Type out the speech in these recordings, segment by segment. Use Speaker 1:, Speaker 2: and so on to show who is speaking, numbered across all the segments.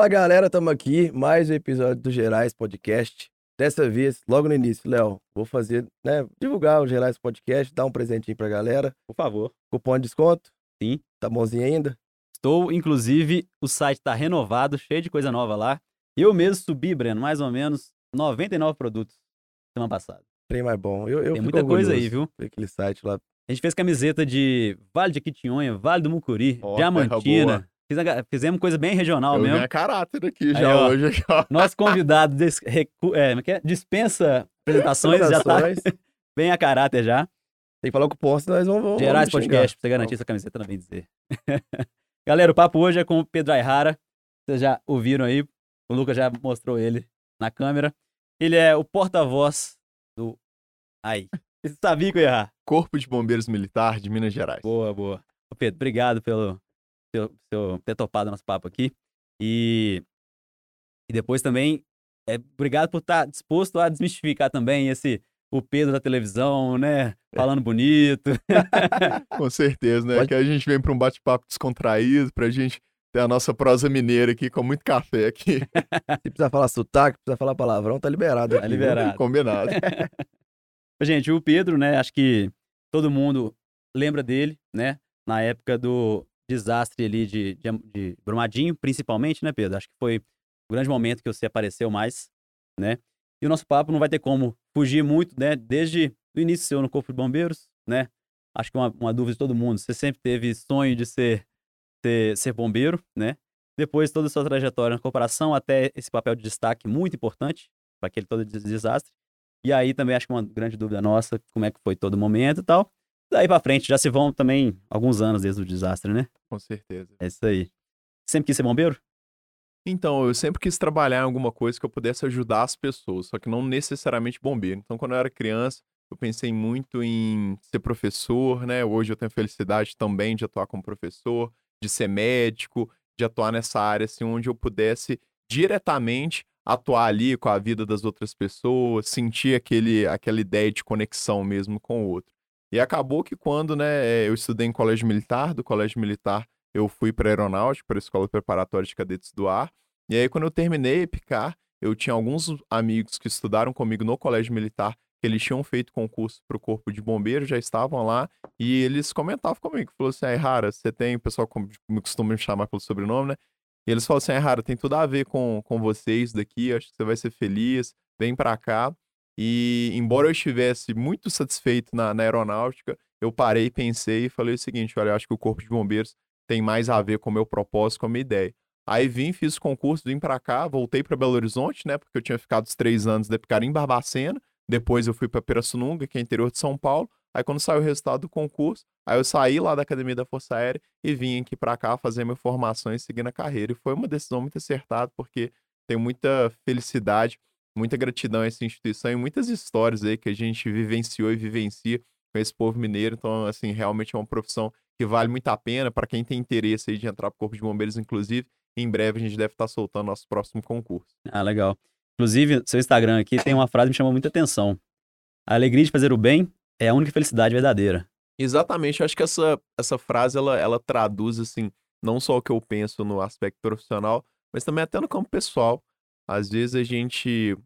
Speaker 1: Fala galera, estamos aqui, mais um episódio do Gerais Podcast. Dessa vez, logo no início, Léo, vou fazer, né, divulgar o Gerais Podcast, dar um presentinho pra galera.
Speaker 2: Por favor.
Speaker 1: Cupom de desconto?
Speaker 2: Sim.
Speaker 1: Tá bonzinho ainda?
Speaker 2: Estou, inclusive, o site está renovado, cheio de coisa nova lá. Eu mesmo subi, Breno, mais ou menos 99 produtos semana passada.
Speaker 1: Trem mais bom. Eu, eu
Speaker 2: Tem muita coisa aí, viu?
Speaker 1: Aquele site lá.
Speaker 2: A gente fez camiseta de Vale de Quitinhonha, Vale do Mucuri,
Speaker 3: terra
Speaker 2: Diamantina. Fizemos coisa bem regional
Speaker 3: Eu
Speaker 2: mesmo.
Speaker 3: ganho caráter aqui
Speaker 2: Aí,
Speaker 3: já
Speaker 2: ó.
Speaker 3: hoje. ó.
Speaker 2: Nosso convidado des- recu- é, é é? dispensa apresentações, já tá bem a caráter já.
Speaker 1: Tem que falar o cupom, senão nós vamos. vamos
Speaker 2: Gerais
Speaker 1: xingar.
Speaker 2: Podcast, pra você garantir essa camiseta, não vem dizer. Galera, o papo hoje é com o Pedro Ayrara. Vocês já ouviram aí, o Lucas já mostrou ele na câmera. Ele é o porta-voz do. Aí. Você sabia que eu ia errar?
Speaker 3: Corpo de Bombeiros Militar de Minas Gerais.
Speaker 2: Boa, boa. Ô, Pedro, obrigado pelo, pelo, pelo ter topado nosso papo aqui. E, e depois também, é, obrigado por estar disposto a desmistificar também esse o Pedro da televisão, né? Falando bonito.
Speaker 3: Com certeza, né?
Speaker 1: Pode-
Speaker 3: Que a gente vem para um bate-papo descontraído, pra gente ter a nossa prosa mineira aqui com muito café aqui.
Speaker 1: Se precisar falar sotaque, precisar falar palavrão, tá liberado.
Speaker 2: Tá
Speaker 1: aqui, viu?
Speaker 2: liberado.
Speaker 3: Combinado.
Speaker 2: Gente, o Pedro, né? Acho que todo mundo lembra dele, né? Na época do desastre ali de, de, de Brumadinho, principalmente, né, Pedro? Acho que foi o grande momento que você apareceu mais, né? E o nosso papo não vai ter como fugir muito, né? Desde o início seu no Corpo de Bombeiros, né? Acho que uma, uma dúvida de todo mundo. Você sempre teve sonho de ser, ser, ser bombeiro, né? Depois toda a sua trajetória na corporação, até esse papel de destaque muito importante para aquele todo des- desastre. E aí também acho que uma grande dúvida nossa, como é que foi todo momento e tal. Daí pra frente já se vão também alguns anos desde o desastre, né?
Speaker 3: Com certeza.
Speaker 2: É isso aí. Sempre quis ser bombeiro?
Speaker 3: Então, eu sempre quis trabalhar em alguma coisa que eu pudesse ajudar as pessoas, só que não necessariamente bombeiro. Então, quando eu era criança, eu pensei muito em ser professor, né? Hoje eu tenho a felicidade também de atuar como professor, de ser médico, de atuar nessa área assim onde eu pudesse diretamente atuar ali com a vida das outras pessoas, sentir aquele aquela ideia de conexão mesmo com o outro. E acabou que quando, né, eu estudei em colégio militar, do colégio militar eu fui para aeronáutica, para a escola preparatória de cadetes do ar. E aí quando eu terminei picar, eu tinha alguns amigos que estudaram comigo no colégio militar, que eles tinham feito concurso para o corpo de bombeiros, já estavam lá, e eles comentavam comigo, falou assim, aí Rara, você tem, o pessoal me costuma me chamar pelo sobrenome, né? E eles falaram assim, aí Rara, tem tudo a ver com, com vocês daqui, acho que você vai ser feliz, vem para cá. E embora eu estivesse muito satisfeito na, na aeronáutica, eu parei, pensei e falei o seguinte, olha, eu acho que o corpo de bombeiros tem mais a ver com o meu propósito, com a minha ideia. Aí vim, fiz o concurso, vim pra cá, voltei pra Belo Horizonte, né? Porque eu tinha ficado os três anos de picar em Barbacena. Depois eu fui pra Pirassununga, que é interior de São Paulo. Aí quando saiu o resultado do concurso, aí eu saí lá da Academia da Força Aérea e vim aqui pra cá fazer minha formação e seguir na carreira. E foi uma decisão muito acertada, porque tenho muita felicidade, muita gratidão a essa instituição e muitas histórias aí que a gente vivenciou e vivencia com esse povo mineiro. Então, assim, realmente é uma profissão que vale muito a pena para quem tem interesse aí de entrar pro Corpo de Bombeiros, inclusive. Em breve a gente deve estar soltando nosso próximo concurso.
Speaker 2: Ah, legal. Inclusive, seu Instagram aqui tem uma frase que me chamou muita atenção. A alegria de fazer o bem é a única felicidade verdadeira.
Speaker 3: Exatamente, eu acho que essa, essa frase ela, ela traduz assim, não só o que eu penso no aspecto profissional, mas também até no campo pessoal. Às vezes a gente.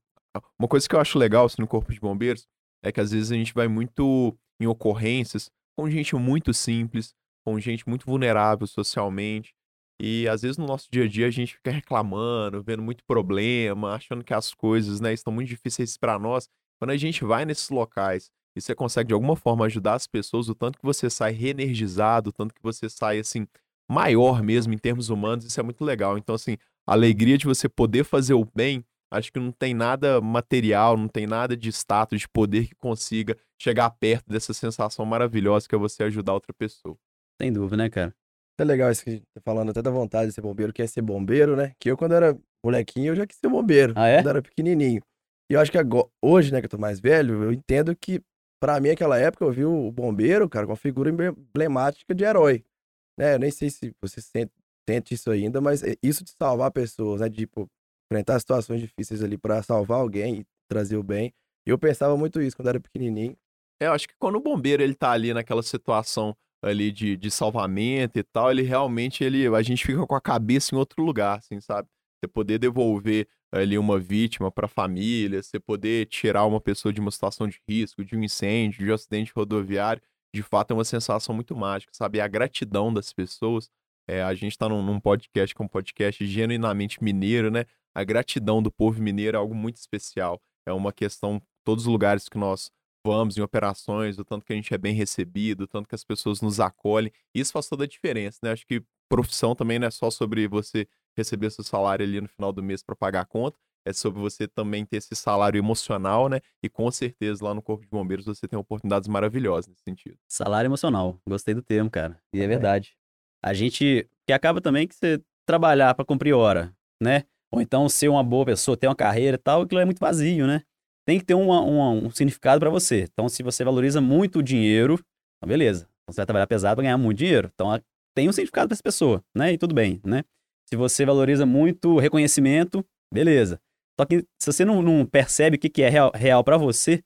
Speaker 3: Uma coisa que eu acho legal assim, no Corpo de Bombeiros é que às vezes a gente vai muito em ocorrências com gente muito simples, com gente muito vulnerável socialmente. E às vezes no nosso dia a dia a gente fica reclamando, vendo muito problema, achando que as coisas né, estão muito difíceis para nós. Quando a gente vai nesses locais e você consegue de alguma forma ajudar as pessoas, o tanto que você sai reenergizado, o tanto que você sai assim maior mesmo em termos humanos, isso é muito legal. Então assim, alegria de você poder fazer o bem, acho que não tem nada material, não tem nada de status, de poder que consiga chegar perto dessa sensação maravilhosa que é você ajudar outra pessoa.
Speaker 2: Sem dúvida, né, cara?
Speaker 1: É legal isso que a gente tá falando, até da vontade de ser bombeiro, quer ser bombeiro, né? Que eu, quando era molequinho, eu já quis ser bombeiro.
Speaker 2: Ah, é?
Speaker 1: Quando era pequenininho. E eu acho que agora, hoje, né, que eu tô mais velho, eu entendo que, pra mim, naquela época, eu vi o bombeiro, cara, com uma figura emble- emblemática de herói. Né? Eu nem sei se você sente, sente isso ainda, mas é isso de salvar pessoas, né? De, tipo, enfrentar situações difíceis ali pra salvar alguém e trazer o bem. Eu pensava muito isso quando era pequenininho.
Speaker 3: É, eu acho que quando o bombeiro ele tá ali naquela situação ali de, de salvamento e tal, ele realmente, ele, a gente fica com a cabeça em outro lugar, assim, sabe? Você poder devolver ali uma vítima para a família, você poder tirar uma pessoa de uma situação de risco, de um incêndio, de um acidente rodoviário, de fato é uma sensação muito mágica, sabe? E a gratidão das pessoas. É, a gente está num, num, podcast que é um podcast genuinamente mineiro, né? A gratidão do povo mineiro é algo muito especial. É uma questão, todos os lugares que nós vamos em operações, o tanto que a gente é bem recebido, o tanto que as pessoas nos acolhem. Isso faz toda a diferença, né? Acho que profissão também não é só sobre você receber seu salário ali no final do mês para pagar a conta, é sobre você também ter esse salário emocional, né? E com certeza lá no Corpo de Bombeiros você tem oportunidades maravilhosas nesse sentido.
Speaker 2: Salário emocional. Gostei do termo, cara. E é verdade. A gente. Que acaba também que você trabalhar para cumprir hora, né? Ou então ser uma boa pessoa, ter uma carreira e tal, aquilo é muito vazio, né? Tem que ter um significado para você. Então, se você valoriza muito o dinheiro, então beleza. Então, você vai trabalhar pesado para ganhar muito dinheiro. Então, tem um significado para essa pessoa, né? E tudo bem, né? Se você valoriza muito reconhecimento, beleza. Só que se você não, não percebe o que, que é real, real para você,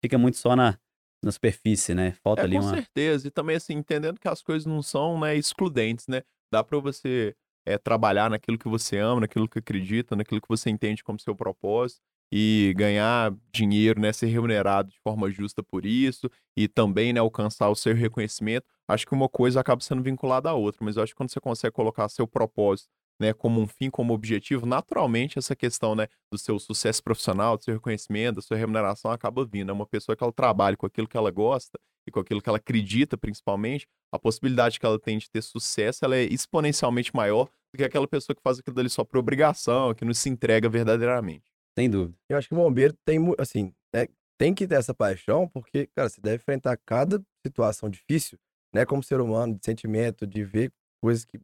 Speaker 2: fica muito só na, na superfície, né? Falta
Speaker 3: é,
Speaker 2: ali
Speaker 3: com
Speaker 2: uma.
Speaker 3: Com certeza. E também, assim, entendendo que as coisas não são né, excludentes, né? Dá para você é, trabalhar naquilo que você ama, naquilo que acredita, naquilo que você entende como seu propósito e ganhar dinheiro, né, ser remunerado de forma justa por isso e também, né, alcançar o seu reconhecimento. Acho que uma coisa acaba sendo vinculada à outra, mas eu acho que quando você consegue colocar seu propósito né, como um fim, como objetivo, naturalmente essa questão, né, do seu sucesso profissional, do seu reconhecimento, da sua remuneração acaba vindo. É uma pessoa que ela trabalha com aquilo que ela gosta e com aquilo que ela acredita, principalmente, a possibilidade que ela tem de ter sucesso, ela é exponencialmente maior do que aquela pessoa que faz aquilo dali só por obrigação, que não se entrega verdadeiramente.
Speaker 2: Sem dúvida.
Speaker 1: Eu acho que o bombeiro tem, assim, né, tem que ter essa paixão, porque, cara, você deve enfrentar cada situação difícil, né, como ser humano, de sentimento, de ver coisas que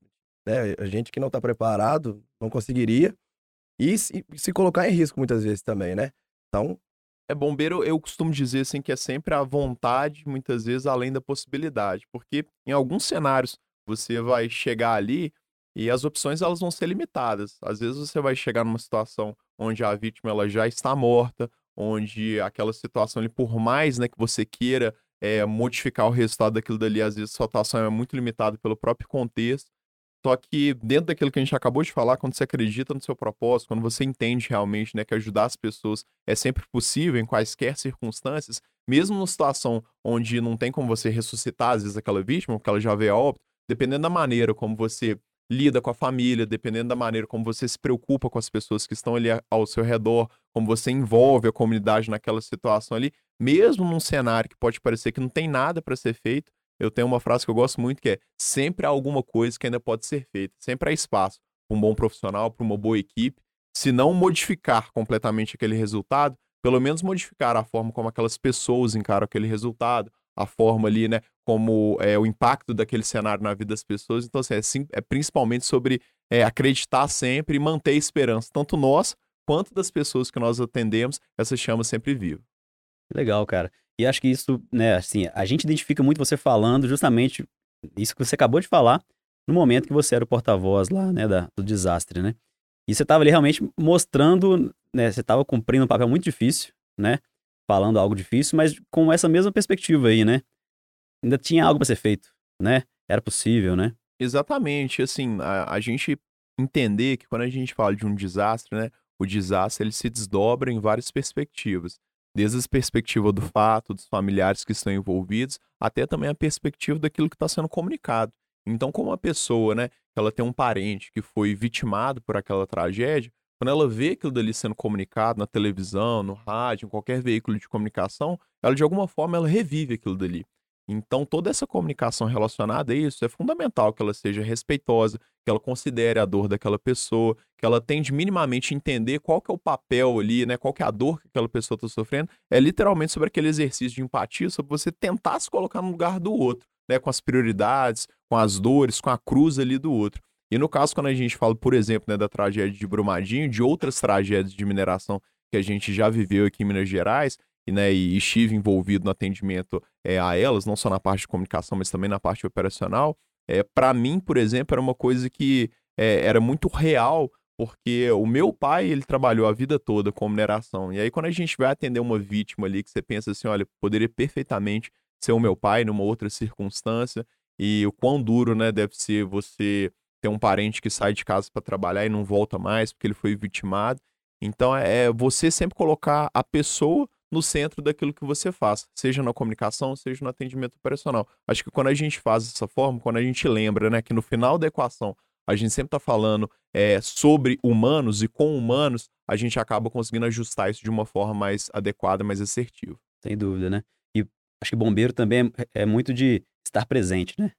Speaker 1: né? A gente que não está preparado não conseguiria. E se, se, colocar em risco muitas vezes também, né? Então.
Speaker 3: É, bombeiro, eu costumo dizer assim que é sempre a vontade, muitas vezes, além da possibilidade. Porque em alguns cenários você vai chegar ali e as opções elas vão ser limitadas. Às vezes você vai chegar numa situação onde a vítima ela já está morta, onde aquela situação ali, por mais né, que você queira é, modificar o resultado daquilo dali, às vezes a sua atuação é muito limitada pelo próprio contexto. Só que dentro daquilo que a gente acabou de falar, quando você acredita no seu propósito, quando você entende realmente né, que ajudar as pessoas é sempre possível em quaisquer circunstâncias, mesmo numa situação onde não tem como você ressuscitar, às vezes, aquela vítima, porque ela já veio a óbito, dependendo da maneira como você lida com a família, dependendo da maneira como você se preocupa com as pessoas que estão ali ao seu redor, como você envolve a comunidade naquela situação ali, mesmo num cenário que pode parecer que não tem nada para ser feito, eu tenho uma frase que eu gosto muito que é: sempre há alguma coisa que ainda pode ser feita, sempre há espaço para um bom profissional, para uma boa equipe. Se não modificar completamente aquele resultado, pelo menos modificar a forma como aquelas pessoas encaram aquele resultado, a forma ali, né, como é, o impacto daquele cenário na vida das pessoas. Então, assim, é, sim, é principalmente sobre é, acreditar sempre e manter a esperança, tanto nós quanto das pessoas que nós atendemos, essa chama sempre viva.
Speaker 2: Legal, cara. E acho que isso, né, assim, a gente identifica muito você falando justamente isso que você acabou de falar no momento que você era o porta-voz lá, né, da, do desastre, né? E você estava ali realmente mostrando, né, você estava cumprindo um papel muito difícil, né? Falando algo difícil, mas com essa mesma perspectiva aí, né? Ainda tinha algo para ser feito, né? Era possível, né?
Speaker 3: Exatamente, assim, a, a gente entender que quando a gente fala de um desastre, né, o desastre ele se desdobra em várias perspectivas desde a perspectiva do fato, dos familiares que estão envolvidos, até também a perspectiva daquilo que está sendo comunicado. Então, como a pessoa, né, ela tem um parente que foi vitimado por aquela tragédia, quando ela vê aquilo dali sendo comunicado na televisão, no rádio, em qualquer veículo de comunicação, ela de alguma forma ela revive aquilo dali. Então, toda essa comunicação relacionada a isso é fundamental que ela seja respeitosa, que ela considere a dor daquela pessoa, que ela tente minimamente entender qual que é o papel ali, né? Qual que é a dor que aquela pessoa está sofrendo. É literalmente sobre aquele exercício de empatia, sobre você tentar se colocar no lugar do outro, né? Com as prioridades, com as dores, com a cruz ali do outro. E no caso, quando a gente fala, por exemplo, né, da tragédia de Brumadinho, de outras tragédias de mineração que a gente já viveu aqui em Minas Gerais, e, né, e estive envolvido no atendimento é, a elas, não só na parte de comunicação, mas também na parte operacional, é, para mim, por exemplo, era uma coisa que é, era muito real, porque o meu pai, ele trabalhou a vida toda com mineração. E aí, quando a gente vai atender uma vítima ali, que você pensa assim, olha, poderia perfeitamente ser o meu pai numa outra circunstância, e o quão duro, né, deve ser você tem um parente que sai de casa para trabalhar e não volta mais porque ele foi vitimado. Então é você sempre colocar a pessoa no centro daquilo que você faz, seja na comunicação, seja no atendimento operacional. Acho que quando a gente faz dessa forma, quando a gente lembra, né, que no final da equação a gente sempre está falando é, sobre humanos e com humanos, a gente acaba conseguindo ajustar isso de uma forma mais adequada, mais assertiva.
Speaker 2: Sem dúvida, né? E acho que bombeiro também é, é muito de estar presente, né?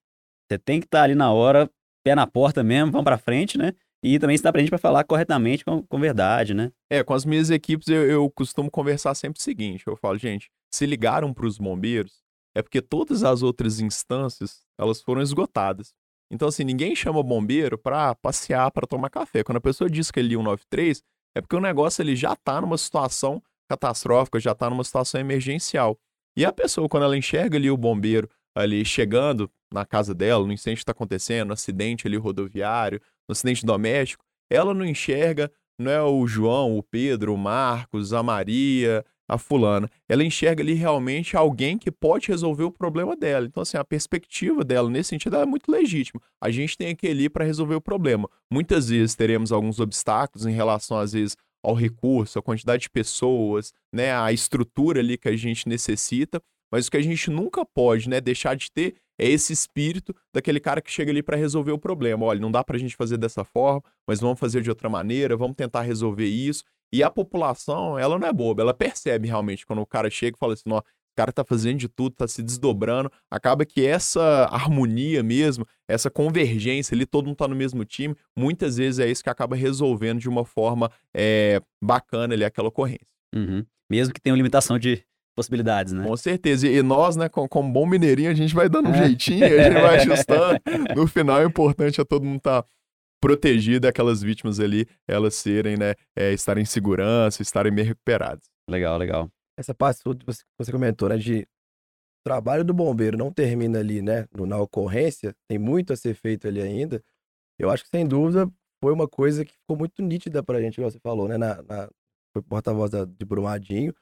Speaker 2: Você tem que estar tá ali na hora, pé na porta mesmo, vamos para frente, né? E também está pra gente para falar corretamente, com, com verdade, né?
Speaker 3: É, com as minhas equipes eu, eu costumo conversar sempre o seguinte: eu falo, gente, se ligaram para os bombeiros, é porque todas as outras instâncias elas foram esgotadas. Então, assim, ninguém chama bombeiro para passear, para tomar café. Quando a pessoa diz que ele liga 193, é porque o negócio ele já está numa situação catastrófica, já está numa situação emergencial. E a pessoa, quando ela enxerga ali o bombeiro ali chegando na casa dela, no incêndio que está acontecendo, no acidente ali rodoviário, no acidente doméstico, ela não enxerga, não é o João, o Pedro, o Marcos, a Maria, a fulana. Ela enxerga ali realmente alguém que pode resolver o problema dela. Então, assim, a perspectiva dela nesse sentido é muito legítima. A gente tem aqui ali para resolver o problema. Muitas vezes teremos alguns obstáculos em relação, às vezes, ao recurso, a quantidade de pessoas, né, a estrutura ali que a gente necessita, mas o que a gente nunca pode, né, deixar de ter é esse espírito daquele cara que chega ali para resolver o problema. Olha, não dá para a gente fazer dessa forma, mas vamos fazer de outra maneira, vamos tentar resolver isso. E a população, ela não é boba, ela percebe realmente quando o cara chega e fala assim, ó, o cara tá fazendo de tudo, tá se desdobrando. Acaba que essa harmonia mesmo, essa convergência ali, todo mundo tá no mesmo time, muitas vezes é isso que acaba resolvendo de uma forma é, bacana ali aquela ocorrência.
Speaker 2: Uhum. Mesmo que tenha uma limitação de possibilidades, né?
Speaker 3: Com certeza. E nós, né, como, como bom mineirinho, a gente vai dando um é. jeitinho, a gente vai ajustando. No final, é importante é todo mundo estar tá protegido, aquelas vítimas ali, elas serem, né, é, estarem em segurança, estarem bem recuperadas.
Speaker 2: Legal, legal.
Speaker 1: Essa parte que você comentou, né, de trabalho do bombeiro não termina ali, né, na ocorrência, tem muito a ser feito ali ainda. Eu acho que, sem dúvida, foi uma coisa que ficou muito nítida pra gente, como você falou, né, na, na foi porta-voz de Brumadinho,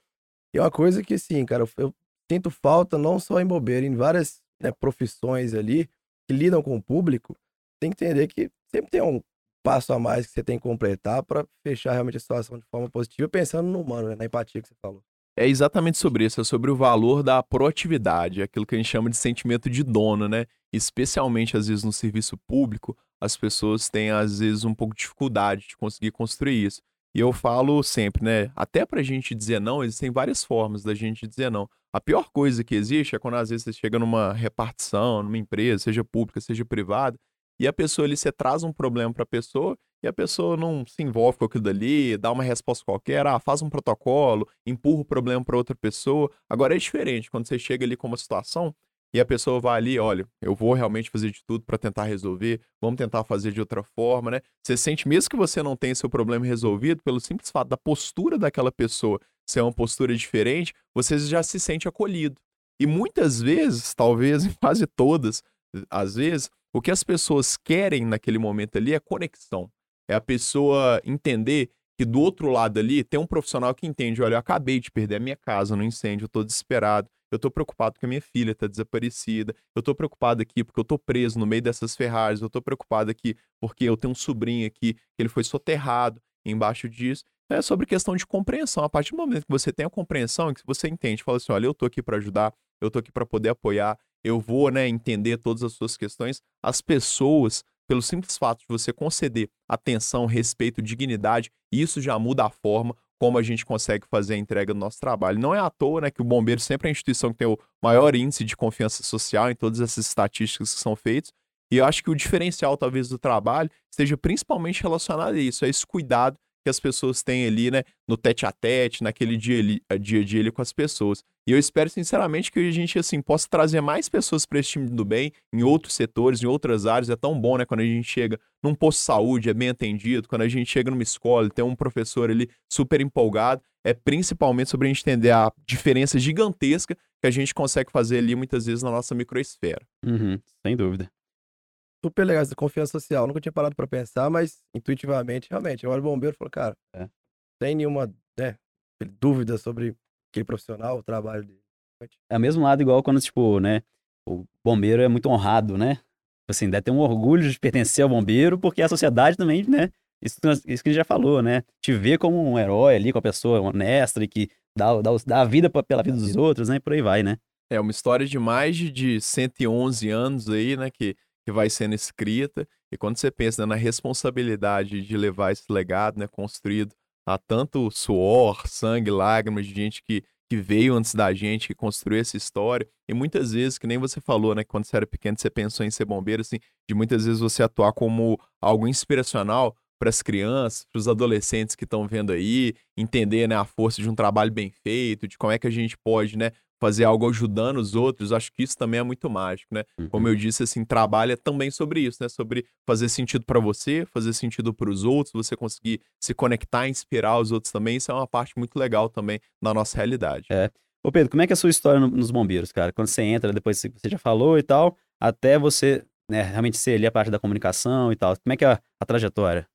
Speaker 1: e é uma coisa que, assim, cara, eu, sinto falta não só em bobeira, em várias né, profissões ali que lidam com o público, tem que entender que sempre tem um passo a mais que você tem que completar para fechar realmente a situação de forma positiva, pensando no humano, né, na empatia que você falou.
Speaker 3: É exatamente sobre isso, é sobre o valor da proatividade, aquilo que a gente chama de sentimento de dono, né? Especialmente, às vezes, no serviço público, as pessoas têm, às vezes, um pouco de dificuldade de conseguir construir isso. E eu falo sempre, né? Até pra gente dizer não, existem várias formas da gente dizer não. A pior coisa que existe é quando às vezes você chega numa repartição, numa empresa, seja pública, seja privada, e a pessoa ali, você traz um problema para a pessoa e a pessoa não se envolve com aquilo dali, dá uma resposta qualquer, ah, faz um protocolo, empurra o problema para outra pessoa. Agora é diferente, quando você chega ali com uma situação e a pessoa vai ali, olha, eu vou realmente fazer de tudo para tentar resolver, vamos tentar fazer de outra forma, né? Você sente, mesmo que você não tenha seu problema resolvido, pelo simples fato da postura daquela pessoa ser uma postura diferente, você já se sente acolhido. E muitas vezes, talvez quase todas, às vezes, o que as pessoas querem naquele momento ali é conexão. É a pessoa entender que do outro lado ali tem um profissional que entende, olha, eu acabei de perder a minha casa no incêndio, eu tô desesperado, eu tô preocupado porque a minha filha tá desaparecida, eu tô preocupado aqui porque eu tô preso no meio dessas ferragens, eu tô preocupado aqui porque eu tenho um sobrinho aqui que ele foi soterrado embaixo disso. É sobre questão de compreensão. A partir do momento que você tem a compreensão, que você entende, fala assim, olha, eu tô aqui para ajudar, eu tô aqui para poder apoiar, eu vou, né, entender todas as suas questões, as pessoas pelo simples fato de você conceder atenção, respeito, dignidade, isso já muda a forma como a gente consegue fazer a entrega do nosso trabalho. Não é à toa né, que o bombeiro sempre é a instituição que tem o maior índice de confiança social em todas essas estatísticas que são feitas. E eu acho que o diferencial, talvez, do trabalho esteja principalmente relacionado a isso, a esse cuidado que as pessoas têm ali, né, no tete a tete, naquele dia, ali, dia a dia ali com as pessoas. E eu espero sinceramente que a gente assim possa trazer mais pessoas para esse time do bem em outros setores, em outras áreas. É tão bom, né, quando a gente chega num posto de saúde, é bem atendido, quando a gente chega numa escola, tem um professor ali super empolgado, é principalmente sobre a gente entender a diferença gigantesca que a gente consegue fazer ali muitas vezes na nossa microesfera.
Speaker 2: Uhum, sem dúvida
Speaker 1: super legais da confiança social. Nunca tinha parado para pensar, mas intuitivamente, realmente. Eu olho o bombeiro e falo, cara, é. tem nenhuma né, dúvida sobre aquele profissional, o trabalho dele.
Speaker 2: É o mesmo lado igual quando, tipo, né, o bombeiro é muito honrado, né? assim, deve ter um orgulho de pertencer ao bombeiro, porque a sociedade também, né? Isso, isso que ele já falou, né? Te vê como um herói ali, com a pessoa honesta e que dá, dá, dá a vida pra, pela vida dos outros, né? E por aí vai, né?
Speaker 3: É uma história de mais de, de 111 anos aí, né? Que, que vai sendo escrita. E quando você pensa né, na responsabilidade de levar esse legado, né? Construído a tanto suor, sangue, lágrimas de gente que, que veio antes da gente, que construiu essa história. E muitas vezes, que nem você falou, né? Quando você era pequeno, você pensou em ser bombeiro, assim, de muitas vezes você atuar como algo inspiracional para as crianças, para os adolescentes que estão vendo aí, entender né, a força de um trabalho bem feito, de como é que a gente pode né, fazer algo ajudando os outros, acho que isso também é muito mágico, né? Uhum. Como eu disse, assim, trabalha também sobre isso, né? Sobre fazer sentido para você, fazer sentido para os outros, você conseguir se conectar, inspirar os outros também, isso é uma parte muito legal também na nossa realidade.
Speaker 2: É. Ô Pedro, como é que é a sua história no, nos bombeiros, cara? Quando você entra, depois que você já falou e tal, até você né, realmente ser ali a parte da comunicação e tal, como é que é a, a trajetória?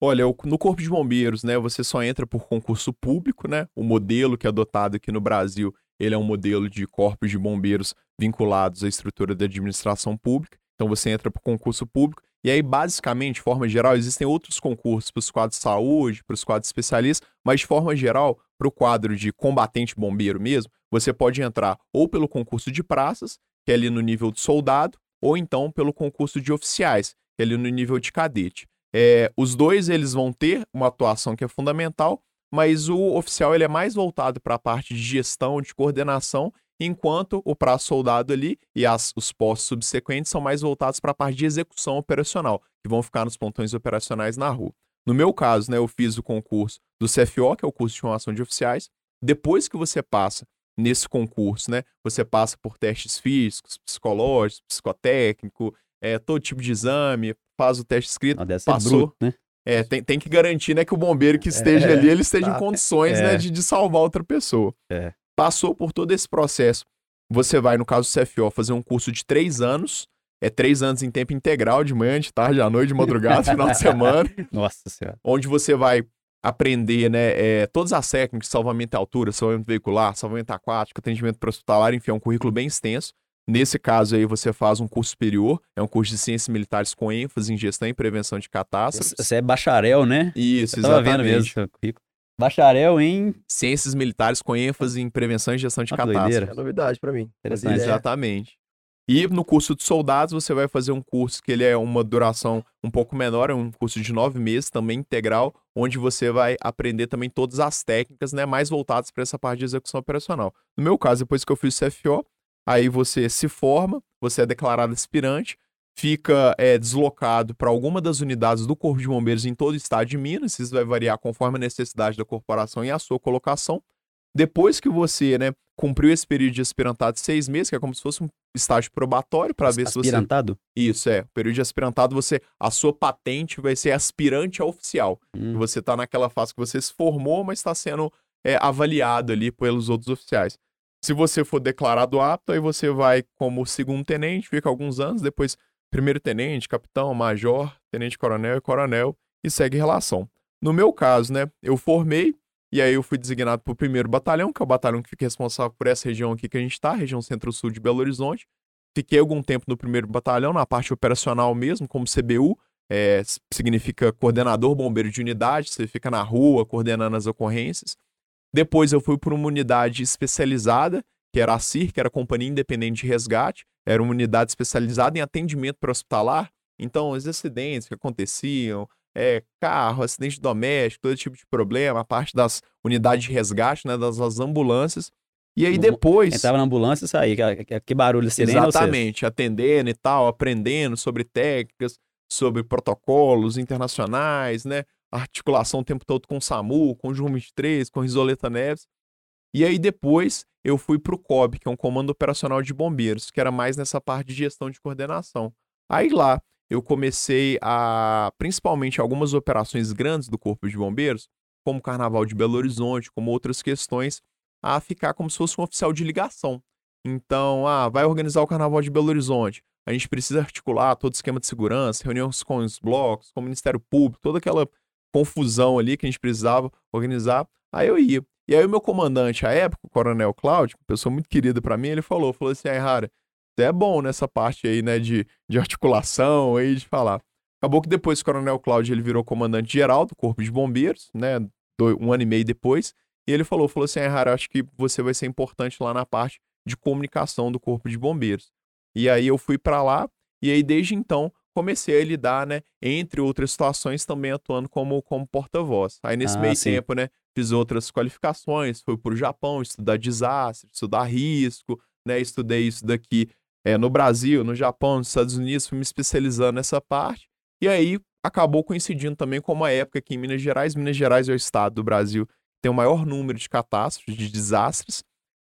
Speaker 3: Olha, no Corpo de Bombeiros, né, você só entra por concurso público, né? O modelo que é adotado aqui no Brasil, ele é um modelo de corpos de bombeiros vinculados à estrutura da administração pública. Então você entra por concurso público e aí basicamente, de forma geral, existem outros concursos para os quadros de saúde, para os quadros especialistas, mas de forma geral, para o quadro de combatente bombeiro mesmo, você pode entrar ou pelo concurso de praças, que é ali no nível de soldado, ou então pelo concurso de oficiais, que é ali no nível de cadete. É, os dois eles vão ter uma atuação que é fundamental, mas o oficial ele é mais voltado para a parte de gestão, de coordenação, enquanto o prazo soldado ali e as, os postos subsequentes são mais voltados para a parte de execução operacional, que vão ficar nos pontões operacionais na rua. No meu caso, né, eu fiz o concurso do CFO, que é o curso de formação de oficiais. Depois que você passa nesse concurso, né, você passa por testes físicos, psicológicos, psicotécnico, é, todo tipo de exame, faz o teste escrito,
Speaker 2: ah,
Speaker 3: passou.
Speaker 2: Bruto, né?
Speaker 3: É, tem, tem que garantir né, que o bombeiro que esteja é, ali, ele esteja tá. em condições né, é. né, de, de salvar outra pessoa.
Speaker 2: É.
Speaker 3: Passou por todo esse processo. Você vai, no caso do CFO, fazer um curso de três anos. É três anos em tempo integral, de manhã, de tarde, à noite, de madrugada, final de semana.
Speaker 2: Nossa Senhora.
Speaker 3: Onde você vai aprender né, é, todas as técnicas de salvamento à altura, salvamento veicular, salvamento aquático, atendimento para hospitalar, enfim, é um currículo bem extenso. Nesse caso aí, você faz um curso superior, é um curso de ciências militares com ênfase em gestão e prevenção de catástrofes.
Speaker 2: Você é bacharel, né?
Speaker 3: Isso,
Speaker 2: Eu
Speaker 3: exatamente.
Speaker 2: vendo mesmo seu currículo. Bacharel em...
Speaker 3: Ciências militares com ênfase em prevenção e gestão de ah, catástrofes.
Speaker 1: É novidade para mim.
Speaker 3: Exatamente. E no curso de soldados, você vai fazer um curso que ele é uma duração um pouco menor, é um curso de nove meses, também integral, onde você vai aprender também todas as técnicas, né, mais voltadas para essa parte de execução operacional. No meu caso, depois que eu fiz o CFO, Aí você se forma, você é declarado aspirante, fica é, deslocado para alguma das unidades do Corpo de Bombeiros em todo o estado de Minas. Isso vai variar conforme a necessidade da corporação e a sua colocação. Depois que você né, cumpriu esse período de aspirantado de seis meses, que é como se fosse um estágio probatório para ver se você.
Speaker 2: Aspirantado?
Speaker 3: Isso, é. O período de aspirantado, você. A sua patente vai ser aspirante a oficial. Hum. Você está naquela fase que você se formou, mas está sendo é, avaliado ali pelos outros oficiais. Se você for declarado apto, aí você vai como segundo tenente, fica alguns anos, depois primeiro tenente, capitão, major, tenente coronel e coronel e segue relação. No meu caso, né, eu formei e aí eu fui designado para o primeiro batalhão, que é o batalhão que fica responsável por essa região aqui que a gente está, região centro-sul de Belo Horizonte. Fiquei algum tempo no primeiro batalhão, na parte operacional mesmo, como CBU, é, significa coordenador bombeiro de unidade, você fica na rua coordenando as ocorrências. Depois eu fui para uma unidade especializada, que era a CIR, que era a Companhia Independente de Resgate, era uma unidade especializada em atendimento para hospitalar. Então, os acidentes que aconteciam, é, carro, acidente doméstico, todo tipo de problema, a parte das unidades de resgate, né, das, das ambulâncias. E aí depois.
Speaker 2: Entrava na ambulância e saía. Que, que barulho
Speaker 3: seria Exatamente, atendendo e tal, aprendendo sobre técnicas, sobre protocolos internacionais, né? Articulação o tempo todo com o SAMU, com o João 23, com Risoleta Neves. E aí depois eu fui para o COB, que é um Comando Operacional de Bombeiros, que era mais nessa parte de gestão de coordenação. Aí lá eu comecei a, principalmente algumas operações grandes do Corpo de Bombeiros, como o Carnaval de Belo Horizonte, como outras questões, a ficar como se fosse um oficial de ligação. Então, ah, vai organizar o Carnaval de Belo Horizonte. A gente precisa articular todo o esquema de segurança, reuniões com os blocos, com o Ministério Público, toda aquela confusão ali que a gente precisava organizar. Aí eu ia. E aí o meu comandante, à época, o Coronel Cláudio, pessoa muito querida para mim, ele falou, falou assim, Rara, Você é bom nessa parte aí, né, de, de articulação aí, de falar. Acabou que depois o Coronel Cláudio ele virou comandante geral do Corpo de Bombeiros, né, um ano e meio depois, e ele falou, falou assim, Rara, acho que você vai ser importante lá na parte de comunicação do Corpo de Bombeiros. E aí eu fui para lá, e aí desde então comecei a lidar, né, entre outras situações, também atuando como, como porta-voz. Aí nesse ah, meio sim. tempo, né, fiz outras qualificações, fui para o Japão estudar desastre, estudar risco, né, estudei isso daqui é, no Brasil, no Japão, nos Estados Unidos, fui me especializando nessa parte. E aí acabou coincidindo também com uma época que em Minas Gerais, Minas Gerais é o estado do Brasil que tem o maior número de catástrofes, de desastres.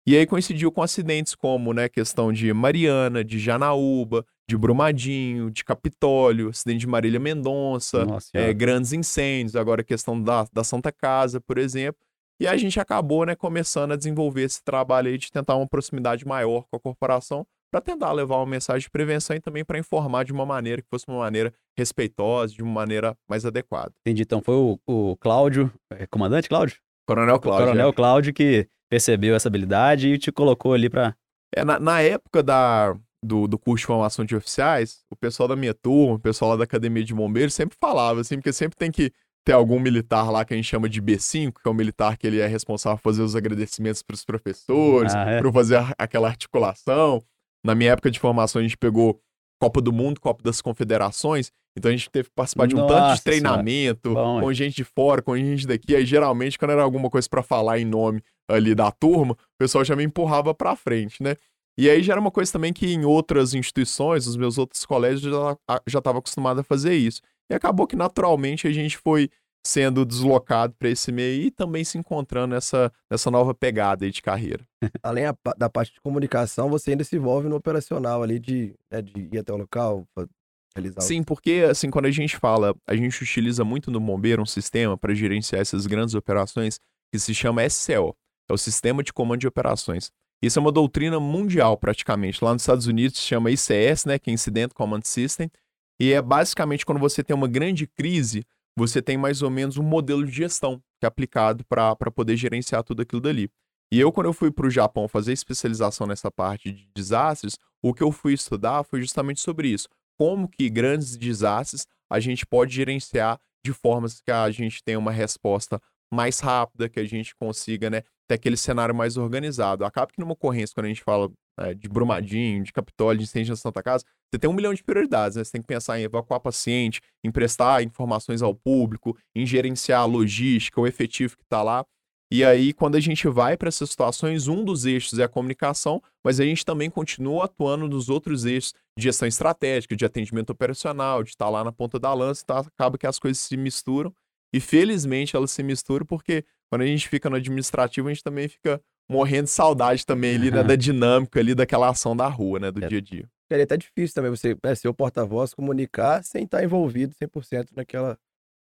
Speaker 3: E aí coincidiu com acidentes como, né, questão de Mariana, de Janaúba, de Brumadinho, de Capitólio, acidente de Marília Mendonça, é, grandes incêndios, agora a questão da, da Santa Casa, por exemplo. E a gente acabou, né, começando a desenvolver esse trabalho aí de tentar uma proximidade maior com a corporação, para tentar levar uma mensagem de prevenção e também para informar de uma maneira que fosse uma maneira respeitosa, de uma maneira mais adequada.
Speaker 2: Entendi. Então foi o, o Cláudio, é, comandante Cláudio?
Speaker 3: Coronel Cláudio.
Speaker 2: O Coronel é. Cláudio que percebeu essa habilidade e te colocou ali para.
Speaker 3: É, na, na, época da, do, do curso de formação de oficiais, o pessoal da minha turma, o pessoal lá da Academia de Bombeiros sempre falava, assim, porque sempre tem que ter algum militar lá que a gente chama de B5, que é o militar que ele é responsável por fazer os agradecimentos para os professores, ah, é? para fazer aquela articulação. Na minha época de formação, a gente pegou Copa do Mundo, Copa das Confederações. Então a gente teve que participar de um Nossa, tanto de treinamento, Bom, com gente de fora, com gente daqui. Aí geralmente, quando era alguma coisa para falar em nome ali da turma, o pessoal já me empurrava para frente, né? E aí já era uma coisa também que em outras instituições, os meus outros colégios já já estava acostumado a fazer isso. E acabou que naturalmente a gente foi sendo deslocado para esse meio e também se encontrando nessa, nessa nova pegada de carreira.
Speaker 1: Além a, da parte de comunicação, você ainda se envolve no operacional ali de, né, de ir até o local, realizar.
Speaker 3: Sim, porque assim, quando a gente fala, a gente utiliza muito no Bombeiro um sistema para gerenciar essas grandes operações que se chama SCO, é o Sistema de Comando de Operações. Isso é uma doutrina mundial praticamente. Lá nos Estados Unidos se chama ICS, né, que é Incident Command System, e é basicamente quando você tem uma grande crise, você tem mais ou menos um modelo de gestão que é aplicado para poder gerenciar tudo aquilo dali. E eu, quando eu fui para o Japão fazer especialização nessa parte de desastres, o que eu fui estudar foi justamente sobre isso. Como que grandes desastres a gente pode gerenciar de formas que a gente tenha uma resposta mais rápida, que a gente consiga né, ter aquele cenário mais organizado. Acaba que numa ocorrência, quando a gente fala é, de Brumadinho, de Capitólio, de incêndio na Santa Casa, você tem um milhão de prioridades, né? Você tem que pensar em evacuar paciente, em prestar informações ao público, em gerenciar a logística, o efetivo que está lá. E aí, quando a gente vai para essas situações, um dos eixos é a comunicação, mas a gente também continua atuando nos outros eixos de gestão estratégica, de atendimento operacional, de estar tá lá na ponta da lança, então acaba que as coisas se misturam. E felizmente elas se misturam porque quando a gente fica no administrativo, a gente também fica morrendo de saudade também ali, né, da dinâmica ali daquela ação da rua, né, do é. dia a dia.
Speaker 1: É até difícil também você é, ser o porta-voz, comunicar sem estar envolvido 100% naquela.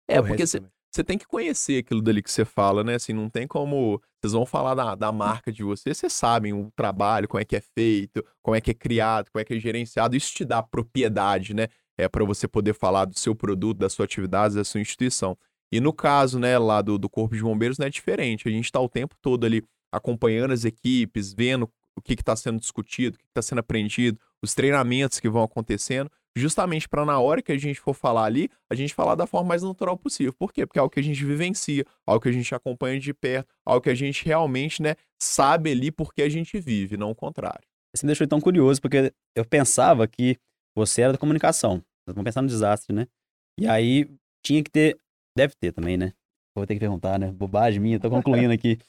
Speaker 3: É, porque você tem que conhecer aquilo dali que você fala, né? Assim, não tem como. Vocês vão falar da, da marca de vocês, vocês sabem o trabalho, como é que é feito, como é que é criado, como é que é gerenciado. Isso te dá propriedade, né? É para você poder falar do seu produto, da sua atividade, da sua instituição. E no caso, né, lá do, do Corpo de Bombeiros, não é diferente. A gente está o tempo todo ali acompanhando as equipes, vendo o que está sendo discutido, o que está sendo aprendido, os treinamentos que vão acontecendo, justamente para na hora que a gente for falar ali, a gente falar da forma mais natural possível. Por quê? Porque é algo que a gente vivencia, algo que a gente acompanha de perto, algo que a gente realmente, né, sabe ali porque a gente vive, não o contrário.
Speaker 2: Você me deixou tão curioso, porque eu pensava que você era da comunicação. Vamos pensar no desastre, né? E aí tinha que ter, deve ter também, né? Vou ter que perguntar, né? Bobagem minha, tô concluindo aqui.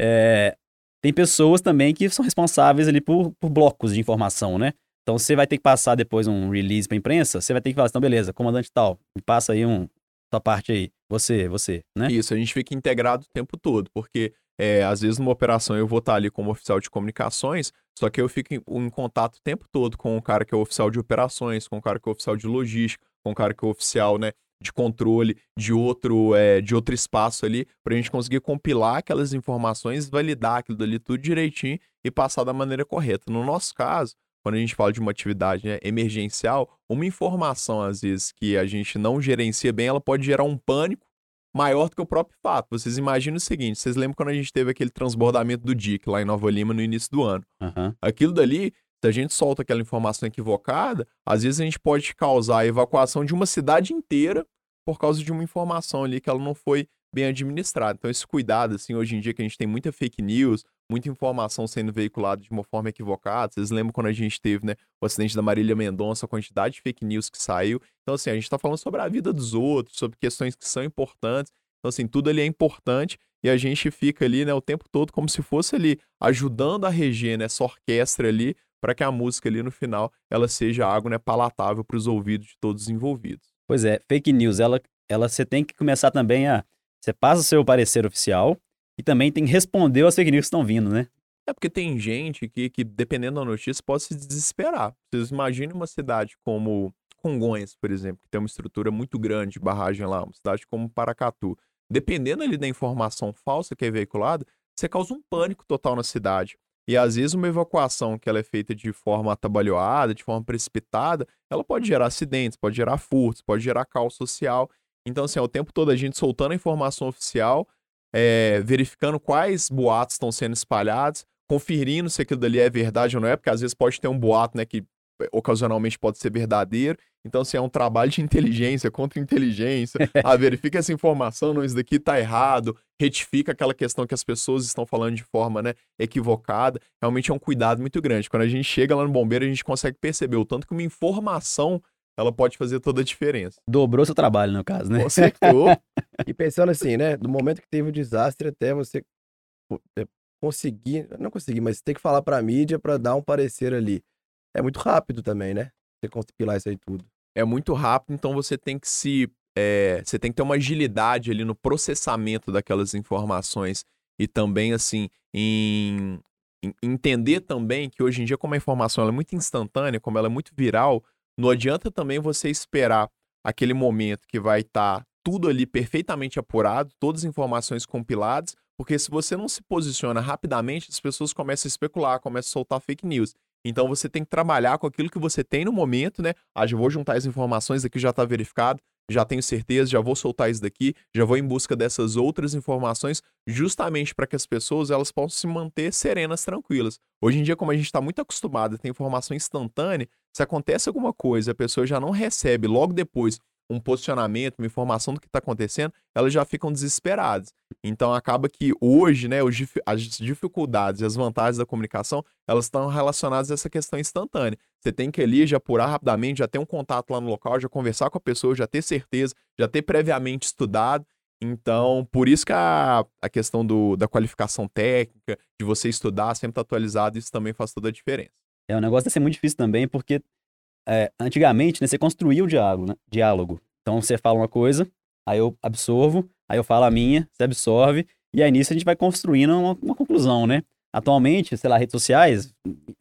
Speaker 2: É, tem pessoas também que são responsáveis ali por, por blocos de informação, né? Então você vai ter que passar depois um release para imprensa, você vai ter que falar, então beleza, comandante tal, me passa aí um tua parte aí, você, você, né?
Speaker 3: Isso, a gente fica integrado o tempo todo, porque é, às vezes numa operação eu vou estar ali como oficial de comunicações, só que eu fico em, em, contato o tempo todo com o cara que é o oficial de operações, com o cara que é o oficial de logística, com o cara que é o oficial, né, de controle de outro, é, de outro espaço ali, para a gente conseguir compilar aquelas informações, validar aquilo ali tudo direitinho e passar da maneira correta. No nosso caso, quando a gente fala de uma atividade né, emergencial, uma informação, às vezes, que a gente não gerencia bem, ela pode gerar um pânico maior do que o próprio fato. Vocês imaginam o seguinte: vocês lembram quando a gente teve aquele transbordamento do DIC lá em Nova Lima no início do ano? Uhum. Aquilo dali, Se a gente solta aquela informação equivocada, às vezes a gente pode causar a evacuação de uma cidade inteira por causa de uma informação ali que ela não foi bem administrada. Então, esse cuidado, assim, hoje em dia que a gente tem muita fake news, muita informação sendo veiculada de uma forma equivocada. Vocês lembram quando a gente teve, né, o acidente da Marília Mendonça, a quantidade de fake news que saiu. Então, assim, a gente está falando sobre a vida dos outros, sobre questões que são importantes. Então, assim, tudo ali é importante e a gente fica ali, né, o tempo todo como se fosse ali ajudando a reger, né, essa orquestra ali, para que a música ali no final ela seja algo, né, palatável para os ouvidos de todos os envolvidos.
Speaker 2: Pois é, fake news, ela, ela você tem que começar também a você passa o seu parecer oficial e também tem que responder às fake news que estão vindo, né?
Speaker 3: É porque tem gente que, que, dependendo da notícia, pode se desesperar. Vocês imaginem uma cidade como Congonhas, por exemplo, que tem uma estrutura muito grande de barragem lá, uma cidade como Paracatu. Dependendo ali da informação falsa que é veiculada, você causa um pânico total na cidade. E às vezes uma evacuação que ela é feita de forma atabalhoada, de forma precipitada, ela pode gerar acidentes, pode gerar furtos, pode gerar caos social. Então, assim, é o tempo todo a gente soltando a informação oficial, é, verificando quais boatos estão sendo espalhados, conferindo se aquilo dali é verdade ou não é, porque às vezes pode ter um boato, né, que ocasionalmente pode ser verdadeiro. Então, assim, é um trabalho de inteligência contra inteligência. Ah, verifica essa informação, não, isso daqui está errado, retifica aquela questão que as pessoas estão falando de forma né, equivocada. Realmente é um cuidado muito grande. Quando a gente chega lá no bombeiro, a gente consegue perceber o tanto que uma informação ela pode fazer toda a diferença.
Speaker 2: Dobrou seu trabalho, no caso, né?
Speaker 1: Acertou. e pensando assim, né? Do momento que teve o desastre até você é, conseguir, não conseguir, mas ter que falar para a mídia para dar um parecer ali. É muito rápido também, né? Você compilar isso aí tudo.
Speaker 3: É muito rápido, então você tem que se. É, você tem que ter uma agilidade ali no processamento daquelas informações e também, assim, em, em entender também que hoje em dia, como a informação é muito instantânea, como ela é muito viral, não adianta também você esperar aquele momento que vai estar tá tudo ali perfeitamente apurado, todas as informações compiladas, porque se você não se posiciona rapidamente, as pessoas começam a especular, começam a soltar fake news. Então você tem que trabalhar com aquilo que você tem no momento, né? Ah, vou juntar as informações aqui, já está verificado, já tenho certeza, já vou soltar isso daqui, já vou em busca dessas outras informações, justamente para que as pessoas elas possam se manter serenas, tranquilas. Hoje em dia, como a gente está muito acostumado a ter informação instantânea, se acontece alguma coisa, a pessoa já não recebe logo depois um posicionamento, uma informação do que está acontecendo, elas já ficam desesperadas. Então acaba que hoje, né, as dificuldades e as vantagens da comunicação, elas estão relacionadas a essa questão instantânea. Você tem que ali já apurar rapidamente, já ter um contato lá no local, já conversar com a pessoa, já ter certeza, já ter previamente estudado. Então, por isso que a, a questão do, da qualificação técnica, de você estudar, sempre estar tá atualizado, isso também faz toda a diferença.
Speaker 2: É, o negócio deve ser muito difícil também, porque é, antigamente, né, você construía o diálogo, né? diálogo. Então, você fala uma coisa, aí eu absorvo, aí eu falo a minha, você absorve, e aí nisso a gente vai construindo uma, uma conclusão, né? Atualmente, sei lá, redes sociais,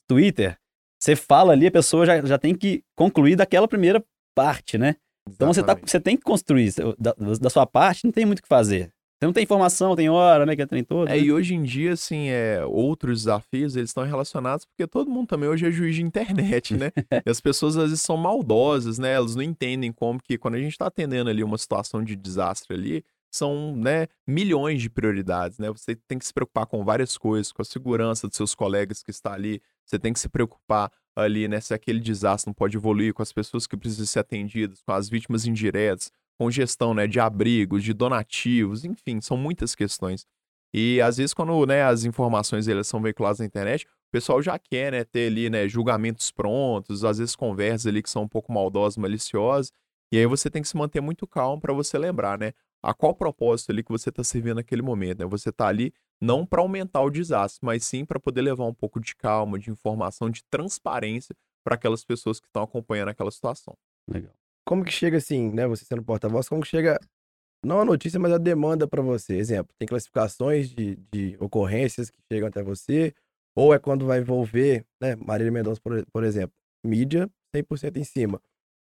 Speaker 2: Twitter, você fala ali, a pessoa já, já tem que concluir daquela primeira parte, né? Então você, tá, você tem que construir. Da, da sua parte, não tem muito o que fazer. Você não tem informação, tem hora, né? Que é trem todo.
Speaker 3: É,
Speaker 2: né?
Speaker 3: e hoje em dia, assim, é, outros desafios, eles estão relacionados porque todo mundo também hoje é juiz de internet, né? e as pessoas às vezes são maldosas, né? Elas não entendem como que quando a gente está atendendo ali uma situação de desastre ali, são, né, milhões de prioridades, né? Você tem que se preocupar com várias coisas, com a segurança dos seus colegas que está ali, você tem que se preocupar ali, né, se aquele desastre não pode evoluir, com as pessoas que precisam ser atendidas, com as vítimas indiretas, com gestão né, de abrigos, de donativos, enfim, são muitas questões. E às vezes, quando né, as informações elas são veiculadas na internet, o pessoal já quer né, ter ali né, julgamentos prontos, às vezes conversas ali que são um pouco maldosas, maliciosas. E aí você tem que se manter muito calmo para você lembrar, né? A qual propósito ali que você está servindo naquele momento, né? Você está ali não para aumentar o desastre, mas sim para poder levar um pouco de calma, de informação, de transparência para aquelas pessoas que estão acompanhando aquela situação.
Speaker 2: Legal
Speaker 1: como que chega assim, né? Você sendo porta-voz, como que chega não a notícia, mas a demanda para você? Exemplo, tem classificações de, de ocorrências que chegam até você, ou é quando vai envolver, né? Marília Mendonça, por, por exemplo, mídia 100% em cima.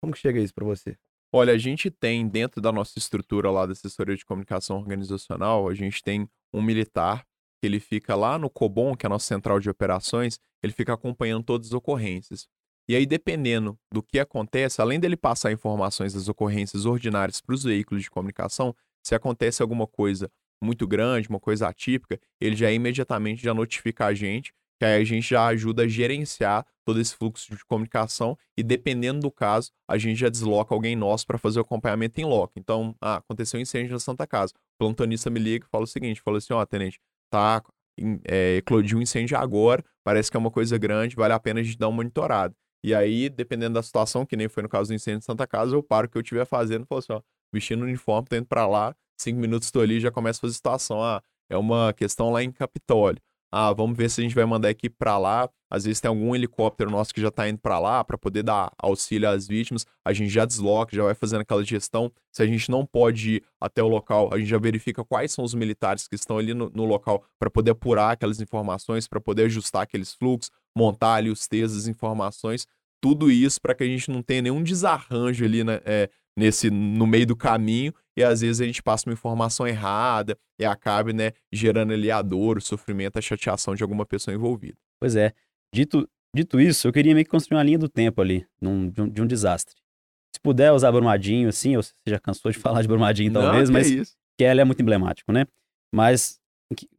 Speaker 1: Como que chega isso para você?
Speaker 3: Olha, a gente tem dentro da nossa estrutura lá da assessoria de comunicação organizacional, a gente tem um militar que ele fica lá no Cobom, que é a nossa central de operações, ele fica acompanhando todas as ocorrências. E aí, dependendo do que acontece, além dele passar informações das ocorrências ordinárias para os veículos de comunicação, se acontece alguma coisa muito grande, uma coisa atípica, ele já imediatamente já notifica a gente, que aí a gente já ajuda a gerenciar todo esse fluxo de comunicação e dependendo do caso, a gente já desloca alguém nosso para fazer o acompanhamento em loco. Então, ah, aconteceu um incêndio na Santa Casa. O plantonista me liga e fala o seguinte, fala assim, ó, oh, tenente, tá, é, eclodiu um incêndio agora, parece que é uma coisa grande, vale a pena a gente dar uma monitorada. E aí, dependendo da situação, que nem foi no caso do incêndio de Santa Casa, eu paro o que eu estiver fazendo falo assim, ó, vestindo o uniforme, tô indo pra lá, cinco minutos estou ali já começa a fazer situação. Ah, é uma questão lá em Capitólio. Ah, vamos ver se a gente vai mandar a equipe para lá. Às vezes tem algum helicóptero nosso que já está indo para lá para poder dar auxílio às vítimas. A gente já desloca, já vai fazendo aquela gestão. Se a gente não pode ir até o local, a gente já verifica quais são os militares que estão ali no, no local para poder apurar aquelas informações, para poder ajustar aqueles fluxos, montar ali os textos, as informações. Tudo isso para que a gente não tenha nenhum desarranjo ali né, é, nesse no meio do caminho e às vezes a gente passa uma informação errada e acabe, né, gerando ali a dor, o sofrimento, a chateação de alguma pessoa envolvida.
Speaker 2: Pois é. Dito, dito isso, eu queria meio que construir uma linha do tempo ali, num, de, um, de um desastre. Se puder usar Brumadinho, assim, ou você já cansou de falar de Brumadinho talvez,
Speaker 3: Não,
Speaker 2: mas
Speaker 3: é
Speaker 2: que ela é muito emblemático, né? Mas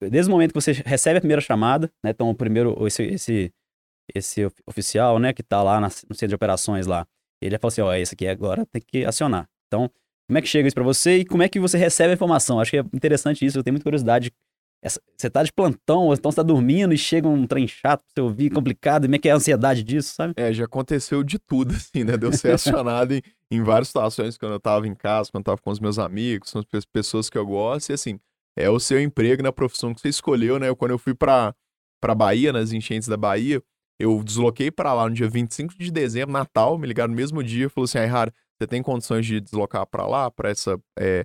Speaker 2: desde o momento que você recebe a primeira chamada, né? Então, o primeiro, esse, esse, esse oficial, né, que tá lá na, no centro de operações lá, ele fala assim, ó, esse aqui agora tem que acionar. Então, como é que chega isso para você e como é que você recebe a informação? Acho que é interessante isso, eu tenho muita curiosidade. Essa, você tá de plantão, ou então você tá dormindo e chega um trem chato pra você ouvir, complicado, e como é que é a ansiedade disso, sabe?
Speaker 3: É, já aconteceu de tudo, assim, né? Deu ser acionado em, em várias situações, quando eu tava em casa, quando eu tava com os meus amigos, com as pessoas que eu gosto, e assim, é o seu emprego na profissão que você escolheu, né? Quando eu fui pra, pra Bahia, nas enchentes da Bahia, eu desloquei para lá no dia 25 de dezembro, Natal, me ligaram no mesmo dia, falou assim, Ayrara, você tem condições de deslocar para lá, para essa, é,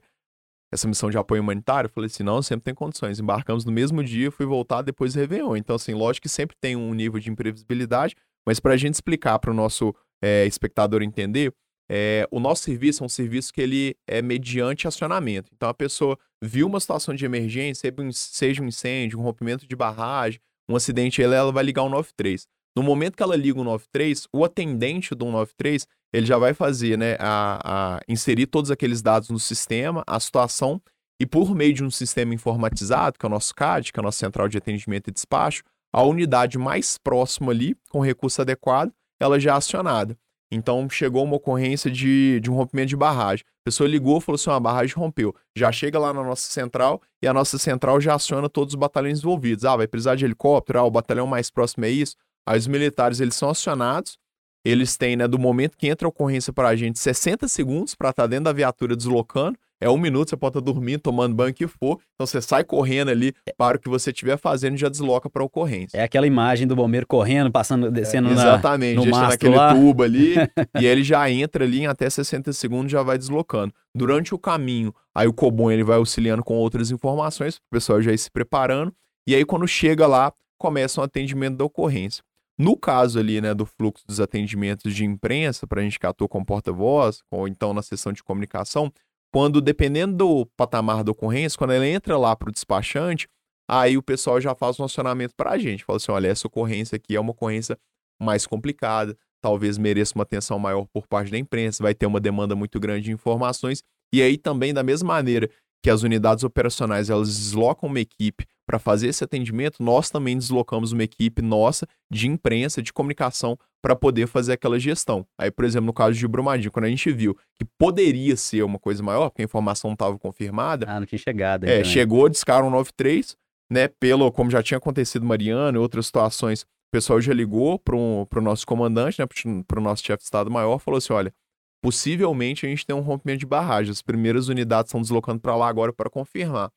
Speaker 3: essa missão de apoio humanitário? Eu falei assim, não, sempre tem condições. Embarcamos no mesmo dia, fui voltar depois do Réveillon. Então, assim, lógico que sempre tem um nível de imprevisibilidade, mas para a gente explicar para o nosso é, espectador entender, é, o nosso serviço é um serviço que ele é mediante acionamento. Então, a pessoa viu uma situação de emergência, seja um incêndio, um rompimento de barragem, um acidente, ela, ela vai ligar o 93. No momento que ela liga o 93, o atendente do 193, ele já vai fazer, né, a, a inserir todos aqueles dados no sistema, a situação, e por meio de um sistema informatizado, que é o nosso CAD, que é a nossa central de atendimento e despacho, a unidade mais próxima ali, com recurso adequado, ela já é acionada. Então, chegou uma ocorrência de, de um rompimento de barragem. A pessoa ligou falou assim: uma barragem rompeu. Já chega lá na nossa central e a nossa central já aciona todos os batalhões envolvidos. Ah, vai precisar de helicóptero? Ah, o batalhão mais próximo é isso. Aí os militares eles são acionados, eles têm, né, do momento que entra a ocorrência para a gente, 60 segundos para estar tá dentro da viatura deslocando. É um minuto, você pode estar tá dormindo, tomando banho que for. Então você sai correndo ali para o que você estiver fazendo e já desloca para a ocorrência.
Speaker 2: É aquela imagem do bombeiro correndo, passando, descendo é,
Speaker 3: exatamente,
Speaker 2: na, no
Speaker 3: deixando aquele lá. tubo ali. e ele já entra ali em até 60 segundos já vai deslocando. Durante o caminho, aí o Cobon ele vai auxiliando com outras informações, o pessoal já ir se preparando. E aí quando chega lá, começa o um atendimento da ocorrência. No caso ali, né, do fluxo dos atendimentos de imprensa, para a gente que atua com porta-voz, ou então na sessão de comunicação, quando, dependendo do patamar da ocorrência, quando ela entra lá para o despachante, aí o pessoal já faz um acionamento para a gente. Fala assim, olha, essa ocorrência aqui é uma ocorrência mais complicada, talvez mereça uma atenção maior por parte da imprensa, vai ter uma demanda muito grande de informações. E aí também, da mesma maneira que as unidades operacionais elas deslocam uma equipe para fazer esse atendimento, nós também deslocamos uma equipe nossa de imprensa, de comunicação, para poder fazer aquela gestão. Aí, por exemplo, no caso de Brumadinho, quando a gente viu que poderia ser uma coisa maior, porque a informação não estava confirmada.
Speaker 2: Ah, não tinha chegado.
Speaker 3: É, chegou, discaram 93, né? Pelo, como já tinha acontecido Mariana e outras situações, o pessoal já ligou para o nosso comandante, né? Para o nosso chefe de Estado-Maior, falou assim: olha, possivelmente a gente tem um rompimento de barragem. As primeiras unidades estão deslocando para lá agora para confirmar.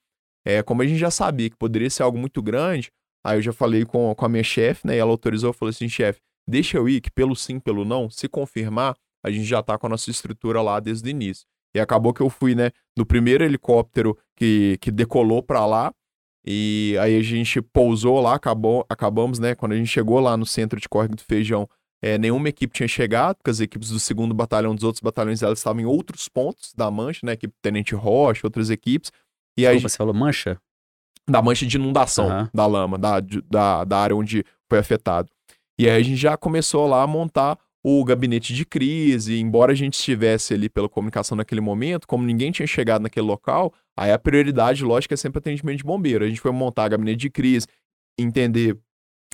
Speaker 3: É, como a gente já sabia que poderia ser algo muito grande, aí eu já falei com, com a minha chefe, né? E ela autorizou, falou assim, chefe, deixa eu ir, que pelo sim, pelo não, se confirmar, a gente já tá com a nossa estrutura lá desde o início. E acabou que eu fui, né, no primeiro helicóptero que, que decolou para lá, e aí a gente pousou lá, acabou, acabamos, né, quando a gente chegou lá no centro de córrego do Feijão, é, nenhuma equipe tinha chegado, porque as equipes do segundo batalhão, dos outros batalhões, elas estavam em outros pontos da mancha, né, equipe Tenente Rocha, outras equipes,
Speaker 2: e aí, você falou mancha?
Speaker 3: Da mancha de inundação uhum. da lama, da, da, da área onde foi afetado. E aí a gente já começou lá a montar o gabinete de crise, embora a gente estivesse ali pela comunicação naquele momento, como ninguém tinha chegado naquele local, aí a prioridade, lógico, é sempre atendimento de bombeiro. A gente foi montar gabinete de crise, entender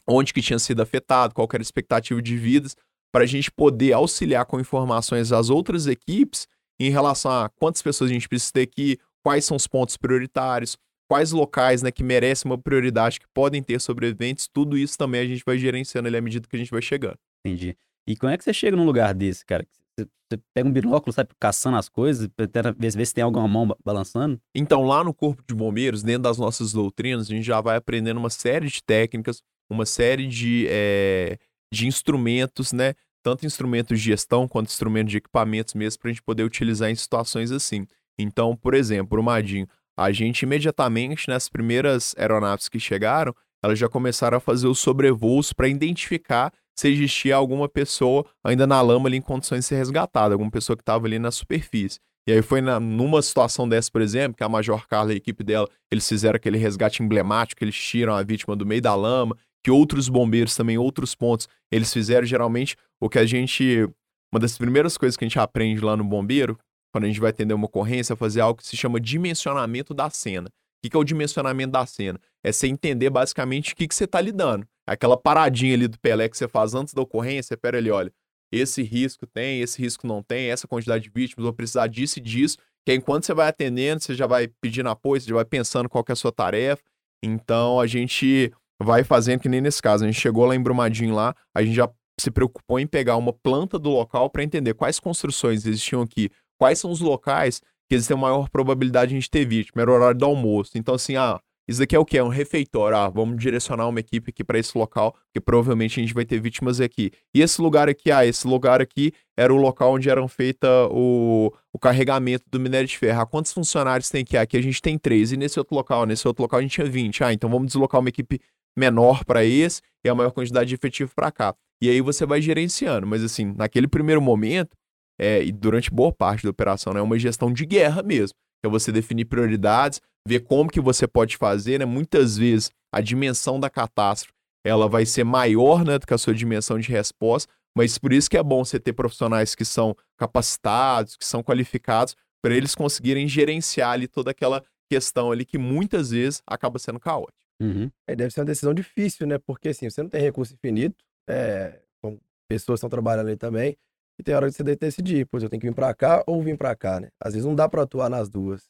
Speaker 3: onde que tinha sido afetado, qual era a expectativa de vidas, para a gente poder auxiliar com informações às outras equipes em relação a quantas pessoas a gente precisa ter aqui, quais são os pontos prioritários, quais locais né, que merecem uma prioridade, que podem ter sobreviventes, tudo isso também a gente vai gerenciando ali à medida que a gente vai chegando.
Speaker 2: Entendi. E como é que você chega num lugar desse, cara? Você, pega um binóculo, sai caçando as coisas, tenta ver, ver se tem alguma mão balançando?
Speaker 3: Então, lá no Corpo de Bombeiros, dentro das nossas doutrinas, a gente já vai aprendendo uma série de técnicas, uma série de, é, de instrumentos, né? Tanto instrumentos de gestão quanto instrumentos de equipamentos mesmo, para a gente poder utilizar em situações assim. Então, por exemplo, o Madinho, a gente imediatamente, nas primeiras aeronaves que chegaram, elas já começaram a fazer os sobrevoos para identificar se existia alguma pessoa ainda na lama ali em condições de ser resgatada, alguma pessoa que estava ali na superfície. E aí foi na, numa situação dessa, por exemplo, que a Major Carla e a equipe dela, eles fizeram aquele resgate emblemático, eles tiram a vítima do meio da lama, que outros bombeiros também, outros pontos, eles fizeram geralmente o que a gente... Uma das primeiras coisas que a gente aprende lá no bombeiro, quando a gente vai atender uma ocorrência, é fazer algo que se chama dimensionamento da cena. O que é o dimensionamento da cena? É você entender basicamente o que, que você está lidando. Aquela paradinha ali do Pelé que você faz antes da ocorrência, pera ali, olha, esse risco tem, esse risco não tem, essa quantidade de vítimas, vou precisar disso e disso. Que enquanto você vai atendendo, você já vai pedindo apoio, você já vai pensando qual é a sua tarefa. Então a gente vai fazendo que nem nesse caso. A gente chegou lá em Brumadinho lá, a gente já se preocupou em pegar uma planta do local para entender quais construções existiam aqui, quais são os locais que eles têm maior probabilidade de a gente ter vítima. Era o horário do almoço. Então, assim, ah, isso aqui é o que? É um refeitório. Ah, vamos direcionar uma equipe aqui para esse local, porque provavelmente a gente vai ter vítimas aqui. E esse lugar aqui, ah, esse lugar aqui era o local onde eram feita o, o carregamento do minério de ferro. Ah, quantos funcionários tem aqui? Aqui a gente tem três. E nesse outro local? Nesse outro local a gente tinha 20. Ah, então vamos deslocar uma equipe menor para esse e a maior quantidade de efetivo para cá. E aí você vai gerenciando. Mas assim, naquele primeiro momento, é, e durante boa parte da operação, né, é uma gestão de guerra mesmo. Que é você definir prioridades, ver como que você pode fazer, né? Muitas vezes a dimensão da catástrofe ela vai ser maior né, do que a sua dimensão de resposta, mas por isso que é bom você ter profissionais que são capacitados, que são qualificados, para eles conseguirem gerenciar ali toda aquela questão ali que muitas vezes acaba sendo caótica.
Speaker 1: Uhum. É, deve ser uma decisão difícil, né? Porque assim, você não tem recurso infinito, é, pessoas estão trabalhando ali também, e tem hora que você deve decidir, pois eu tenho que vir para cá ou vir para cá, né? Às vezes não dá para atuar nas duas.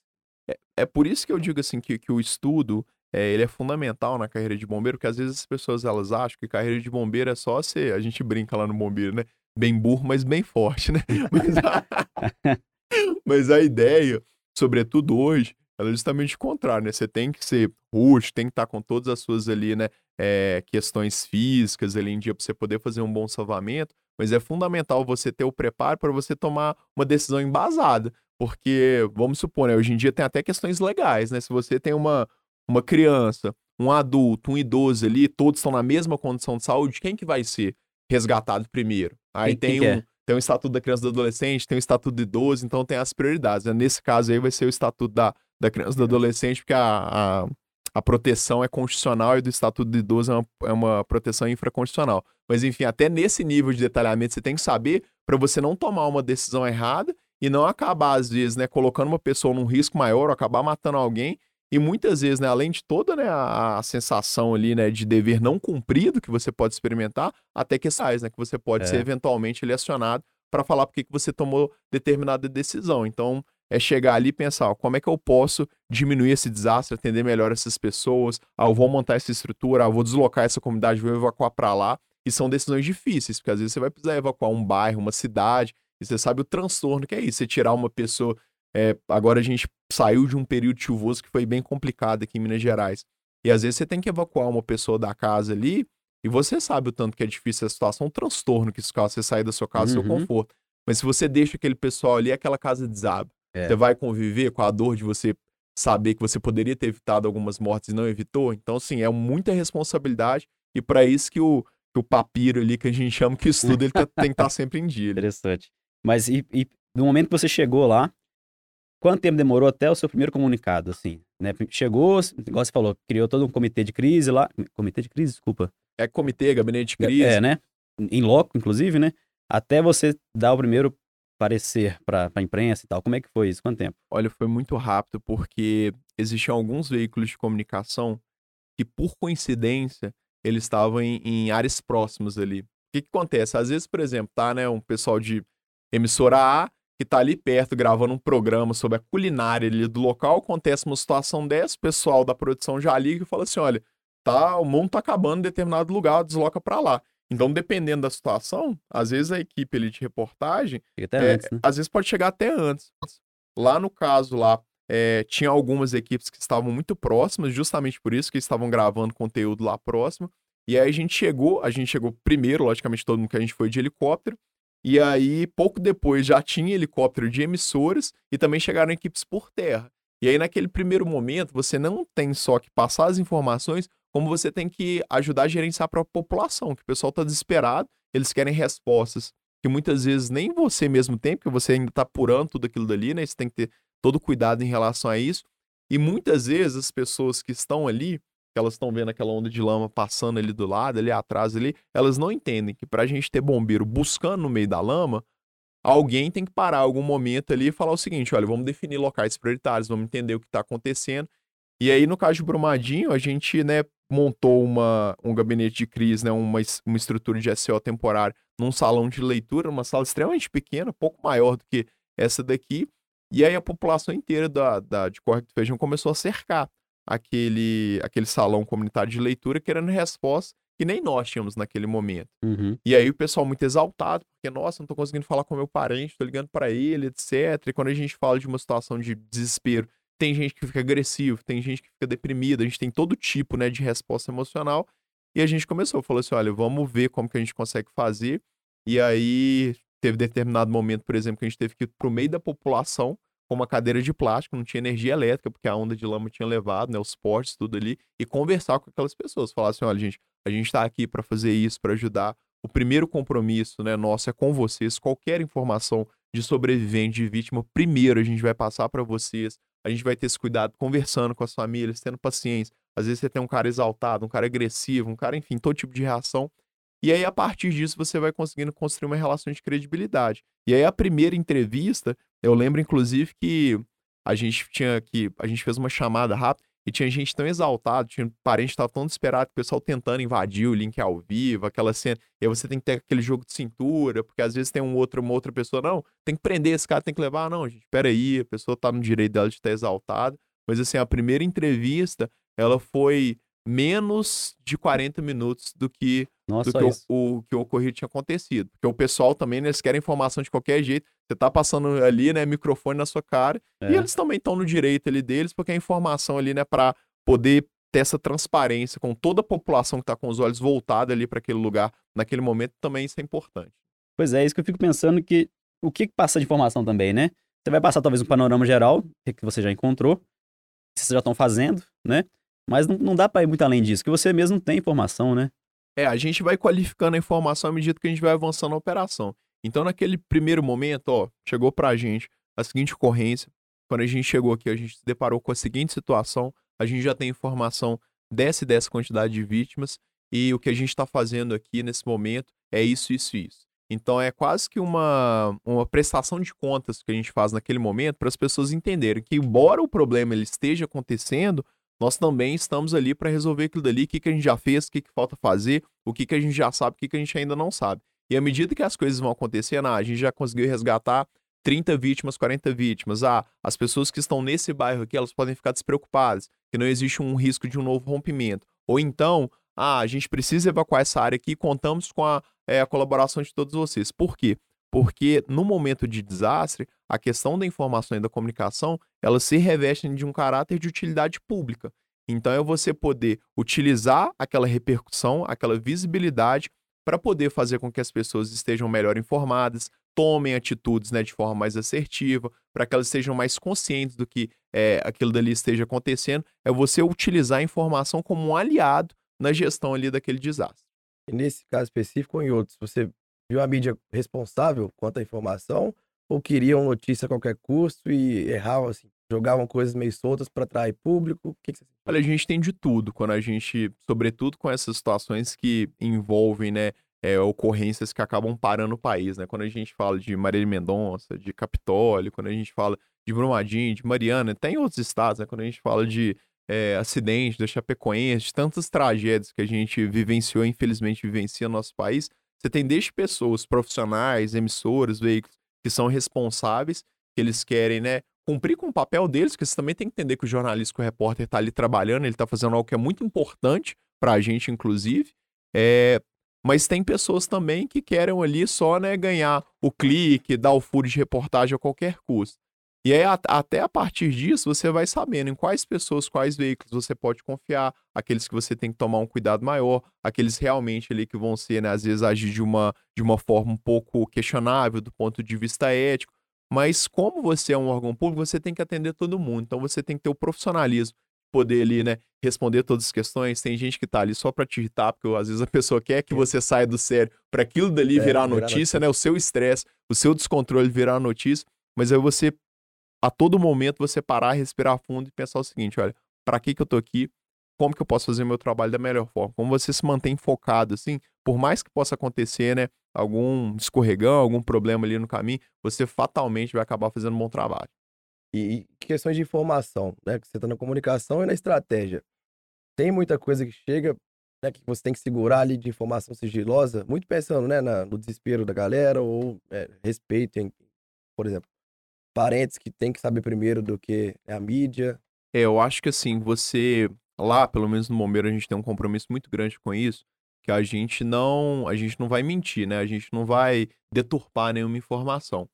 Speaker 3: É, é, por isso que eu digo assim que, que o estudo é, ele é fundamental na carreira de bombeiro, porque às vezes as pessoas elas acham que carreira de bombeiro é só ser, a gente brinca lá no bombeiro, né? Bem burro, mas bem forte, né? Mas a, mas a ideia, sobretudo hoje, ela é justamente o contrário, né? Você tem que ser rústico, tem que estar com todas as suas ali, né? É, questões físicas ali em dia para você poder fazer um bom salvamento, mas é fundamental você ter o preparo para você tomar uma decisão embasada, porque, vamos supor, né, hoje em dia tem até questões legais, né? Se você tem uma, uma criança, um adulto, um idoso ali, todos estão na mesma condição de saúde, quem que vai ser resgatado primeiro? Aí quem, tem um... É? Tem o Estatuto da Criança e do Adolescente, tem o Estatuto do Idoso, então tem as prioridades. Né? Nesse caso aí vai ser o Estatuto da, da Criança e do Adolescente, porque a, a a proteção é constitucional e do Estatuto de Idoso é uma, é uma proteção infraconstitucional. Mas, enfim, até nesse nível de detalhamento você tem que saber para você não tomar uma decisão errada e não acabar, às vezes, né, colocando uma pessoa num risco maior ou acabar matando alguém. E muitas vezes, né, além de toda né, a, a sensação ali, né, de dever não cumprido que você pode experimentar, até que sais, né, que você pode é. ser eventualmente lecionado para falar por que você tomou determinada decisão. Então, é chegar ali e pensar, ó, como é que eu posso diminuir esse desastre, atender melhor essas pessoas, ah, eu vou montar essa estrutura, ah, eu vou deslocar essa comunidade, vou evacuar para lá. E são decisões difíceis, porque às vezes você vai precisar evacuar um bairro, uma cidade, e você sabe o transtorno que é isso, você tirar uma pessoa. É, agora a gente saiu de um período chuvoso que foi bem complicado aqui em Minas Gerais. E às vezes você tem que evacuar uma pessoa da casa ali, e você sabe o tanto que é difícil a situação, um transtorno que isso causa você sair da sua casa, uhum. do seu conforto. Mas se você deixa aquele pessoal ali, aquela casa desaba. É. Você vai conviver com a dor de você saber que você poderia ter evitado algumas mortes e não evitou. Então, assim, é muita responsabilidade e para isso que o, que o papiro ali, que a gente chama que estuda, ele tá, tem que estar tá sempre em dia.
Speaker 2: Interessante. Mas e, e no momento que você chegou lá, quanto tempo demorou até o seu primeiro comunicado, assim? Né? Chegou, igual você falou, criou todo um comitê de crise lá. Comitê de crise, desculpa.
Speaker 3: É comitê, gabinete de crise.
Speaker 2: É, né? Em loco, inclusive, né? Até você dar o primeiro parecer para a imprensa e tal. Como é que foi isso? Quanto tempo?
Speaker 3: Olha, foi muito rápido porque existiam alguns veículos de comunicação que, por coincidência, eles estavam em, em áreas próximas ali. O que, que acontece? Às vezes, por exemplo, tá, né, um pessoal de emissora A que tá ali perto gravando um programa sobre a culinária ali do local, acontece uma situação dessa, o pessoal da produção já liga e fala assim, olha, tá, o mundo tá acabando em determinado lugar, desloca para lá. Então, dependendo da situação, às vezes a equipe ali de reportagem,
Speaker 2: é, antes, né?
Speaker 3: às vezes pode chegar até antes. Lá no caso lá, é, tinha algumas equipes que estavam muito próximas, justamente por isso que estavam gravando conteúdo lá próximo. E aí a gente chegou, a gente chegou primeiro, logicamente todo mundo que a gente foi de helicóptero, e aí, pouco depois, já tinha helicóptero de emissoras e também chegaram equipes por terra. E aí, naquele primeiro momento, você não tem só que passar as informações, como você tem que ajudar a gerenciar a população, que o pessoal está desesperado, eles querem respostas que muitas vezes nem você mesmo tem, porque você ainda está apurando tudo aquilo dali, né? Você tem que ter todo cuidado em relação a isso. E muitas vezes as pessoas que estão ali, que elas estão vendo aquela onda de lama passando ali do lado, ali atrás ali, elas não entendem que para a gente ter bombeiro buscando no meio da lama, alguém tem que parar algum momento ali e falar o seguinte, olha, vamos definir locais prioritários, vamos entender o que está acontecendo. E aí, no caso de Brumadinho, a gente, né, montou uma, um gabinete de crise, né, uma, uma estrutura de SO temporário num salão de leitura, uma sala extremamente pequena, pouco maior do que essa daqui. E aí a população inteira da, da, de Córrego do Feijão começou a cercar aquele, aquele salão comunitário de leitura querendo resposta que nem nós tínhamos naquele momento.
Speaker 2: Uhum.
Speaker 3: E aí o pessoal muito exaltado, porque, nossa, não tô conseguindo falar com meu parente, tô ligando para ele, etc. E quando a gente fala de uma situação de desespero, tem gente que fica agressivo, tem gente que fica deprimida, a gente tem todo tipo, né, de resposta emocional. E a gente começou, falou assim, olha, vamos ver como que a gente consegue fazer. E aí teve determinado momento, por exemplo, que a gente teve que ir pro meio da população com uma cadeira de plástico, não tinha energia elétrica, porque a onda de lama tinha levado, né, os portes, tudo ali, e conversar com aquelas pessoas. Falar assim, olha, gente, a gente está aqui para fazer isso, para ajudar. O primeiro compromisso, né, nosso é com vocês. Qualquer informação de sobrevivente, de vítima, primeiro a gente vai passar para vocês. A gente vai ter esse cuidado conversando com as famílias, tendo paciência. Às vezes você tem um cara exaltado, um cara agressivo, um cara, enfim, todo tipo de reação. E aí, a partir disso, você vai conseguindo construir uma relação de credibilidade. E aí, a primeira entrevista, eu lembro, inclusive, que a gente tinha que. A gente fez uma chamada rápida e tinha gente tão exaltada, tinha parente que estava tão desesperado, o pessoal tentando invadir o link ao vivo, aquela cena. E aí você tem que ter aquele jogo de cintura, porque às vezes tem um outro, uma outra pessoa, não, tem que prender esse cara, tem que levar. Não, gente, peraí, a pessoa tá no direito dela de estar exaltada. Mas assim, a primeira entrevista, ela foi menos de 40 minutos do que,
Speaker 2: Nossa,
Speaker 3: do que o, o, que o ocorrido tinha acontecido. Porque o pessoal também, eles querem informação de qualquer jeito. Você tá passando ali, né, microfone na sua cara,
Speaker 2: É.
Speaker 3: e eles também estão no direito ali deles, porque a informação ali, né, para poder ter essa transparência com toda a população que tá com os olhos voltados ali para aquele lugar, naquele momento, também isso é importante.
Speaker 2: Pois é, isso que eu fico pensando que o que que passa de informação também, né? Você vai passar talvez um panorama geral, que você já encontrou, que vocês já estão fazendo, né? Mas não, não dá pra ir muito além disso, que você mesmo tem informação, né?
Speaker 3: É, a gente vai qualificando a informação à medida que a gente vai avançando na operação. Então, naquele primeiro momento, ó, chegou pra gente a seguinte ocorrência. Quando a gente chegou aqui, a gente se deparou com a seguinte situação. A gente já tem informação dessa e dessa quantidade de vítimas. E o que a gente está fazendo aqui nesse momento é isso, isso e isso. Então, é quase que uma, uma prestação de contas que a gente faz naquele momento para as pessoas entenderem que, embora o problema ele esteja acontecendo, nós também estamos ali para resolver aquilo dali, o que, que a gente já fez, o que, que falta fazer, o que, que a gente já sabe, o que, que a gente ainda não sabe. E à medida que as coisas vão acontecendo, ah, a gente já conseguiu resgatar 30 vítimas, 40 vítimas. Ah, as pessoas que estão nesse bairro aqui, elas podem ficar despreocupadas, que não existe um risco de um novo rompimento. Ou então, ah, a gente precisa evacuar essa área aqui, contamos com a, é, a colaboração de todos vocês. Por quê? Porque no momento de desastre, a questão da informação e da comunicação, elas se revestem de um caráter de utilidade pública. Então é você poder utilizar aquela repercussão, aquela visibilidade para poder fazer com que as pessoas estejam melhor informadas, tomem atitudes né, de forma mais assertiva, para que elas estejam mais conscientes do que é, aquilo dali esteja acontecendo. É você utilizar a informação como um aliado na gestão ali daquele desastre.
Speaker 1: E nesse caso específico ou em outros, você viu a mídia responsável quanto à informação ou queriam notícia a qualquer custo e erravam, assim, jogavam coisas meio soltas para atrair público? Que, que
Speaker 3: Olha, a gente tem de tudo quando a gente, sobretudo com essas situações que envolvem, né, é, ocorrências que acabam parando o país, né? Quando a gente fala de Marília Mendonça, de Capitólio, quando a gente fala de Brumadinho, de Mariana, tem outros estados, né? Quando a gente fala de é, acidente da Chapecoense, de tantas tragédias que a gente vivenciou, infelizmente vivencia no nosso país, você tem desde pessoas profissionais, emissoras, veículos, que são responsáveis, que eles querem, né, cumprir com o papel deles, porque você também tem que entender que o jornalista, que o repórter está ali trabalhando, ele está fazendo algo que é muito importante para a gente, inclusive, é, mas tem pessoas também que querem ali só né, ganhar o clique, dar o furo de reportagem a qualquer custo. E aí, até a partir disso, você vai sabendo em quais pessoas, quais veículos você pode confiar, aqueles que você tem que tomar um cuidado maior, aqueles realmente ali que vão ser, né, às vezes, agir de uma, de uma forma um pouco questionável do ponto de vista ético. Mas como você é um órgão público, você tem que atender todo mundo. Então você tem que ter o profissionalismo poder ali, né, responder todas as questões. Tem gente que tá ali só para te irritar, porque às vezes a pessoa quer que você saia do sério para aquilo dali é, virar notícia, notícia, né? O seu estresse, o seu descontrole virar notícia. Mas aí você, a todo momento, você parar, respirar fundo e pensar o seguinte: olha, para que que eu tô aqui? Como que eu posso fazer meu trabalho da melhor forma? Como você se mantém focado, assim, por mais que possa acontecer, né? Algum escorregão, algum problema ali no caminho, você fatalmente vai acabar fazendo um bom trabalho.
Speaker 1: E, questões de informação, né? Que você está na comunicação e na estratégia. Tem muita coisa que chega, né? Que você tem que segurar ali de informação sigilosa, muito pensando, né? Na, no desespero da galera ou é, respeito, em, por exemplo, parentes que tem que saber primeiro do que a mídia.
Speaker 3: É, eu acho que assim, você lá, pelo menos no Bombeiro, a gente tem um compromisso muito grande com isso, que a gente não, a gente não vai mentir, né? A gente não vai deturpar nenhuma informação.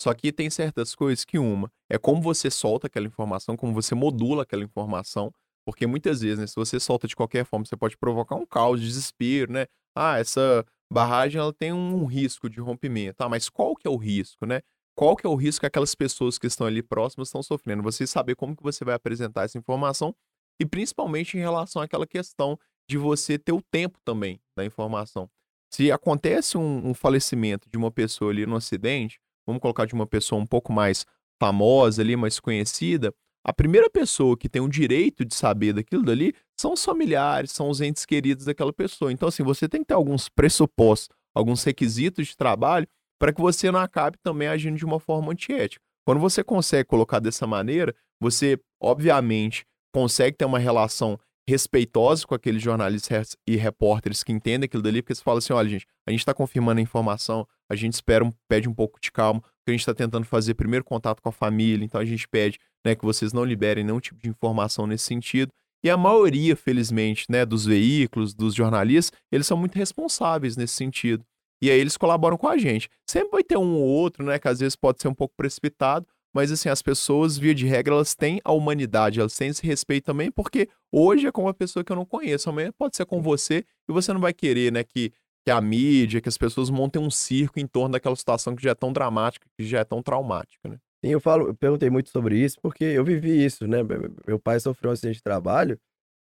Speaker 3: Só que tem certas coisas que uma é como você solta aquela informação, como você modula aquela informação, porque muitas vezes, né, se você solta de qualquer forma, você pode provocar um caos, desespero, né? Ah, essa barragem ela tem um risco de rompimento. Ah, mas qual que é o risco, né? Qual que é o risco que aquelas pessoas que estão ali próximas estão sofrendo? Você saber como que você vai apresentar essa informação e principalmente em relação àquela questão de você ter o tempo também da informação. Se acontece um, um falecimento de uma pessoa ali no acidente, vamos colocar de uma pessoa um pouco mais famosa ali, mais conhecida, a primeira pessoa que tem o direito de saber daquilo dali são os familiares, são os entes queridos daquela pessoa. Então, assim, você tem que ter alguns pressupostos, alguns requisitos de trabalho para que você não acabe também agindo de uma forma antiética. Quando você consegue colocar dessa maneira, você, obviamente, consegue ter uma relação respeitosa com aqueles jornalistas e repórteres que entendem aquilo dali, porque você fala assim, olha, gente, a gente está confirmando a informação, a gente espera, um, pede um pouco de calma, porque a gente está tentando fazer primeiro contato com a família, então a gente pede né, que vocês não liberem nenhum tipo de informação nesse sentido. E a maioria, felizmente, né, dos veículos, dos jornalistas, eles são muito responsáveis nesse sentido. E aí eles colaboram com a gente. Sempre vai ter um ou outro, né, que às vezes pode ser um pouco precipitado, mas assim, as pessoas, via de regra, elas têm a humanidade, elas têm esse respeito também, porque hoje é com uma pessoa que eu não conheço, amanhã pode ser com você, e você não vai querer, né, que, que a mídia, que as pessoas montem um circo em torno daquela situação que já é tão dramática, que já é tão traumática, né?
Speaker 1: Sim, eu falo, eu perguntei muito sobre isso, porque eu vivi isso, né? Meu pai sofreu um acidente de trabalho,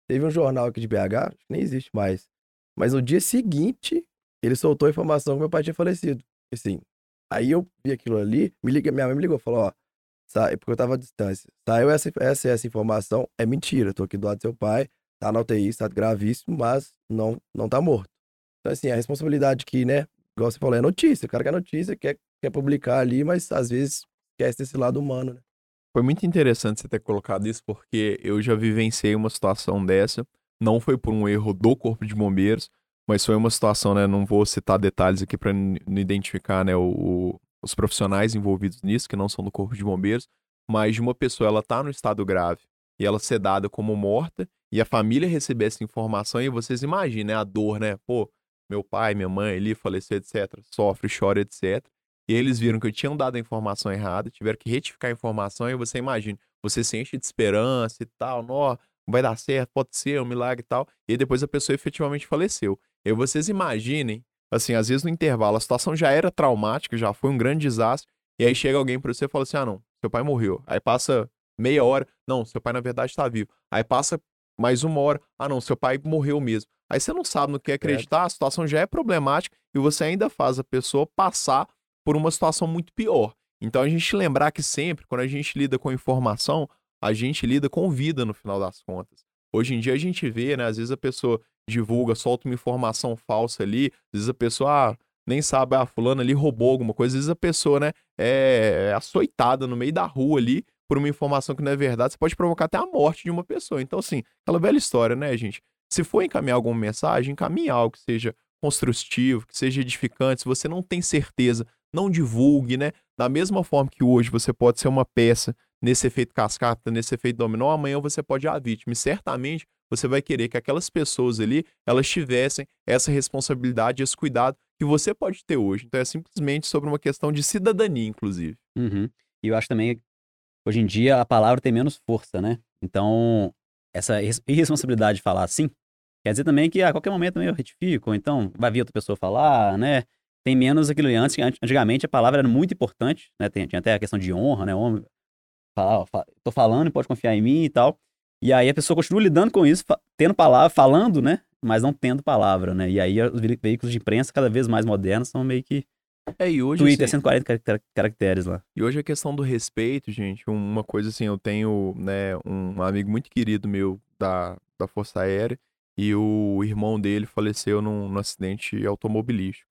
Speaker 1: teve um jornal aqui de BH, que nem existe mais, mas no dia seguinte, ele soltou a informação que meu pai tinha falecido. Assim, aí eu vi aquilo ali, me liga, minha mãe me ligou, falou, ó, Sa... Porque eu tava à distância. Saiu essa, essa, essa informação, é mentira. Tô aqui do lado do seu pai, tá na UTI, está gravíssimo, mas não, não tá morto. Então, assim, a responsabilidade que, né, igual você falou, é notícia. O cara quer notícia, quer, quer publicar ali, mas às vezes esquece desse lado humano, né?
Speaker 3: Foi muito interessante você ter colocado isso, porque eu já vivenciei uma situação dessa. Não foi por um erro do Corpo de Bombeiros, mas foi uma situação, né? Não vou citar detalhes aqui para não identificar, né, o, os profissionais envolvidos nisso, que não são do Corpo de Bombeiros, mas de uma pessoa, ela tá no estado grave e ela ser dada como morta e a família receber essa informação e vocês imaginem né, a dor, né? Pô, meu pai, minha mãe ali faleceu, etc. Sofre, chora, etc. E eles viram que eu tinha dado a informação errada, tiveram que retificar a informação e você imagina, você se enche de esperança e tal, nó, vai dar certo, pode ser um milagre e tal. E depois a pessoa efetivamente faleceu. E vocês imaginem assim, às vezes no intervalo a situação já era traumática, já foi um grande desastre, e aí chega alguém para você e fala assim: ah, não, seu pai morreu. Aí passa meia hora, não, seu pai na verdade está vivo. Aí passa mais uma hora, ah, não, seu pai morreu mesmo. Aí você não sabe no que acreditar, a situação já é problemática e você ainda faz a pessoa passar por uma situação muito pior. Então a gente lembrar que sempre, quando a gente lida com informação, a gente lida com vida no final das contas. Hoje em dia a gente vê, né, às vezes a pessoa divulga, solta uma informação falsa ali, às vezes a pessoa ah, nem sabe, ah, fulano ali roubou alguma coisa, às vezes a pessoa, né, é, é açoitada no meio da rua ali por uma informação que não é verdade, você pode provocar até a morte de uma pessoa. Então, assim, aquela velha história, né, gente? Se for encaminhar alguma mensagem, encaminhe algo que seja construtivo, que seja edificante. Se você não tem certeza, não divulgue, né? Da mesma forma que hoje você pode ser uma peça nesse efeito cascata, nesse efeito dominó, amanhã você pode ir a vítima. E certamente você vai querer que aquelas pessoas ali, elas tivessem essa responsabilidade, esse cuidado que você pode ter hoje. Então é simplesmente sobre uma questão de cidadania, inclusive.
Speaker 2: Uhum. E eu acho também, hoje em dia, a palavra tem menos força, né? Então, essa irresponsabilidade de falar assim, quer dizer também que a qualquer momento eu retifico, então vai vir outra pessoa falar, né? Tem menos aquilo antes, antigamente a palavra era muito importante, né? Tinha até a questão de honra, né? Homem, falar, tô falando, pode confiar em mim e tal. E aí a pessoa continua lidando com isso, tendo palavra, falando, né? Mas não tendo palavra, né? E aí os veículos de imprensa cada vez mais modernos são meio que
Speaker 3: é, e hoje,
Speaker 2: Twitter,
Speaker 3: assim,
Speaker 2: 140 caracteres lá.
Speaker 3: E hoje a questão do respeito, gente, uma coisa assim, eu tenho, né, um amigo muito querido meu da, da Força Aérea e o irmão dele faleceu num, num acidente automobilístico.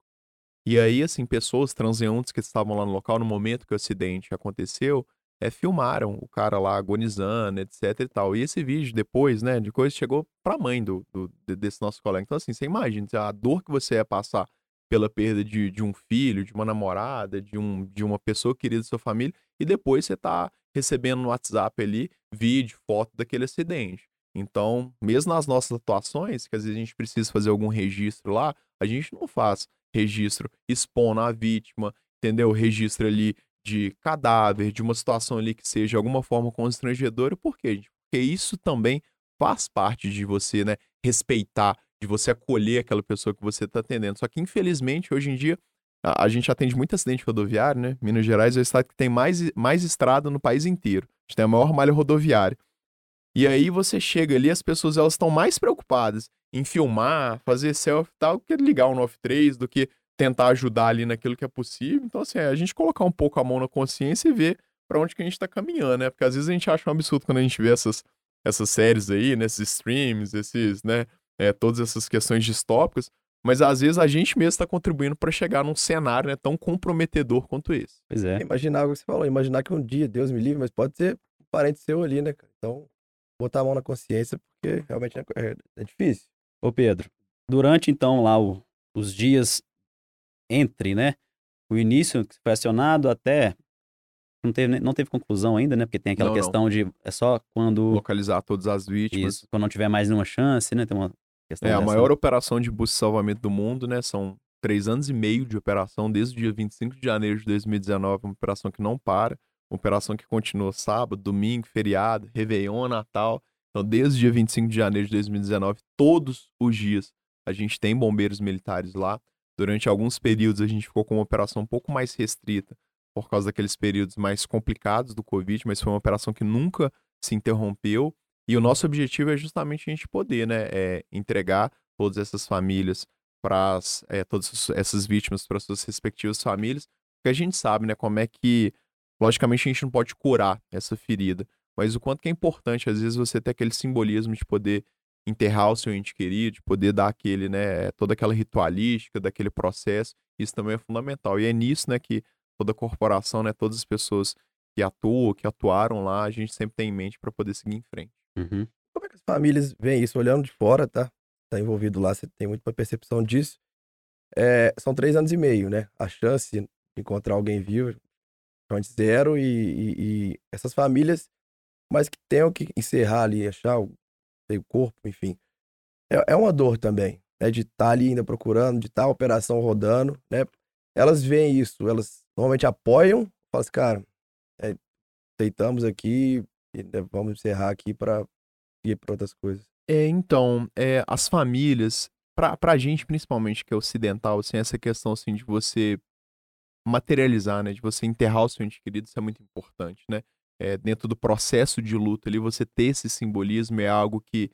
Speaker 3: E aí, assim, pessoas transeuntes que estavam lá no local no momento que o acidente aconteceu, é, filmaram o cara lá agonizando, etc e tal. E esse vídeo depois, né, de coisa, chegou pra mãe do, do, desse nosso colega. Então, assim, você imagina a dor que você ia passar pela perda de, de um filho, de uma namorada, de, um, de uma pessoa querida da sua família, e depois você tá recebendo no WhatsApp ali vídeo, foto daquele acidente. Então, mesmo nas nossas atuações, que às vezes a gente precisa fazer algum registro lá, a gente não faz registro expondo a vítima, entendeu? Registro ali de cadáver, de uma situação ali que seja de alguma forma constrangedora. Por quê? Porque isso também faz parte de você, né, respeitar, de você acolher aquela pessoa que você está atendendo. Só que, infelizmente, hoje em dia, a, a, gente atende muito acidente rodoviário, né? Minas Gerais é o estado que tem mais, mais estrada no país inteiro. A gente tem a maior malha rodoviária. E aí você chega ali, as pessoas elas estão mais preocupadas em filmar, fazer selfie e tal, que ligar o 93, do que tentar ajudar ali naquilo que é possível. Então, assim, é a gente colocar um pouco a mão na consciência e ver para onde que a gente tá caminhando, né? Porque às vezes a gente acha um absurdo quando a gente vê essas, essas séries aí, nesses né? streams, esses, né? É, todas essas questões distópicas, mas às vezes a gente mesmo está contribuindo para chegar num cenário né, tão comprometedor quanto esse.
Speaker 1: Pois é. Imaginar o que você falou, imaginar que um dia, Deus me livre, mas pode ser um parente seu ali, né? Então, botar a mão na consciência, porque realmente é, é, é difícil.
Speaker 2: Ô Pedro, durante então lá o, os dias entre, né? O início que foi acionado até não teve, não teve conclusão ainda, né? Porque tem aquela não, questão não. de é só quando
Speaker 3: localizar todas as vítimas. Isso,
Speaker 2: quando não tiver mais nenhuma chance, né? Tem uma questão
Speaker 3: É a maior operação de busca e salvamento do mundo, né? São três anos e meio de operação desde o dia 25 de janeiro de 2019, uma operação que não para, uma operação que continua sábado, domingo, feriado, Réveillon, Natal. Então, desde o dia 25 de janeiro de 2019, todos os dias a gente tem bombeiros militares lá. Durante alguns períodos a gente ficou com uma operação um pouco mais restrita por causa daqueles períodos mais complicados do Covid, mas foi uma operação que nunca se interrompeu. E o nosso objetivo é justamente a gente poder né, é, entregar todas essas famílias para é, todas essas vítimas para suas respectivas famílias, porque a gente sabe né, como é que, logicamente, a gente não pode curar essa ferida, mas o quanto que é importante, às vezes, você ter aquele simbolismo de poder enterrar o seu ente querido, de poder dar aquele, né, toda aquela ritualística daquele processo, isso também é fundamental. E é nisso, né, que toda corporação, né, todas as pessoas que atuam, que atuaram lá, a gente sempre tem em mente para poder seguir em frente.
Speaker 2: Uhum.
Speaker 1: Como é que as famílias veem isso olhando de fora, tá? Tá envolvido lá, você tem muita percepção disso. É, são três anos e meio, né? A chance de encontrar alguém vivo é zero e, e, e essas famílias, mas que tenham que encerrar ali, achar o o corpo, enfim. É, é uma dor também, né? De estar tá ali ainda procurando, de estar tá a operação rodando, né? Elas veem isso, elas normalmente apoiam, falam assim, cara, é, deitamos aqui e né, vamos encerrar aqui para ir para outras coisas.
Speaker 3: É, então, é, as famílias, pra, pra gente principalmente que é ocidental, assim, essa questão assim de você materializar, né, de você enterrar o seu ente querido, isso é muito importante, né? É, dentro do processo de luta ali, você ter esse simbolismo é algo que,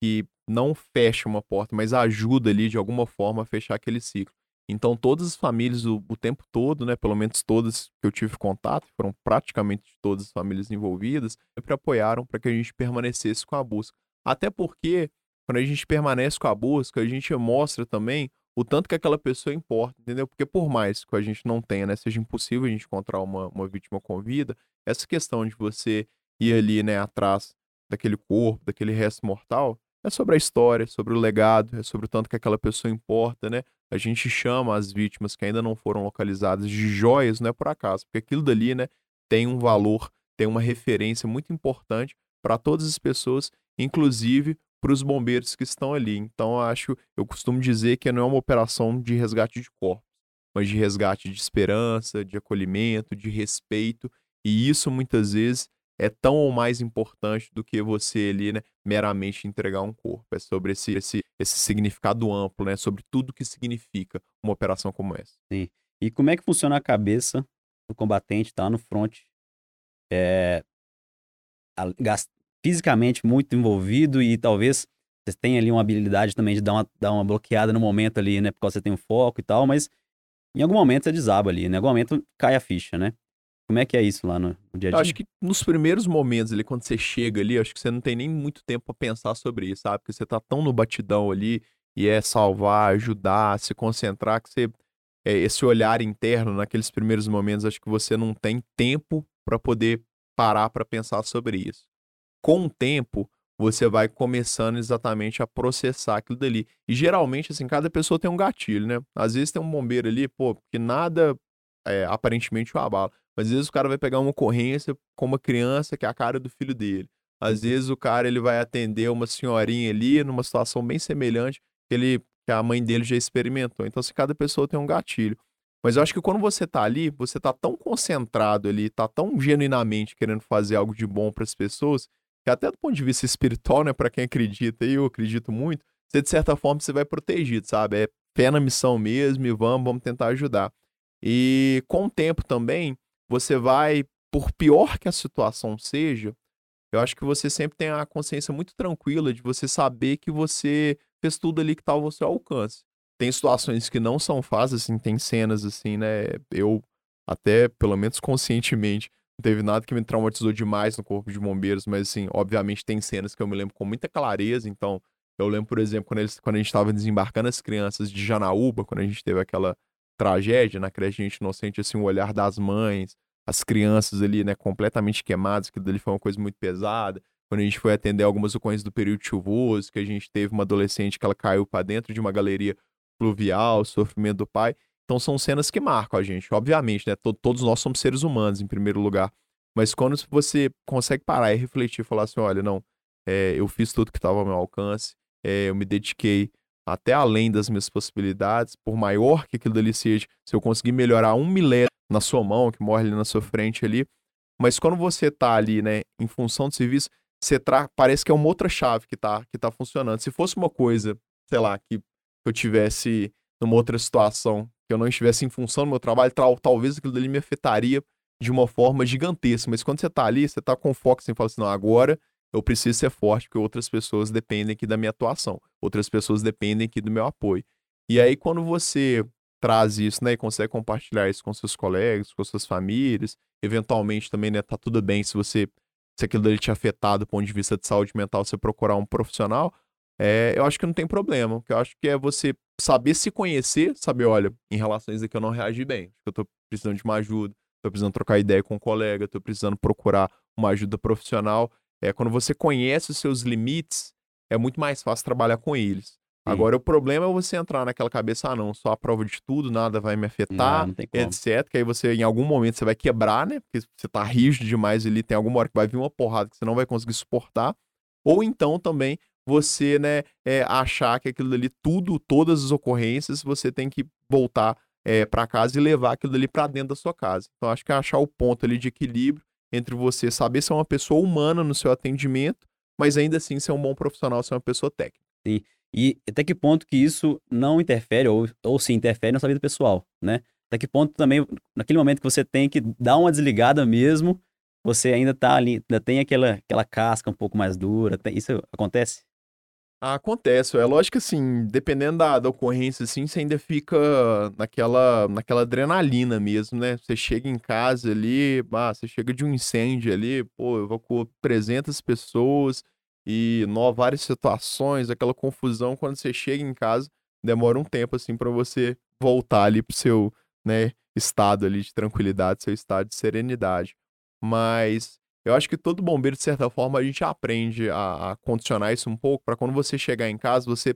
Speaker 3: que não fecha uma porta, mas ajuda ali de alguma forma a fechar aquele ciclo. Então, todas as famílias, o, o, tempo todo, né, pelo menos todas que eu tive contato, foram praticamente todas as famílias envolvidas, sempre apoiaram para que a gente permanecesse com a busca. Até porque, quando a gente permanece com a busca, a gente mostra também o tanto que aquela pessoa importa, entendeu? Porque por mais que a gente não tenha, né, seja impossível a gente encontrar uma, uma vítima com vida, essa questão de você ir ali, né, atrás daquele corpo, daquele resto mortal, é sobre a história, sobre o legado, é sobre o tanto que aquela pessoa importa, né? A gente chama as vítimas que ainda não foram localizadas de joias, não é por acaso, porque aquilo dali, né, tem um valor, tem uma referência muito importante para todas as pessoas, inclusive para os bombeiros que estão ali. Então, eu acho, eu costumo dizer que não é uma operação de resgate de corpos, mas de resgate de esperança, de acolhimento, de respeito, e isso muitas vezes é tão ou mais importante do que você ali, né, meramente entregar um corpo. É sobre esse, esse, esse significado amplo, né, sobre tudo que significa uma operação como essa.
Speaker 2: Sim. E como é que funciona a cabeça do combatente, tá no front, é, fisicamente muito envolvido e talvez você tenha ali uma habilidade também de dar uma, dar uma bloqueada no momento ali, né, porque você tem um foco e tal, mas em algum momento você desaba ali, né, em algum momento cai a ficha, né? Como é que é isso lá no, no dia a dia?
Speaker 3: Eu acho que nos primeiros momentos ali, quando você chega ali, acho que você não tem nem muito tempo pra pensar sobre isso, sabe? Porque você tá tão no batidão ali e é salvar, ajudar, se concentrar, que você. É, esse olhar interno naqueles primeiros momentos, acho que você não tem tempo para poder parar para pensar sobre isso. Com o tempo, você vai começando exatamente a processar aquilo dali. E geralmente, assim, cada pessoa tem um gatilho, né? Às vezes tem um bombeiro ali, pô, que nada é, aparentemente o abala. Mas às vezes o cara vai pegar uma ocorrência com uma criança que é a cara do filho dele. Às uhum. vezes o cara ele vai atender uma senhorinha ali numa situação bem semelhante que ele que a mãe dele já experimentou. Então, se cada pessoa tem um gatilho. Mas eu acho que quando você tá ali, você tá tão concentrado ali, tá tão genuinamente querendo fazer algo de bom para as pessoas, que até do ponto de vista espiritual, né, para quem acredita, e eu acredito muito, você de certa forma você vai protegido, sabe? É pé na missão mesmo e vamos, vamos tentar ajudar. E com o tempo também, você vai, por pior que a situação seja, eu acho que você sempre tem a consciência muito tranquila de você saber que você fez tudo ali que estava ao seu alcance. Tem situações que não são fáceis, assim, tem cenas assim, né? Eu, até pelo menos conscientemente, não teve nada que me traumatizou demais no Corpo de Bombeiros, mas assim, obviamente tem cenas que eu me lembro com muita clareza. Então, eu lembro, por exemplo, quando, eles, quando a gente estava desembarcando as crianças de Janaúba, quando a gente teve aquela tragédia na creche Gente Inocente, assim, o olhar das mães, as crianças ali, né, completamente queimadas, que dali foi uma coisa muito pesada. Quando a gente foi atender algumas ocorrências do período chuvoso, que a gente teve uma adolescente que ela caiu para dentro de uma galeria fluvial, sofrimento do pai. Então são cenas que marcam a gente, obviamente, né? Todos nós somos seres humanos, em primeiro lugar. Mas quando você consegue parar e refletir, falar assim, olha, não, é, eu fiz tudo que estava ao meu alcance, é, eu me dediquei até além das minhas possibilidades, por maior que aquilo dali seja, se eu conseguir melhorar um milésimo na sua mão, que morre ali na sua frente ali, mas quando você tá ali, né, em função do serviço, você tra... parece que é uma outra chave que tá, que tá funcionando. Se fosse uma coisa, sei lá, que eu tivesse numa outra situação, que eu não estivesse em função do meu trabalho, tal, talvez aquilo dali me afetaria de uma forma gigantesca. Mas quando você tá ali, você tá com foco, você fala assim, não, agora eu preciso ser forte, porque outras pessoas dependem aqui da minha atuação, outras pessoas dependem aqui do meu apoio. E aí, quando você traz isso, né, e consegue compartilhar isso com seus colegas, com suas famílias, eventualmente também, né, tá tudo bem se você, se aquilo dele te afetar do ponto de vista de saúde mental, você procurar um profissional, é, eu acho que não tem problema. Que eu acho que é você saber se conhecer, saber, olha, em relação a isso aqui eu não reagi bem, acho que eu tô precisando de uma ajuda, tô precisando trocar ideia com um colega, tô precisando procurar uma ajuda profissional, é, quando você conhece os seus limites, é muito mais fácil trabalhar com eles. Sim. Agora, o problema é você entrar naquela cabeça, ah, não, só a prova de tudo, nada vai me afetar, não, não etc. Que aí você, em algum momento, você vai quebrar, né? Porque você tá rígido demais ali, tem alguma hora que vai vir uma porrada que você não vai conseguir suportar. Ou então também você, né, é, achar que aquilo ali, tudo, todas as ocorrências, você tem que voltar é, para casa e levar aquilo ali para dentro da sua casa. Então, acho que é achar o ponto ali de equilíbrio entre você saber ser uma pessoa humana no seu atendimento, mas ainda assim ser um bom profissional, ser uma pessoa técnica.
Speaker 2: Sim. E até que ponto que isso não interfere, ou, ou se interfere na sua vida pessoal, né? Até que ponto também, naquele momento que você tem que dar uma desligada mesmo, você ainda tá ali, ainda tem aquela, aquela casca um pouco mais dura. Tem, isso acontece?
Speaker 3: Acontece, é lógico que assim, dependendo da, da ocorrência, assim, você ainda fica naquela, naquela adrenalina mesmo, né? Você chega em casa ali, ah, você chega de um incêndio ali, pô, evacuou 300 pessoas e nó, várias situações, aquela confusão, quando você chega em casa, demora um tempo, assim, para você voltar ali pro seu, né, estado ali de tranquilidade, seu estado de serenidade. Mas eu acho que todo bombeiro, de certa forma, a gente aprende a, a condicionar isso um pouco para quando você chegar em casa, você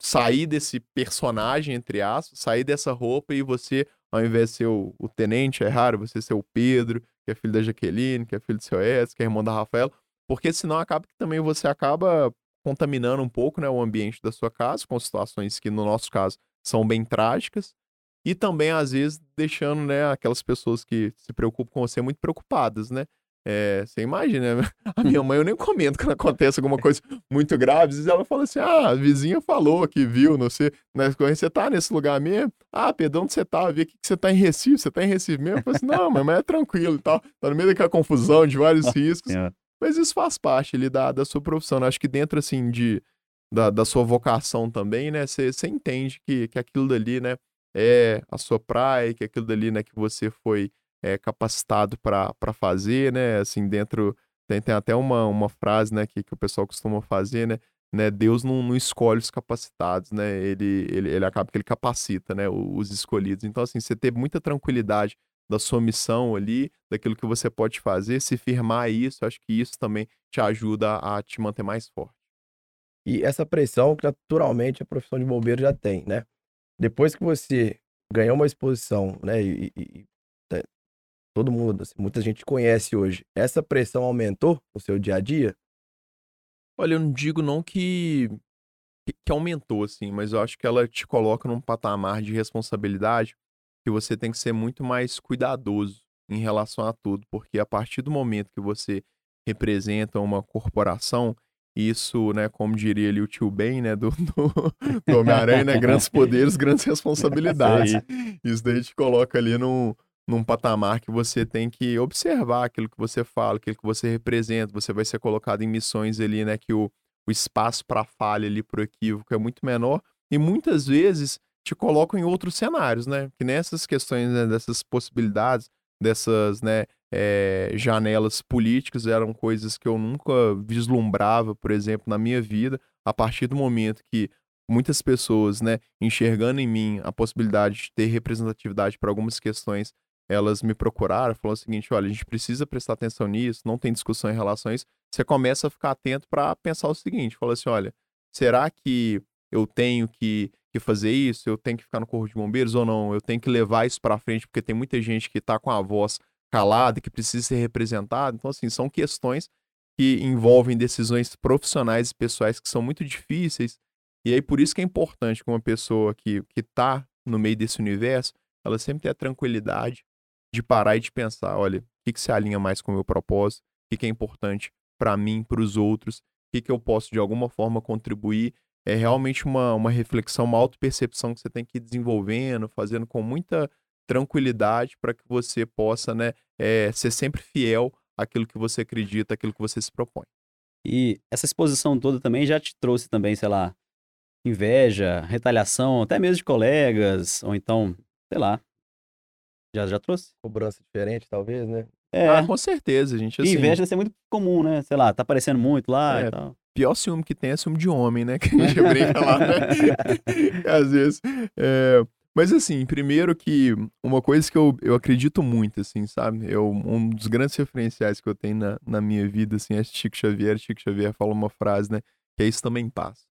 Speaker 3: sair desse personagem, entre aspas, sair dessa roupa e você, ao invés de ser o, o tenente, é raro, você ser o Pedro, que é filho da Jaqueline, que é filho do seu Edson, que é irmão da Rafaela, porque senão acaba que também você acaba contaminando um pouco né, o ambiente da sua casa, com situações que, no nosso caso, são bem trágicas, e também, às vezes, deixando né, aquelas pessoas que se preocupam com você muito preocupadas, né? É, você imagina, né? A minha mãe eu nem comento quando acontece alguma coisa muito grave. Às vezes ela fala assim: ah, a vizinha falou que viu, não sei, né? Você tá nesse lugar mesmo? Ah, Pedro, onde você tá? Vi aqui que você tá em Recife, você tá em Recife mesmo? Eu falei assim: não, mas é tranquilo e tal. Tá no meio daquela confusão de vários riscos. Mas isso faz parte ali da, da sua profissão. Né? Acho que dentro, assim, de, da, da sua vocação também, né? Você, você entende que, que aquilo dali, né? É a sua praia, que aquilo dali, né? Que você foi é, capacitado para fazer, né? Assim, dentro. Tem, tem até uma, uma frase, né? Que, que o pessoal costuma fazer, né? né? Deus não, não escolhe os capacitados, né? Ele, ele, ele acaba que ele capacita, né? Os escolhidos. Então, assim, você ter muita tranquilidade da sua missão ali, daquilo que você pode fazer, se firmar isso, acho que isso também te ajuda a te manter mais forte.
Speaker 1: E essa pressão que naturalmente a profissão de bombeiro já tem, né? Depois que você ganhou uma exposição, né, e, e, todo mundo, assim, muita gente conhece hoje, essa pressão aumentou no seu dia a dia?
Speaker 3: Olha, eu não digo não que, que, que aumentou, assim, mas eu acho que ela te coloca num patamar de responsabilidade que você tem que ser muito mais cuidadoso em relação a tudo, porque a partir do momento que você representa uma corporação, isso, né, como diria ali o tio Ben, né, do, do, do Homem-Aranha, né, grandes poderes, grandes responsabilidades. Isso daí te coloca ali num, num patamar que você tem que observar aquilo que você fala, aquilo que você representa, você vai ser colocado em missões ali, né, que o, o espaço para falha ali, pro equívoco é muito menor, e muitas vezes te colocam em outros cenários, né? Que nessas questões, né, dessas possibilidades, dessas, né, é, janelas políticas eram coisas que eu nunca vislumbrava, por exemplo, na minha vida, a partir do momento que muitas pessoas, né, enxergando em mim a possibilidade de ter representatividade para algumas questões, elas me procuraram, falando o seguinte, olha, a gente precisa prestar atenção nisso, não tem discussão em relação a isso. Você começa a ficar atento para pensar o seguinte, fala assim, olha, será que eu tenho que que fazer isso, eu tenho que ficar no corpo de bombeiros ou não, eu tenho que levar isso para frente porque tem muita gente que está com a voz calada, que precisa ser representada. Então, assim, são questões que envolvem decisões profissionais e pessoais que são muito difíceis. E aí, por isso que é importante que uma pessoa que está no meio desse universo, ela sempre tenha tranquilidade de parar e de pensar, olha, o que, que se alinha mais com o meu propósito, o que, que é importante para mim, para os outros, o que, que eu posso de alguma forma contribuir? É realmente uma, uma reflexão, uma autopercepção que você tem que ir desenvolvendo, fazendo com muita tranquilidade para que você possa né, é, ser sempre fiel àquilo que você acredita, àquilo que você se propõe.
Speaker 2: E essa exposição toda também já te trouxe também, sei lá, inveja, retaliação, até mesmo de colegas, ou então, sei lá, já, já trouxe?
Speaker 1: Cobrança diferente, talvez, né?
Speaker 3: É. Ah, com certeza, gente. Assim...
Speaker 2: inveja deve ser muito comum, né? Sei lá, tá aparecendo muito lá é, e tal
Speaker 3: pior ciúme que tem é ciúme de homem, né? Que a gente brinca lá, né? Às vezes. É... Mas assim, primeiro que uma coisa que eu, eu acredito muito, assim, sabe? Eu, um dos grandes referenciais que eu tenho na, na minha vida, assim, é Chico Xavier. Chico Xavier fala uma frase, né? Que é isso também passa.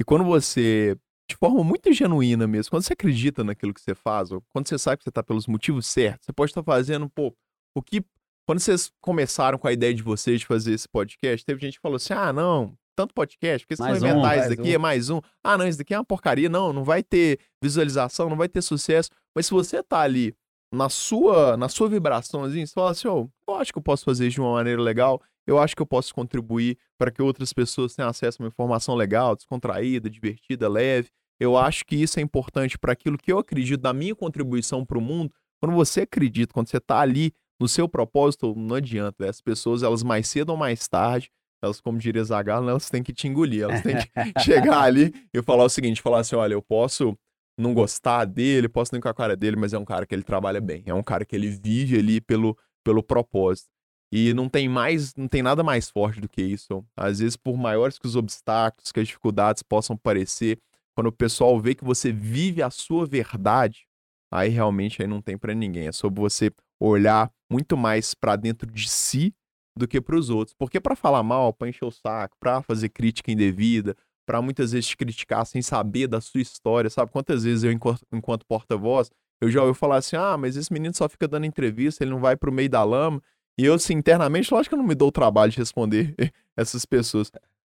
Speaker 3: E quando você, de forma muito genuína mesmo, quando você acredita naquilo que você faz, ou quando você sabe que você tá pelos motivos certos, você pode estar tá fazendo, pô, o que quando vocês começaram com a ideia de vocês de fazer esse podcast, teve gente que falou assim: ah, não, tanto podcast, porque se não inventar um, isso daqui, um. é mais um. Ah, não, isso daqui é uma porcaria. Não, não vai ter visualização, não vai ter sucesso. Mas se você tá ali na sua, na sua vibraçãozinha, você fala assim: oh, eu acho que eu posso fazer isso de uma maneira legal, eu acho que eu posso contribuir para que outras pessoas tenham acesso a uma informação legal, descontraída, divertida, leve. Eu acho que isso é importante para aquilo que eu acredito da minha contribuição para o mundo. Quando você acredita, quando você está ali no seu propósito, não adianta. Né? As pessoas, elas mais cedo ou mais tarde, elas, como diria Zagallo, né, elas têm que te engolir. Elas têm que chegar ali e falar o seguinte, falar assim, olha, eu posso não gostar dele, posso não ir com a cara dele, mas é um cara que ele trabalha bem. É um cara que ele vive ali pelo, pelo propósito. E não tem mais, não tem nada mais forte do que isso. Às vezes, por maiores que os obstáculos, que as dificuldades possam parecer, quando o pessoal vê que você vive a sua verdade, aí realmente aí não tem para ninguém. É sobre você olhar muito mais para dentro de si do que para os outros. Porque para falar mal, para encher o saco, para fazer crítica indevida, para muitas vezes te criticar sem saber da sua história, sabe? Quantas vezes eu, enquanto, porta-voz, eu já ouvi falar assim: ah, mas esse menino só fica dando entrevista, ele não vai pro meio da lama. E eu, assim, internamente, lógico que eu não me dou o trabalho de responder essas pessoas.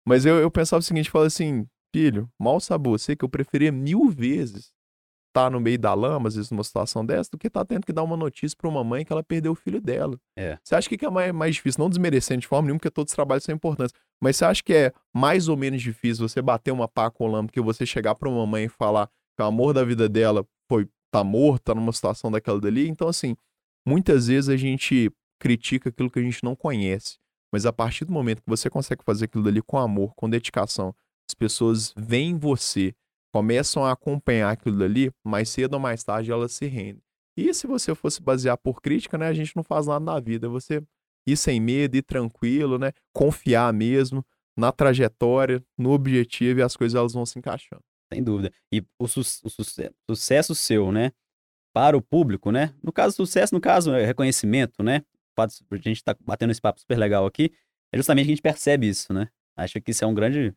Speaker 3: Mas eu, eu pensava o seguinte: falava assim, filho, mal sabe você que eu preferia mil vezes estar tá no meio da lama, às vezes numa situação dessa, do que estar tá tendo que dar uma notícia para uma mãe que ela perdeu o filho dela.
Speaker 2: É.
Speaker 3: Você acha que é mais, mais difícil? Não desmerecendo de forma nenhuma, porque todos os trabalhos são importantes. Mas você acha que é mais ou menos difícil você bater uma pá com o lama do que você chegar para uma mãe e falar que o amor da vida dela foi tá morto, tá numa situação daquela dali? Então, assim, muitas vezes a gente critica aquilo que a gente não conhece. Mas a partir do momento que você consegue fazer aquilo dali com amor, com dedicação, as pessoas veem você, começam a acompanhar aquilo dali, mais cedo ou mais tarde elas se rendem. E se você fosse basear por crítica, né, a gente não faz nada na vida. Você ir sem medo, ir tranquilo, né, confiar mesmo na trajetória, no objetivo e as coisas elas vão se encaixando.
Speaker 2: Sem dúvida. E o, su o sucesso, sucesso seu, né, para o público, né? No caso, sucesso, no caso, é reconhecimento, né? A gente tá batendo esse papo super legal aqui, é justamente que a gente percebe isso, né? Acho que isso é um grande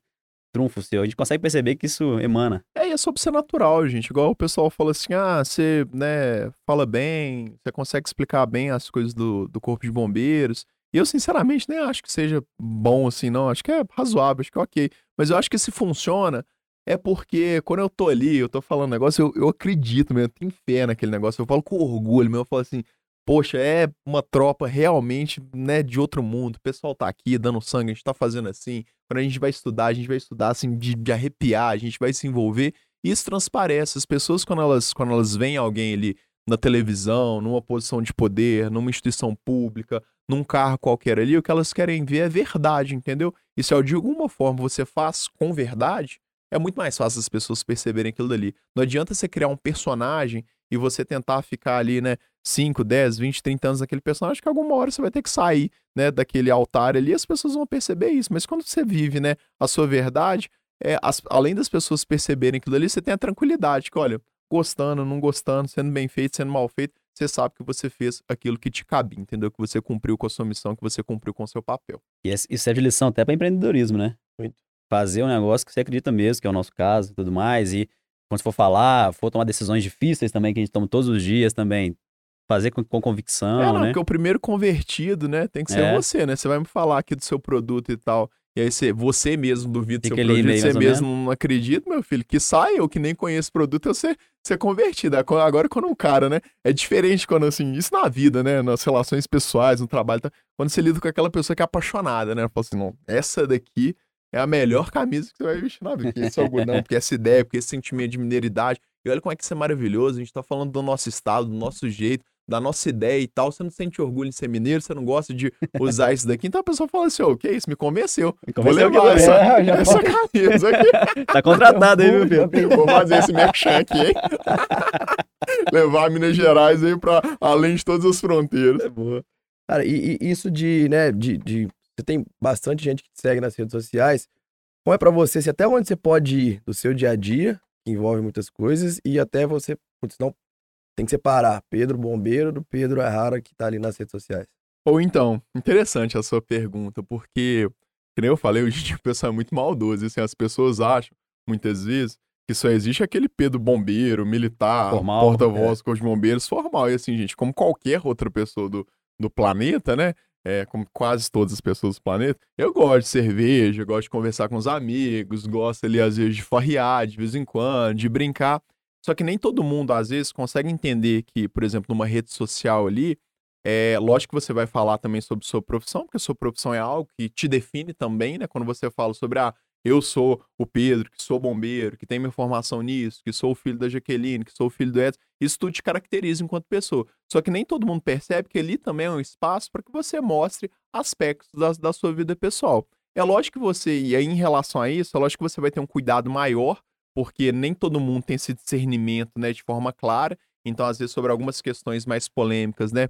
Speaker 2: trunfo seu. A gente consegue perceber que isso emana.
Speaker 3: É, e é sobre ser natural, gente. Igual o pessoal fala assim, ah, você, né, fala bem, você consegue explicar bem as coisas do, do corpo de bombeiros. E eu, sinceramente, nem acho que seja bom assim, não. Acho que é razoável, acho que é ok. Mas eu acho que se funciona, é porque quando eu tô ali, eu tô falando negócio, eu, eu acredito mesmo, eu tenho fé naquele negócio. Eu falo com orgulho mesmo, eu falo assim, poxa, é uma tropa realmente, né, de outro mundo. O pessoal tá aqui dando sangue, a gente tá fazendo assim. Quando a gente vai estudar, a gente vai estudar assim de, de arrepiar, a gente vai se envolver. E isso transparece. As pessoas, quando elas, quando elas veem alguém ali na televisão, numa posição de poder, numa instituição pública, num carro qualquer ali, o que elas querem ver é verdade, entendeu? E se de alguma forma você faz com verdade, é muito mais fácil as pessoas perceberem aquilo dali. Não adianta você criar um personagem e você tentar ficar ali, né, 5, 10, 20, 30 anos naquele personagem, que alguma hora você vai ter que sair, né, daquele altar ali, as pessoas vão perceber isso. Mas quando você vive, né, a sua verdade, é, as, além das pessoas perceberem aquilo ali, você tem a tranquilidade que, olha, gostando, não gostando, sendo bem feito, sendo mal feito, você sabe que você fez aquilo que te cabia, entendeu? Que você cumpriu com a sua missão, que você cumpriu com o seu papel.
Speaker 2: E isso é de lição até para empreendedorismo, né? Muito. Fazer um negócio que você acredita mesmo, que é o nosso caso e tudo mais, e quando você for falar, for tomar decisões difíceis também, que a gente toma todos os dias também, fazer com, com convicção, é, não, né?
Speaker 3: porque o primeiro convertido, né, tem que ser é. você, né? Você vai me falar aqui do seu produto e tal. E aí você, você mesmo duvida do seu produto, você mesmo não acredita, meu filho, que sai, eu que nem conheço o produto, eu ser, ser convertido. Agora, quando um cara, né, é diferente quando, assim, isso na vida, né, nas relações pessoais, no trabalho, tá? quando você lida com aquela pessoa que é apaixonada, né, fala assim, não, essa daqui é a melhor camisa que você vai vestir na vida. Porque esse algodão, porque essa ideia, porque esse sentimento de mineridade. E olha como é que isso é maravilhoso. A gente tá falando do nosso estado, do nosso jeito, da nossa ideia e tal. Você não sente orgulho em ser mineiro, você não gosta de usar isso daqui. Então a pessoa fala assim: ô, oh, que isso? Me convenceu. Me convenceu Vou levar essa, é, essa camisa aqui.
Speaker 2: tá contratado aí, meu filho.
Speaker 3: Vou fazer esse merchan aqui, hein? levar Minas Gerais aí pra além de todas as fronteiras. É
Speaker 1: boa. Cara, e, e isso de, né, de, de você tem bastante gente que te segue nas redes sociais. Como é para você, se até onde você pode ir do seu dia a dia, que envolve muitas coisas, e até você, putz, não tem que separar Pedro Bombeiro do Pedro Errara que tá ali nas redes sociais.
Speaker 3: Ou então, interessante a sua pergunta, porque, como eu falei, hoje o pessoal é muito maldoso, assim, as pessoas acham, muitas vezes, que só existe aquele Pedro bombeiro, militar, porta-voz, é. de bombeiros, formal. E assim, gente, como qualquer outra pessoa do, do planeta, né? é, como quase todas as pessoas do planeta, eu gosto de cerveja, gosto de conversar com os amigos, gosto ali às vezes de farrear de vez em quando, de brincar. Só que nem todo mundo às vezes consegue entender que, por exemplo, numa rede social ali, é lógico que você vai falar também sobre sua profissão, porque sua profissão é algo que te define também, né? Quando você fala sobre ah, eu sou o Pedro, que sou bombeiro, que tem minha formação nisso, que sou o filho da Jaqueline, que sou o filho do Edson. Isso tudo te caracteriza enquanto pessoa. Só que nem todo mundo percebe que ali também é um espaço para que você mostre aspectos da, da sua vida pessoal. É lógico que você, e aí em relação a isso, é lógico que você vai ter um cuidado maior, porque nem todo mundo tem esse discernimento né, de forma clara. Então, às vezes, sobre algumas questões mais polêmicas, né?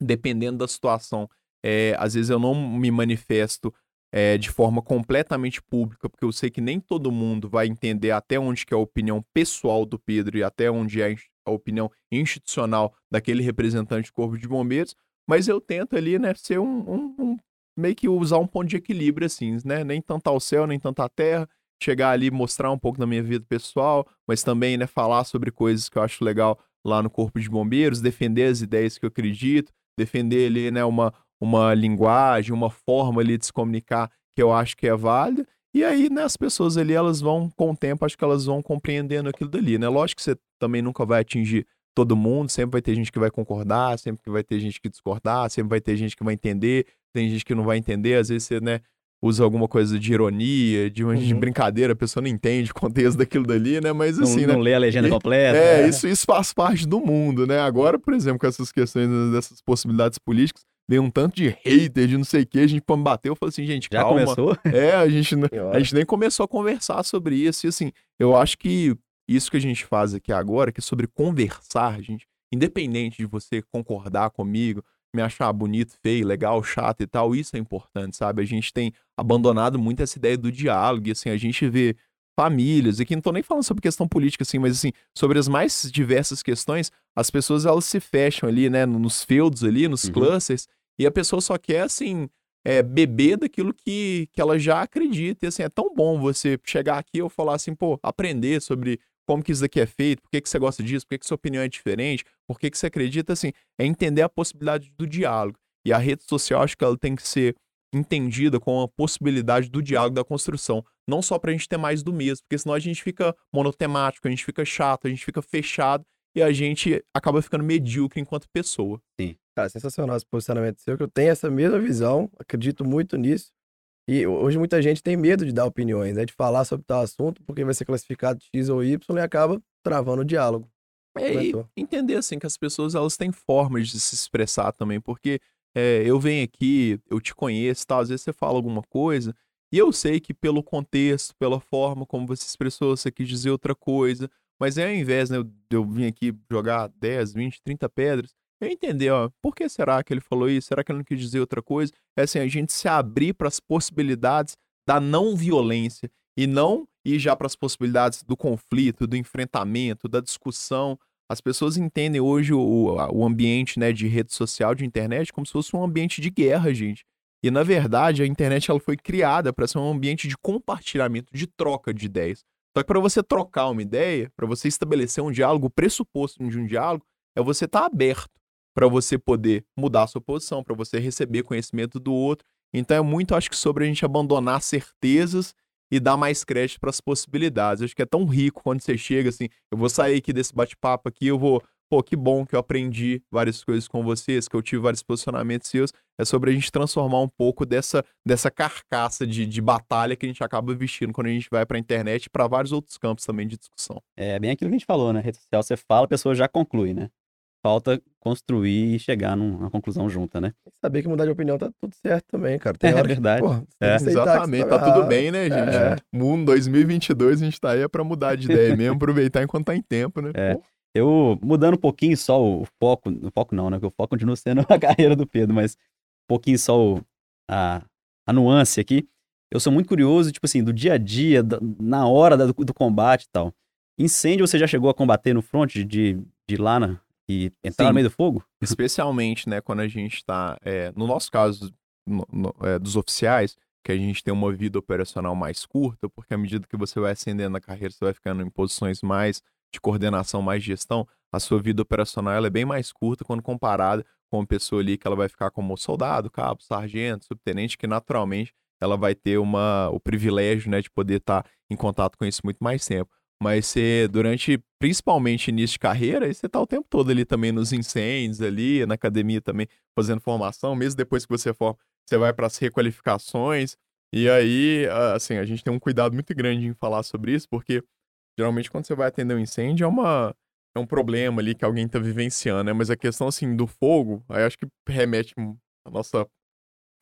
Speaker 3: Dependendo da situação, é, às vezes eu não me manifesto é, de forma completamente pública, porque eu sei que nem todo mundo vai entender até onde que é a opinião pessoal do Pedro e até onde é a opinião institucional daquele representante do Corpo de Bombeiros, mas eu tento ali, né, ser um, um, um meio que usar um ponto de equilíbrio, assim, né, nem tanto ao céu, nem tanto à terra, chegar ali mostrar um pouco da minha vida pessoal, mas também, né, falar sobre coisas que eu acho legal lá no Corpo de Bombeiros, defender as ideias que eu acredito, defender ali, né, uma, uma linguagem, uma forma ali de se comunicar que eu acho que é válida. E aí, né, as pessoas ali, elas vão, com o tempo, acho que elas vão compreendendo aquilo dali, né? Lógico que você também nunca vai atingir todo mundo, sempre vai ter gente que vai concordar, sempre que vai ter gente que discordar, sempre vai ter gente que vai entender, tem gente que não vai entender, às vezes você, né, usa alguma coisa de ironia, de, uma, uhum. de brincadeira, a pessoa não entende o contexto daquilo dali, né? Mas assim,
Speaker 2: não,
Speaker 3: né?
Speaker 2: Não lê a legenda
Speaker 3: e,
Speaker 2: completa.
Speaker 3: É, é, Isso, isso faz parte do mundo, né? Agora, por exemplo, com essas questões dessas possibilidades políticas, vem um tanto de hater, de não sei o que, a gente me bateu, falou assim, gente,
Speaker 2: Já
Speaker 3: calma.
Speaker 2: começou?
Speaker 3: É, a gente, a gente nem começou a conversar sobre isso, e assim, eu acho que isso que a gente faz aqui agora, que é sobre conversar, gente, independente de você concordar comigo, me achar bonito, feio, legal, chato e tal, isso é importante, sabe? A gente tem abandonado muito essa ideia do diálogo, e assim, a gente vê famílias, e aqui não tô nem falando sobre questão política, assim, mas assim, sobre as mais diversas questões, as pessoas elas se fecham ali, né, nos feudos ali, nos uhum. clusters, e a pessoa só quer, assim, é, beber daquilo que, que ela já acredita, e assim, é tão bom você chegar aqui e falar assim, pô, aprender sobre como que isso daqui é feito, por que, que você gosta disso, por que, que sua opinião é diferente, por que, que você acredita, assim, é entender a possibilidade do diálogo. E a rede social, acho que ela tem que ser entendida com a possibilidade do diálogo da construção. Não só para a gente ter mais do mesmo, porque senão a gente fica monotemático, a gente fica chato, a gente fica fechado e a gente acaba ficando medíocre enquanto pessoa.
Speaker 1: Sim. Cara, sensacional esse posicionamento seu, que eu tenho essa mesma visão, acredito muito nisso. E hoje muita gente tem medo de dar opiniões, né? De falar sobre tal assunto, porque vai ser classificado X ou Y e acaba travando o diálogo.
Speaker 3: É, e entender, assim, que as pessoas, elas têm formas de se expressar também, porque é, eu venho aqui, eu te conheço, tal, às vezes você fala alguma coisa, e eu sei que pelo contexto, pela forma como você expressou, você quis dizer outra coisa, mas é ao invés né, de eu vir aqui jogar 10, 20, 30 pedras, eu entender, ó, por que será que ele falou isso? Será que ele não quis dizer outra coisa? É assim, a gente se abrir para as possibilidades da não violência e não ir já para as possibilidades do conflito, do enfrentamento, da discussão. As pessoas entendem hoje o, o ambiente né, de rede social, de internet, como se fosse um ambiente de guerra, gente. E na verdade, a internet ela foi criada para ser um ambiente de compartilhamento, de troca de ideias. Só que para você trocar uma ideia, para você estabelecer um diálogo, o pressuposto de um diálogo é você estar tá aberto para você poder mudar a sua posição, para você receber conhecimento do outro. Então é muito, acho que, sobre a gente abandonar certezas e dar mais crédito para as possibilidades. acho que é tão rico quando você chega assim, eu vou sair aqui desse bate-papo aqui, eu vou, pô, que bom que eu aprendi várias coisas com vocês, que eu tive vários posicionamentos seus. É sobre a gente transformar um pouco dessa, dessa carcaça de, de batalha que a gente acaba vestindo quando a gente vai para a internet e para vários outros campos também de discussão.
Speaker 2: É bem aquilo que a gente falou, né? Rede social, você fala, a pessoa já conclui, né? Falta construir e chegar numa conclusão junta, né?
Speaker 1: Saber que mudar de opinião tá tudo certo também, cara.
Speaker 2: Tem é verdade. Que,
Speaker 3: é. Exatamente, tá, tá tudo bem, né, gente? É. Mundo 2022, a gente tá aí pra mudar de ideia mesmo, aproveitar enquanto tá em tempo, né?
Speaker 2: É. Eu, mudando um pouquinho só o foco, o foco não, né? Porque o foco continua sendo a carreira do Pedro, mas um pouquinho só o, a, a nuance aqui. Eu sou muito curioso, tipo assim, do dia a dia, da, na hora do, do, combate e tal. Incêndio você já chegou a combater no front de, de, de lá na, e entrar Sim. no meio do fogo?
Speaker 3: Especialmente, né, quando a gente está, é, no nosso caso, no, no, é, dos oficiais, que a gente tem uma vida operacional mais curta, porque à medida que você vai ascendendo na carreira, você vai ficando em posições mais de coordenação, mais gestão, a sua vida operacional é bem mais curta quando comparada com uma pessoa ali que ela vai ficar como soldado, cabo, sargento, subtenente, que naturalmente ela vai ter uma, o privilégio né, de poder estar tá em contato com isso muito mais tempo. Mas você, durante, principalmente início de carreira, você tá o tempo todo ali também nos incêndios, ali, na academia também, fazendo formação. Mesmo depois que você forma, você vai para as requalificações. E aí, assim, a gente tem um cuidado muito grande em falar sobre isso, porque geralmente quando você vai atender um incêndio é uma é um problema ali que alguém tá vivenciando, né? Mas a questão, assim, do fogo, aí acho que remete a nossa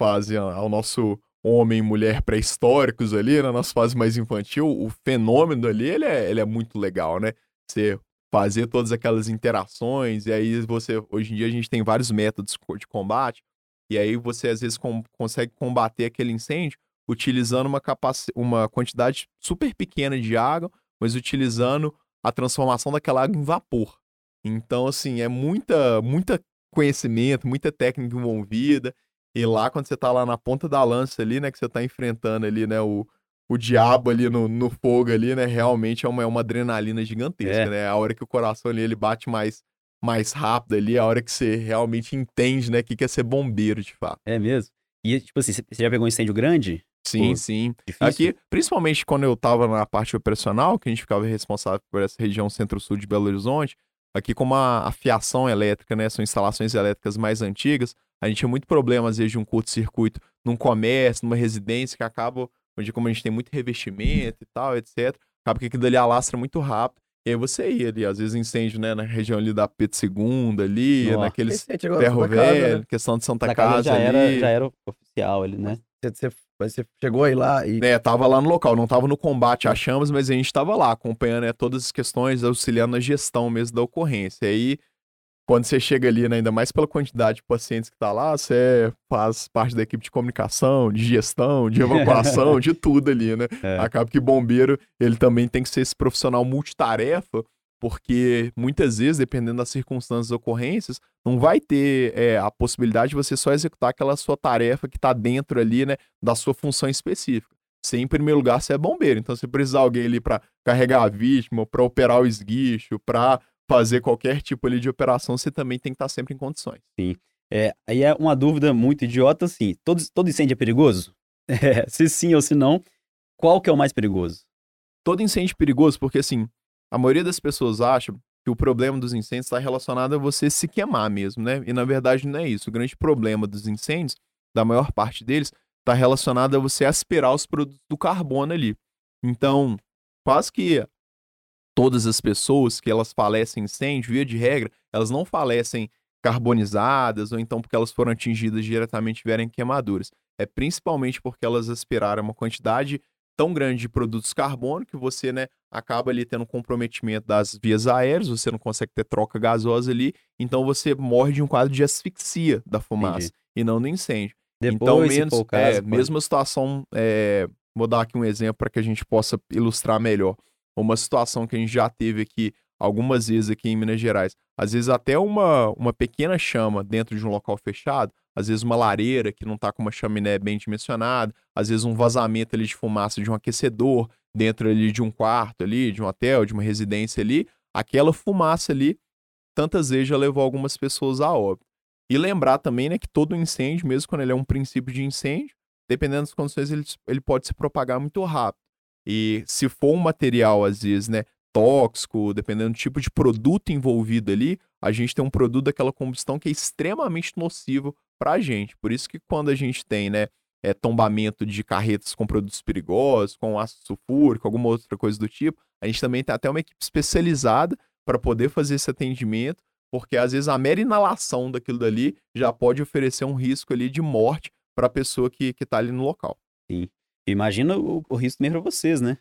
Speaker 3: fase, ao nosso homem e mulher pré-históricos ali, na nossa fase mais infantil, o fenômeno ali, ele é, ele é muito legal, né? Você fazer todas aquelas interações, e aí você, hoje em dia a gente tem vários métodos de combate, e aí você às vezes com, consegue combater aquele incêndio utilizando uma, capaci uma quantidade super pequena de água, mas utilizando a transformação daquela água em vapor. Então, assim, é muita, muita conhecimento, muita técnica envolvida. E lá, quando você tá lá na ponta da lança ali, né, que você tá enfrentando ali, né, o, o diabo ali no, no fogo ali, né, realmente é uma, é uma adrenalina gigantesca,
Speaker 2: É.
Speaker 3: né? A hora que o coração ali, ele bate mais, mais rápido ali, a hora que você realmente entende, né, o que que é ser bombeiro, de fato.
Speaker 2: É mesmo? E, tipo assim, você já pegou um incêndio grande?
Speaker 3: Sim,
Speaker 2: Pô,
Speaker 3: sim.
Speaker 2: Difícil?
Speaker 3: Aqui, principalmente quando eu tava na parte operacional, que a gente ficava responsável por essa região centro-sul de Belo Horizonte, aqui como a, a fiação elétrica, né, são instalações elétricas mais antigas, a gente tinha muito problema, às vezes, de um curto-circuito num comércio, numa residência, que acaba, onde como a gente tem muito revestimento e tal, etc., acaba que aquilo ali alastra muito rápido. E aí você ia ali, às vezes incêndio, né, na região ali da Pedro II, ali,
Speaker 2: Nossa.
Speaker 3: naqueles ferro
Speaker 1: casa,
Speaker 3: velho,
Speaker 1: né?
Speaker 3: questão de Santa
Speaker 2: casa
Speaker 3: Casa
Speaker 2: já
Speaker 3: ali.
Speaker 2: era, já era oficial ali, né?
Speaker 1: Você, você- mas você chegou aí lá e
Speaker 3: né, tava lá no local, não tava no combate às chamas, mas a gente tava lá acompanhando né, todas as questões, auxiliando na gestão mesmo da ocorrência. E aí, quando você chega ali, né, ainda mais pela quantidade de pacientes que tá lá, você faz parte da equipe de comunicação, de gestão, de evacuação, de tudo ali, né?
Speaker 2: É.
Speaker 3: Acaba que bombeiro, ele também tem que ser esse profissional multitarefa, porque muitas vezes, dependendo das circunstâncias das ocorrências, não vai ter é, a possibilidade de você só executar aquela sua tarefa que está dentro ali, né, da sua função específica. Você, em primeiro lugar, você é bombeiro. Então, se precisar de alguém ali para carregar a vítima, para operar o esguicho, para fazer qualquer tipo ali de operação, você também tem que estar sempre em condições.
Speaker 2: É, aí é uma dúvida muito idiota, assim. Todo, todo incêndio é perigoso? É, se sim ou se não, qual que é o mais perigoso?
Speaker 3: todo incêndio é perigoso, porque assim, a maioria das pessoas acha que o problema dos incêndios está relacionado a você se queimar mesmo, né? E na verdade não é isso. O grande problema dos incêndios, da maior parte deles, está relacionado a você aspirar os produtos do carbono ali. Então, quase que todas as pessoas que elas falecem em incêndio, via de regra, elas não falecem carbonizadas ou então porque elas foram atingidas diretamente tiverem queimaduras. É principalmente porque elas aspiraram uma quantidade tão grande de produtos carbono que você, né, acaba ali tendo um comprometimento das vias aéreas, você não consegue ter troca gasosa ali, então você morre de um quadro de asfixia da fumaça
Speaker 2: Entendi.
Speaker 3: e não do incêndio.
Speaker 2: Depois,
Speaker 3: então, menos,
Speaker 2: o caso,
Speaker 3: é,
Speaker 2: pode-
Speaker 3: mesma situação, é, vou dar aqui um exemplo para que a gente possa ilustrar melhor. Uma situação que a gente já teve aqui algumas vezes aqui em Minas Gerais. Às vezes até uma, uma pequena chama dentro de um local fechado, às vezes uma lareira que não está com uma chaminé bem dimensionada, às vezes um vazamento ali de fumaça de um aquecedor dentro ali de um quarto ali, de um hotel, de uma residência ali, aquela fumaça ali tantas vezes já levou algumas pessoas a óbito. E lembrar também, né, que todo incêndio, mesmo quando ele é um princípio de incêndio, dependendo das condições, ele, ele pode se propagar muito rápido. E se for um material, às vezes, né, tóxico, dependendo do tipo de produto envolvido ali, a gente tem um produto daquela combustão que é extremamente nocivo para a gente. Por isso que quando a gente tem, né, é, tombamento de carretas com produtos perigosos, com ácido sulfúrico, alguma outra coisa do tipo, a gente também tem até uma equipe especializada para poder fazer esse atendimento, porque às vezes a mera inalação daquilo dali já pode oferecer um risco ali de morte para a pessoa que está ali no local.
Speaker 2: Imagina o, o risco também pra vocês, né?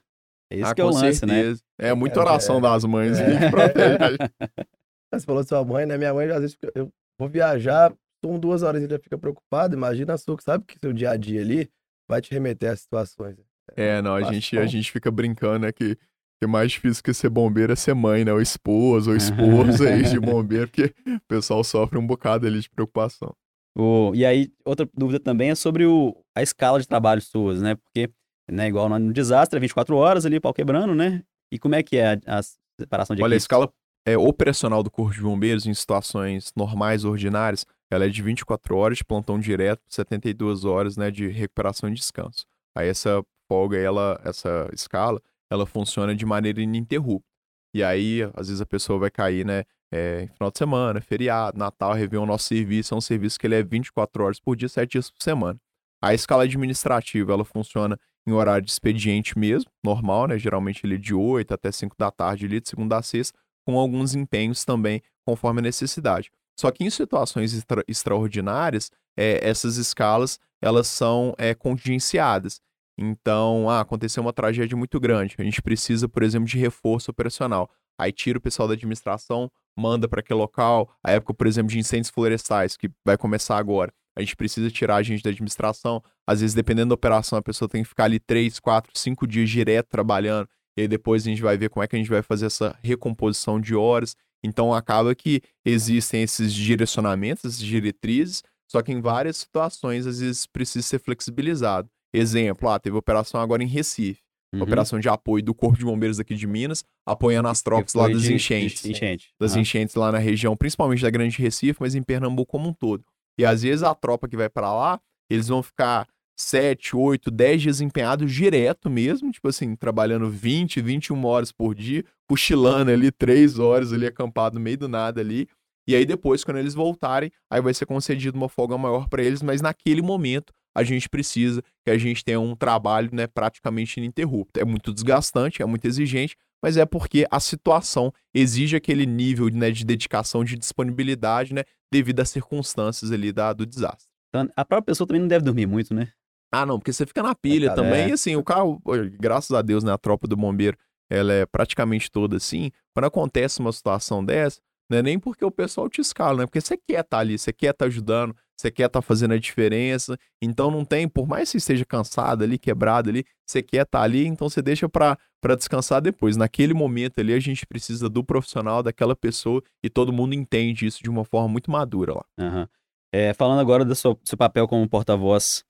Speaker 2: É isso
Speaker 3: Ah,
Speaker 2: que é o lance, né?
Speaker 3: certeza. É muita
Speaker 1: É,
Speaker 3: oração
Speaker 1: é.
Speaker 3: das mães
Speaker 1: É.
Speaker 3: a gente.
Speaker 1: Você falou de sua mãe, né? Minha mãe, às vezes, eu vou viajar, são duas horas e já fica preocupado. Imagina a sua, que sabe que seu dia a dia ali vai te remeter a situações.
Speaker 3: É, não, a gente, a gente fica brincando, né, que, que mais difícil que ser bombeiro é ser mãe, né? O esposo, ou esposa aí de bombeiro, porque o pessoal sofre um bocado ali de preocupação.
Speaker 2: O- e aí, outra dúvida também é sobre o, a escala de trabalho suas, né? Porque, né, igual no, no desastre, é 24 horas ali, pau quebrando, né? E como é que é a, a separação de
Speaker 3: Olha, a
Speaker 2: equipes?
Speaker 3: escala é, operacional do Corpo de Bombeiros em situações normais, ordinárias, ela é de 24 horas de plantão direto, 72 horas né, de recuperação e descanso. Aí essa folga, ela, essa escala, ela funciona de maneira ininterrupta. E aí, às vezes a pessoa vai cair, né, é, final de semana, feriado, Natal, Réveillon, nosso serviço é um serviço que ele é 24 horas por dia, 7 dias por semana. A escala administrativa, ela funciona em horário de expediente mesmo, normal, né, geralmente ele é de 8 até 5 da tarde, ali, de segunda a sexta, com alguns empenhos também, conforme a necessidade. Só que em situações extra- extraordinárias, é, essas escalas elas são é, contingenciadas. Então, ah, aconteceu uma tragédia muito grande. A gente precisa, por exemplo, de reforço operacional. Aí tira o pessoal da administração, manda para aquele local. A época, por exemplo, de incêndios florestais, que vai começar agora. a gente precisa tirar a gente da administração. Às vezes, dependendo da operação, a pessoa tem que ficar ali três, quatro, cinco dias direto trabalhando. E aí depois a gente vai ver como é que a gente vai fazer essa recomposição de horas. Então acaba que existem esses direcionamentos, essas diretrizes, só que em várias situações às vezes precisa ser flexibilizado. Exemplo, ah, teve operação agora em Recife.
Speaker 2: Uhum.
Speaker 3: Operação de apoio do Corpo de Bombeiros aqui de Minas, apoiando as tropas lá das
Speaker 2: de-
Speaker 3: enchentes
Speaker 2: de Enchente.
Speaker 3: das
Speaker 2: Aham.
Speaker 3: enchentes lá na região, principalmente da Grande Recife, mas em Pernambuco como um todo. E às vezes a tropa que vai pra lá, eles vão ficar 7, 8, 10 dias empenhados direto mesmo, tipo assim, trabalhando 20, 21 horas por dia, cochilando ali 3 horas ali acampado no meio do nada ali. E aí depois, quando eles voltarem, aí vai ser concedido uma folga maior pra eles, mas naquele momento a gente precisa que a gente tenha um trabalho, né, praticamente ininterrupto. É muito desgastante, é muito exigente, mas é porque a situação exige aquele nível né, de dedicação, de disponibilidade, né, devido às circunstâncias ali da, do desastre.
Speaker 2: Então, a própria pessoa também não deve dormir muito, né?
Speaker 3: Ah, não, porque você fica na pilha também,
Speaker 2: é.
Speaker 3: e assim, o carro, graças a Deus, né, a tropa do bombeiro, ela é praticamente toda assim, quando acontece uma situação dessa, não é nem porque o pessoal te escala, né, porque você quer estar ali, você quer estar ajudando, você quer estar fazendo a diferença, então não tem, por mais que você esteja cansado ali, quebrado ali, você quer estar ali, então você deixa pra descansar depois. Naquele momento ali, a gente precisa do profissional, daquela pessoa, e todo mundo entende isso de uma forma muito madura lá.
Speaker 2: Aham. É, falando agora do seu, seu papel como porta-voz,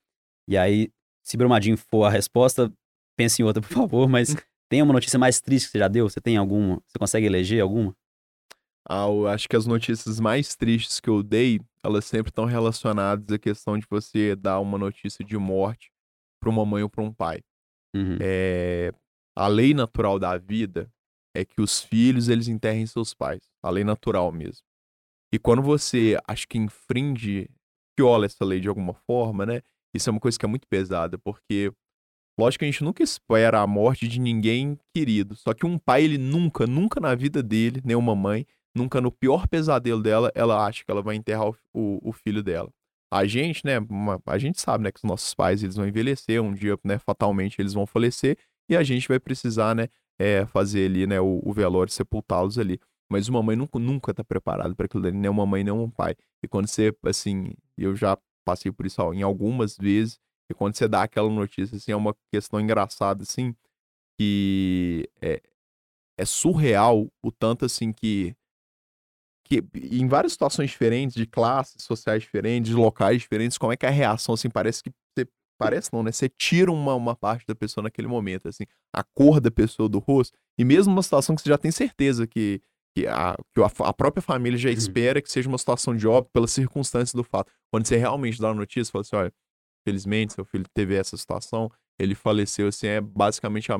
Speaker 2: e aí, se Brumadinho for a resposta, pense em outra, por favor, mas tem uma notícia mais triste que você já deu? Você tem alguma? Você consegue eleger alguma?
Speaker 3: Ah, eu acho que as notícias mais tristes que eu dei, elas sempre estão relacionadas à questão de você dar uma notícia de morte para uma mãe ou para um pai.
Speaker 2: Uhum.
Speaker 3: É, a lei natural da vida é que os filhos eles enterrem seus pais. A lei natural mesmo. E quando você, acho que infringe, viola essa lei de alguma forma, né? Isso é uma coisa que é muito pesada, porque lógico que a gente nunca espera a morte de ninguém querido. Só que um pai, ele nunca, nunca na vida dele, nem uma mãe, nunca no pior pesadelo dela, ela acha que ela vai enterrar o, o, o filho dela. A gente, né, uma- a gente sabe, né, que os nossos pais, eles vão envelhecer, um dia, né, fatalmente eles vão falecer, e a gente vai precisar, né, é, fazer ali, né, o, o velório, sepultá-los ali. Mas uma mãe nunca, nunca tá preparada para aquilo ali, nem uma mãe, nem um pai. E quando você, assim, eu já passei por isso em algumas vezes, e quando você dá aquela notícia, assim, é uma questão engraçada, assim, que é, é surreal o tanto, assim, que que em várias situações diferentes, de classes sociais diferentes, de locais diferentes, como é que é a reação, assim, parece que você, parece não, né? Você tira uma, uma parte da pessoa naquele momento, assim, a cor da pessoa do rosto, e mesmo uma situação que você já tem certeza que, que, a, que a, própria família já espera que seja uma situação de óbito pelas circunstâncias do fato. Quando você realmente dá a notícia, fala assim, olha, felizmente seu filho teve essa situação, ele faleceu, assim, é basicamente a,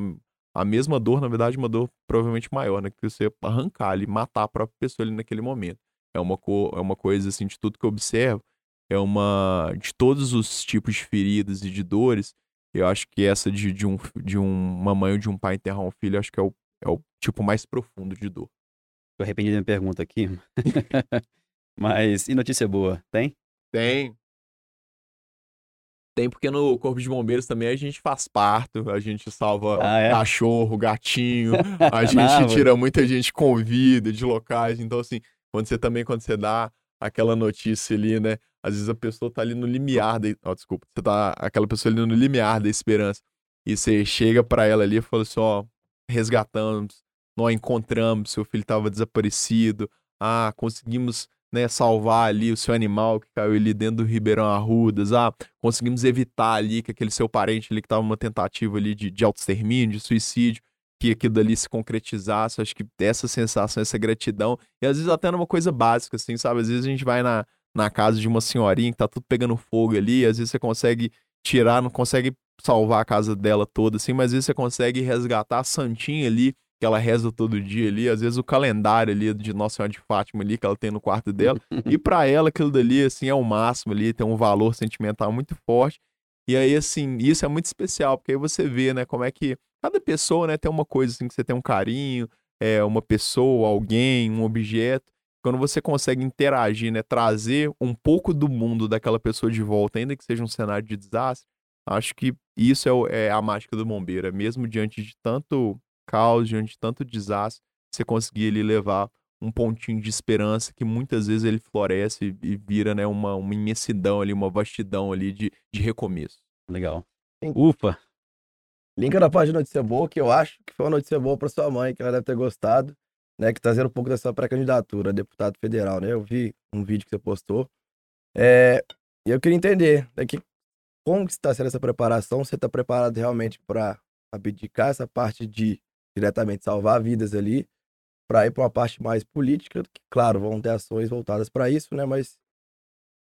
Speaker 3: a mesma dor, na verdade, uma dor provavelmente maior, né? Que você arrancar ali, matar a própria pessoa ali naquele momento. É uma, co é uma coisa, assim, de tudo que eu observo, é uma. De todos os tipos de feridas e de dores, eu acho que essa de, de, um, de um, uma mãe ou de um pai enterrar um filho, acho que é o, é o tipo mais profundo de dor.
Speaker 2: Tô arrependido da minha pergunta aqui. Mas, e notícia boa? Tem?
Speaker 3: Tem. Tem porque no Corpo de Bombeiros também a gente faz parto, a gente salva
Speaker 2: Ah, é?
Speaker 3: cachorro, gatinho, a gente
Speaker 2: Não,
Speaker 3: tira muita gente com vida de locais. Então, assim, quando você também, quando você dá aquela notícia ali, né? Às vezes a pessoa tá ali no limiar da. Ó, desculpa, você tá. Aquela pessoa ali no limiar da esperança. E você chega pra ela ali e fala assim: ó, resgatamos, nós encontramos, seu filho tava desaparecido, ah, conseguimos né, salvar ali o seu animal que caiu ali dentro do Ribeirão Arrudas. Ah, conseguimos evitar ali que aquele seu parente ali que estava numa tentativa ali de, de autoextermínio, de suicídio, que aquilo dali se concretizasse. Acho que essa sensação, essa gratidão, e às vezes até numa coisa básica, assim, sabe? Às vezes a gente vai na, na casa de uma senhorinha que tá tudo pegando fogo ali, às vezes você consegue tirar, não consegue salvar a casa dela toda, assim, mas às vezes você consegue resgatar a santinha ali que ela reza todo dia ali, às vezes o calendário ali de Nossa Senhora de Fátima ali que ela tem no quarto dela, e pra ela aquilo dali assim é o máximo ali, tem um valor sentimental muito forte. E aí assim, isso é muito especial, porque aí você vê, né, como é que cada pessoa, né, tem uma coisa assim que você tem um carinho, é uma pessoa, alguém, um objeto. Quando você consegue interagir, né, trazer um pouco do mundo daquela pessoa de volta, ainda que seja um cenário de desastre, acho que isso é, é a mágica do bombeiro, é mesmo diante de tanto caos, diante de tanto desastre, você conseguir ali levar um pontinho de esperança que muitas vezes ele floresce e vira né, uma, uma imensidão ali, uma vastidão ali de, de recomeço.
Speaker 2: Legal. Ufa.
Speaker 1: Linka na página Notícia Boa, que eu acho que foi uma notícia boa para sua mãe, que ela deve ter gostado, né? Que trazendo um pouco dessa pré-candidatura a deputado federal, né? Eu vi um vídeo que você postou. É, e eu queria entender daqui como que está sendo essa preparação. Você está preparado realmente para abdicar essa parte de diretamente salvar vidas ali, para ir para uma parte mais política, que, claro, vão ter ações voltadas para isso, né? Mas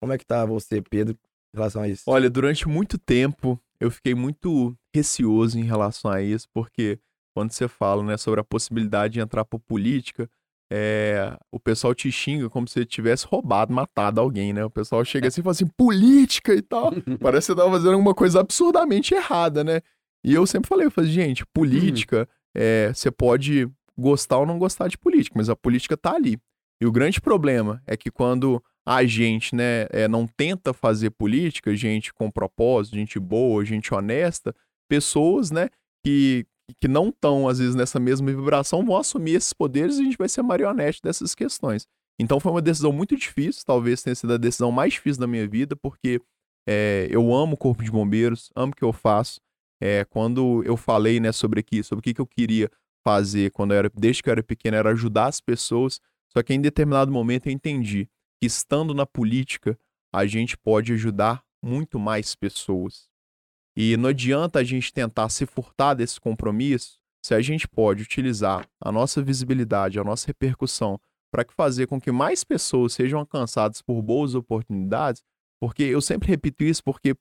Speaker 1: como é que tá você, Pedro, em relação a isso?
Speaker 3: Olha, durante muito tempo eu fiquei muito receoso em relação a isso, porque quando você fala né, sobre a possibilidade de entrar por política, é, o pessoal te xinga como se tivesse roubado, matado alguém, né? O pessoal chega assim e fala assim, política e tal. Parece que você tava fazendo alguma coisa absurdamente errada, né? E eu sempre falei, eu falei, gente, política, é, você pode gostar ou não gostar de política, mas a política tá ali. E o grande problema é que quando a gente né, é, não tenta fazer política, gente com propósito, gente boa, gente honesta, pessoas né, que, que não estão, às vezes, nessa mesma vibração vão assumir esses poderes e a gente vai ser marionete dessas questões. Então foi uma decisão muito difícil, talvez tenha sido a decisão mais difícil da minha vida, porque é, eu amo o Corpo de Bombeiros, amo o que eu faço. É, quando eu falei né, sobre aqui, sobre o que, que eu queria fazer quando eu era, desde que eu era pequeno, era ajudar as pessoas. Só que em determinado momento eu entendi que estando na política, a gente pode ajudar muito mais pessoas. E não adianta a gente tentar se furtar desse compromisso se a gente pode utilizar a nossa visibilidade, a nossa repercussão para fazer com que mais pessoas sejam alcançadas por boas oportunidades, porque eu sempre repito isso porque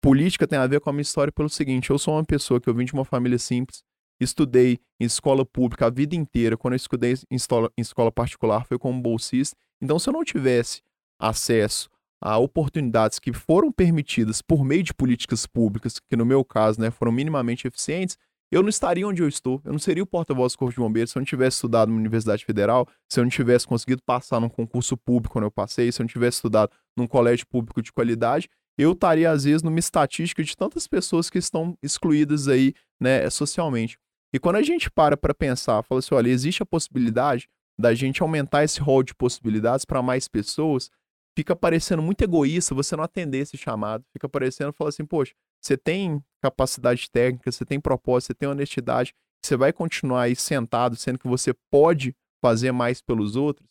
Speaker 3: política tem a ver com a minha história pelo seguinte, eu sou uma pessoa que eu vim de uma família simples, estudei em escola pública a vida inteira. Quando eu estudei em escola, em escola particular, foi como bolsista. Então, se eu não tivesse acesso a oportunidades que foram permitidas por meio de políticas públicas, que no meu caso né, foram minimamente eficientes, eu não estaria onde eu estou. Eu não seria o porta-voz do Corpo de Bombeiros se eu não tivesse estudado numa Universidade Federal, se eu não tivesse conseguido passar num concurso público quando eu passei, se eu não tivesse estudado num colégio público de qualidade, eu estaria, às vezes, numa estatística de tantas pessoas que estão excluídas aí, né, socialmente. E quando a gente para para pensar, fala assim, olha, existe a possibilidade da gente aumentar esse rol de possibilidades para mais pessoas, fica parecendo muito egoísta você não atender esse chamado. Fica parecendo, fala assim, poxa, você tem capacidade técnica, você tem propósito, você tem honestidade, você vai continuar aí sentado, sendo que você pode fazer mais pelos outros.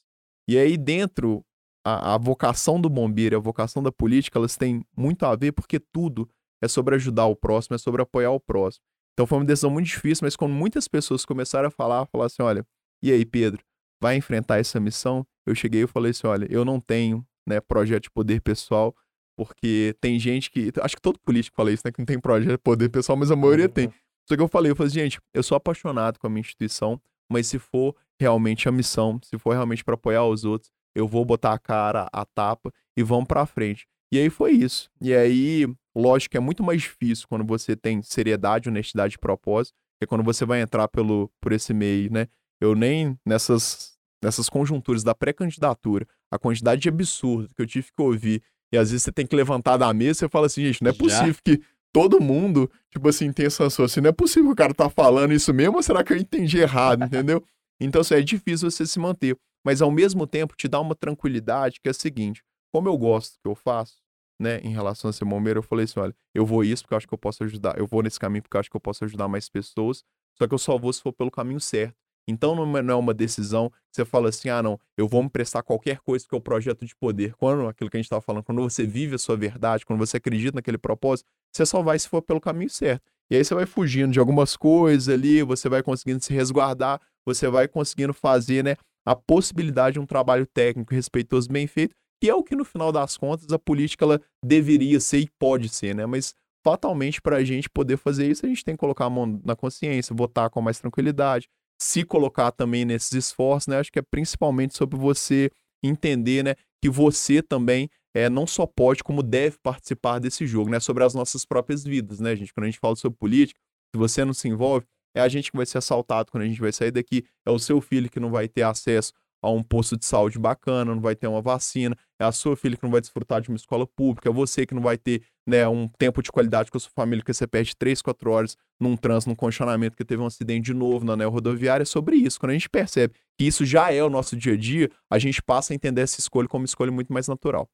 Speaker 3: E aí dentro a, a vocação do bombeiro, a vocação da política, elas têm muito a ver porque tudo é sobre ajudar o próximo, é sobre apoiar o próximo. Então foi uma decisão muito difícil, mas quando muitas pessoas começaram a falar, falar assim, olha, e aí, Pedro, vai enfrentar essa missão? Eu cheguei e falei assim, olha, eu não tenho, né, projeto de poder pessoal, porque tem gente que, acho que todo político fala isso, né, que não tem projeto de poder pessoal, mas a maioria uhum. tem. Só que eu falei, eu falei, gente, eu sou apaixonado com a minha instituição, mas se for realmente a missão, se for realmente para apoiar os outros, eu vou botar a cara, a tapa e vamos para frente. E aí foi isso. E aí, lógico que é muito mais difícil quando você tem seriedade, honestidade e propósito, que quando você vai entrar pelo, por esse meio, né? Eu nem nessas, nessas conjunturas da pré-candidatura, a quantidade de absurdo que eu tive que ouvir, e às vezes você tem que levantar da mesa e fala assim, gente, não é possível Já? que todo mundo, tipo assim, tenha essa assim, não é possível que o cara tá falando isso mesmo, ou será que eu entendi errado, entendeu? Então, assim, é difícil você se manter. Mas ao mesmo tempo te dá uma tranquilidade que é a seguinte: como eu gosto que eu faço, né, em relação a ser bombeiro, eu falei assim: olha, eu vou isso porque eu acho que eu posso ajudar, eu vou nesse caminho porque eu acho que eu posso ajudar mais pessoas, só que eu só vou se for pelo caminho certo. Então não é uma decisão que você fala assim: ah, não, eu vou me prestar qualquer coisa que é o projeto de poder. Quando, aquilo que a gente estava falando, quando você vive a sua verdade, quando você acredita naquele propósito, você só vai se for pelo caminho certo. E aí você vai fugindo de algumas coisas ali, você vai conseguindo se resguardar, você vai conseguindo fazer, né, a possibilidade de um trabalho técnico respeitoso bem feito, que é o que no final das contas a política ela deveria ser e pode ser, né? Mas fatalmente para a gente poder fazer isso, a gente tem que colocar a mão na consciência, votar com mais tranquilidade, se colocar também nesses esforços, né? Acho que é principalmente sobre você entender, né, que você também é, não só pode, como deve participar desse jogo, né? Sobre as nossas próprias vidas, né, gente? Quando a gente fala sobre política, se você não se envolve, é a gente que vai ser assaltado quando a gente vai sair daqui, é o seu filho que não vai ter acesso a um posto de saúde bacana, não vai ter uma vacina, é a sua filha que não vai desfrutar de uma escola pública, é você que não vai ter né, um tempo de qualidade com a sua família, que você perde 3, 4 horas num trânsito, num congestionamento, que teve um acidente de novo na anel rodoviária, é sobre isso. Quando a gente percebe que isso já é o nosso dia a dia, a gente passa a entender essa escolha como uma escolha muito mais natural.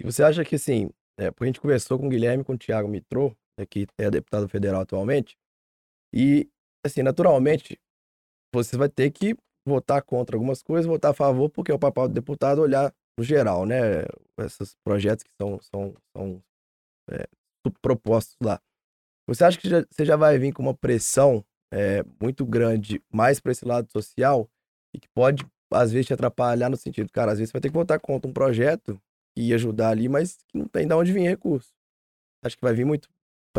Speaker 1: E você acha que, assim, é, porque a gente conversou com o Guilherme, com o Thiago Mitrô, né, que é deputado federal atualmente, e, assim, naturalmente, você vai ter que votar contra algumas coisas, votar a favor, porque é o papel do deputado olhar no geral, né? Esses projetos que são, são, são é, propostos lá. Você acha que já, você já vai vir com uma pressão é, muito grande mais para esse lado social e que pode, às vezes, te atrapalhar no sentido, cara, às vezes você vai ter que votar contra um projeto que ia ajudar ali, mas que não tem de onde vir recurso. Acho que vai vir muito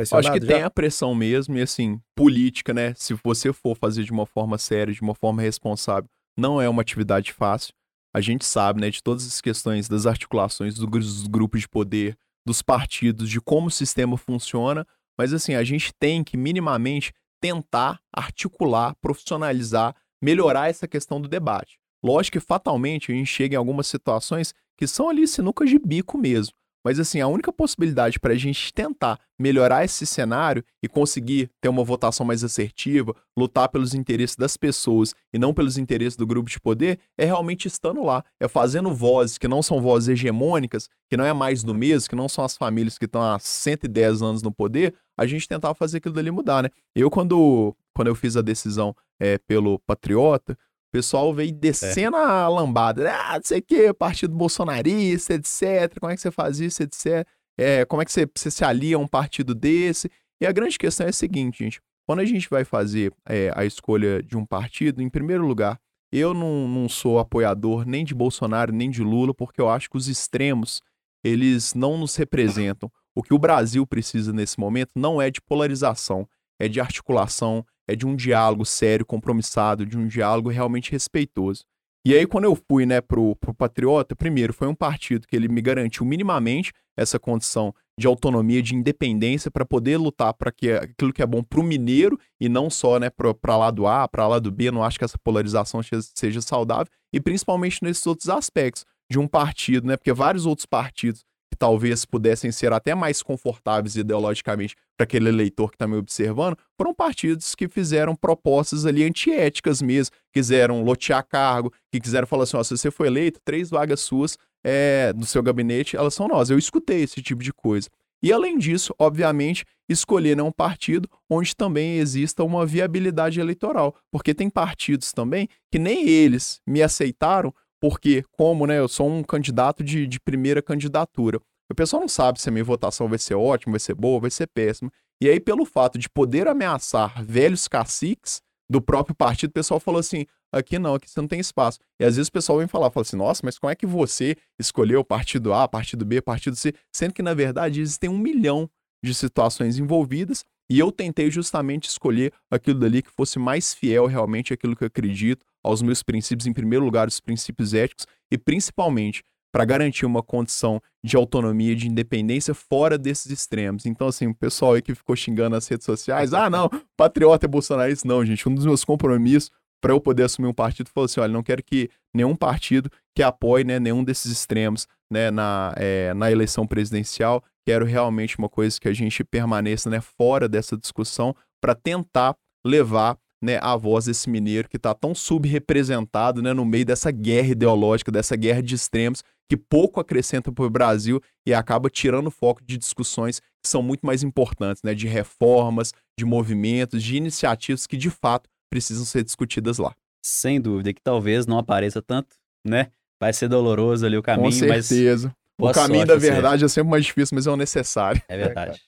Speaker 3: Acho que já? tem a pressão mesmo, e assim, política, né? Se você for fazer de uma forma séria, de uma forma responsável, não é uma atividade fácil. A gente sabe, né, de todas as questões das articulações dos grupos de poder, dos partidos, de como o sistema funciona, mas assim, a gente tem que minimamente tentar articular, profissionalizar, melhorar essa questão do debate. Lógico que fatalmente a gente chega em algumas situações que são ali sinucas de bico mesmo. Mas assim, a única possibilidade para a gente tentar melhorar esse cenário e conseguir ter uma votação mais assertiva, lutar pelos interesses das pessoas e não pelos interesses do grupo de poder, é realmente estando lá, é fazendo vozes que não são vozes hegemônicas, que não é mais do mesmo, que não são as famílias que estão há 110 anos no poder, a gente tentar fazer aquilo dali mudar, né? Eu, quando, quando eu fiz a decisão é, pelo Patriota, o pessoal veio descendo é. a lambada. Ah, não sei o que, partido bolsonarista, etc. Como é que você faz isso, etc. É, como é que você, você, se alia a um partido desse? E a grande questão é a seguinte, gente. Quando a gente vai fazer é, a escolha de um partido, em primeiro lugar, eu não, não sou apoiador nem de Bolsonaro, nem de Lula, porque eu acho que os extremos, eles não nos representam. O que o Brasil precisa nesse momento não é de polarização, é de articulação, é de um diálogo sério, compromissado, de um diálogo realmente respeitoso. E aí, quando eu fui né, pro, Patriota, primeiro, foi um partido que ele me garantiu minimamente essa condição de autonomia, de independência, para poder lutar para que aquilo que é bom para o mineiro e não só né, para lado A, para lado B. Eu não acho que essa polarização seja saudável, e principalmente nesses outros aspectos de um partido, né? Porque vários outros partidos talvez pudessem ser até mais confortáveis ideologicamente para aquele eleitor que está me observando, foram partidos que fizeram propostas ali antiéticas mesmo, quiseram lotear cargo, que quiseram falar assim, ó, se você foi eleito, três vagas suas é, do seu gabinete, elas são nós. Eu escutei esse tipo de coisa. E além disso, obviamente, escolher um partido onde também exista uma viabilidade eleitoral, porque tem partidos também que nem eles me aceitaram porque, como né, eu sou um candidato de, de primeira candidatura, o pessoal não sabe se a minha votação vai ser ótima, vai ser boa, vai ser péssima. E aí, pelo fato de poder ameaçar velhos caciques do próprio partido, o pessoal falou assim: aqui não, aqui você não tem espaço. E às vezes o pessoal vem falar, fala assim, nossa, mas como é que você escolheu partido A, partido B, partido C, sendo que na verdade existem um milhão de situações envolvidas e eu tentei justamente escolher aquilo dali que fosse mais fiel realmente àquilo que eu acredito, aos meus princípios, em primeiro lugar, os princípios éticos, e principalmente para garantir uma condição de autonomia, de independência fora desses extremos. Então, assim, o pessoal aí que ficou xingando nas redes sociais, ah, não, patriota é bolsonarista. Não, gente, um dos meus compromissos para eu poder assumir um partido foi assim: olha, não quero que nenhum partido que apoie né, nenhum desses extremos né, na, é, na eleição presidencial. Quero realmente uma coisa que a gente permaneça né, fora dessa discussão para tentar levar né, a voz desse mineiro que está tão subrepresentado né, no meio dessa guerra ideológica, dessa guerra de extremos, que pouco acrescenta para o Brasil e acaba tirando o foco de discussões que são muito mais importantes, né, de reformas, de movimentos, de iniciativas que de fato precisam ser discutidas lá.
Speaker 2: Sem dúvida, que talvez não apareça tanto, né? Vai ser doloroso ali o caminho,
Speaker 3: Com certeza. Mas... O caminho da verdade é sempre mais difícil, mas é o necessário.
Speaker 2: É verdade.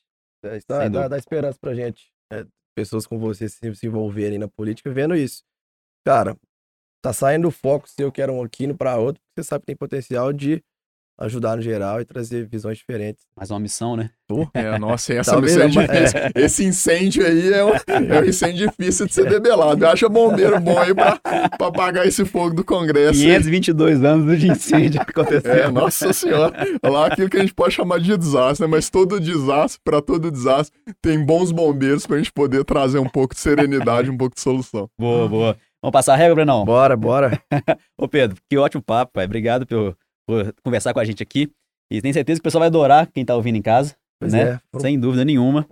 Speaker 1: É, dá, dá, dá, esperança pra gente. É, pessoas como você se, se envolverem na política vendo isso. Cara, tá saindo o foco seu que era um aqui para outro, você sabe que tem potencial de ajudar no geral e trazer visões diferentes.
Speaker 2: Mais uma missão, né?
Speaker 3: É, nossa, essa missão é difícil. É. Esse incêndio aí é um, é um incêndio difícil de ser debelado. Acha bombeiro bom aí pra, pra apagar esse fogo do Congresso.
Speaker 2: 522 anos de incêndio acontecendo.
Speaker 3: É, nossa senhora. Lá aquilo que a gente pode chamar de desastre, né? Mas todo desastre, para todo desastre, tem bons bombeiros pra gente poder trazer um pouco de serenidade, um pouco de solução.
Speaker 2: Boa, boa. Vamos passar a regra, Brenão?
Speaker 1: Bora, bora.
Speaker 2: Ô, Pedro, que ótimo papo, pai. Obrigado por, por conversar com a gente aqui. E tenho certeza que o pessoal vai adorar quem tá ouvindo em casa,
Speaker 1: Pois
Speaker 2: né?
Speaker 1: é.
Speaker 2: Sem dúvida nenhuma.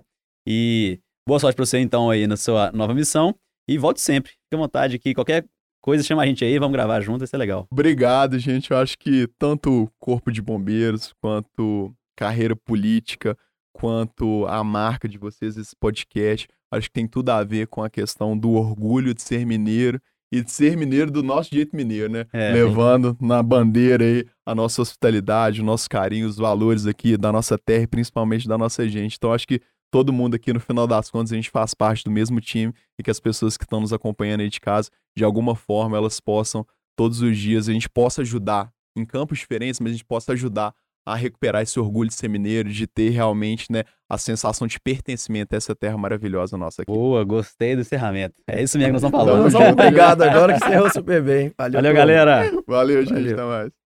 Speaker 2: E boa sorte pra você, então, aí na sua nova missão. E volte sempre. Fique à vontade aqui. Qualquer coisa, chama a gente aí, vamos gravar junto, vai ser legal.
Speaker 3: Obrigado, gente. Eu acho que tanto Corpo de Bombeiros, quanto carreira política, quanto a marca de vocês, esse podcast, acho que tem tudo a ver com a questão do orgulho de ser mineiro e de ser mineiro do nosso jeito mineiro, né?
Speaker 2: É,
Speaker 3: Levando na bandeira aí a nossa hospitalidade, o nosso carinho, os valores aqui da nossa terra e principalmente da nossa gente. Então, acho que todo mundo aqui, no final das contas, a gente faz parte do mesmo time e que as pessoas que estão nos acompanhando aí de casa, de alguma forma, elas possam, todos os dias, a gente possa ajudar em campos diferentes, mas a gente possa ajudar a recuperar esse orgulho de ser mineiro, de ter realmente, né, a sensação de pertencimento a essa terra maravilhosa nossa aqui.
Speaker 2: Boa, gostei do encerramento. É isso mesmo que nós estamos
Speaker 3: Tamo
Speaker 2: falando.
Speaker 1: Então, obrigado agora que encerrou super bem. Valeu,
Speaker 2: Valeu, galera.
Speaker 3: Valeu, gente.
Speaker 1: Valeu.
Speaker 3: Até mais.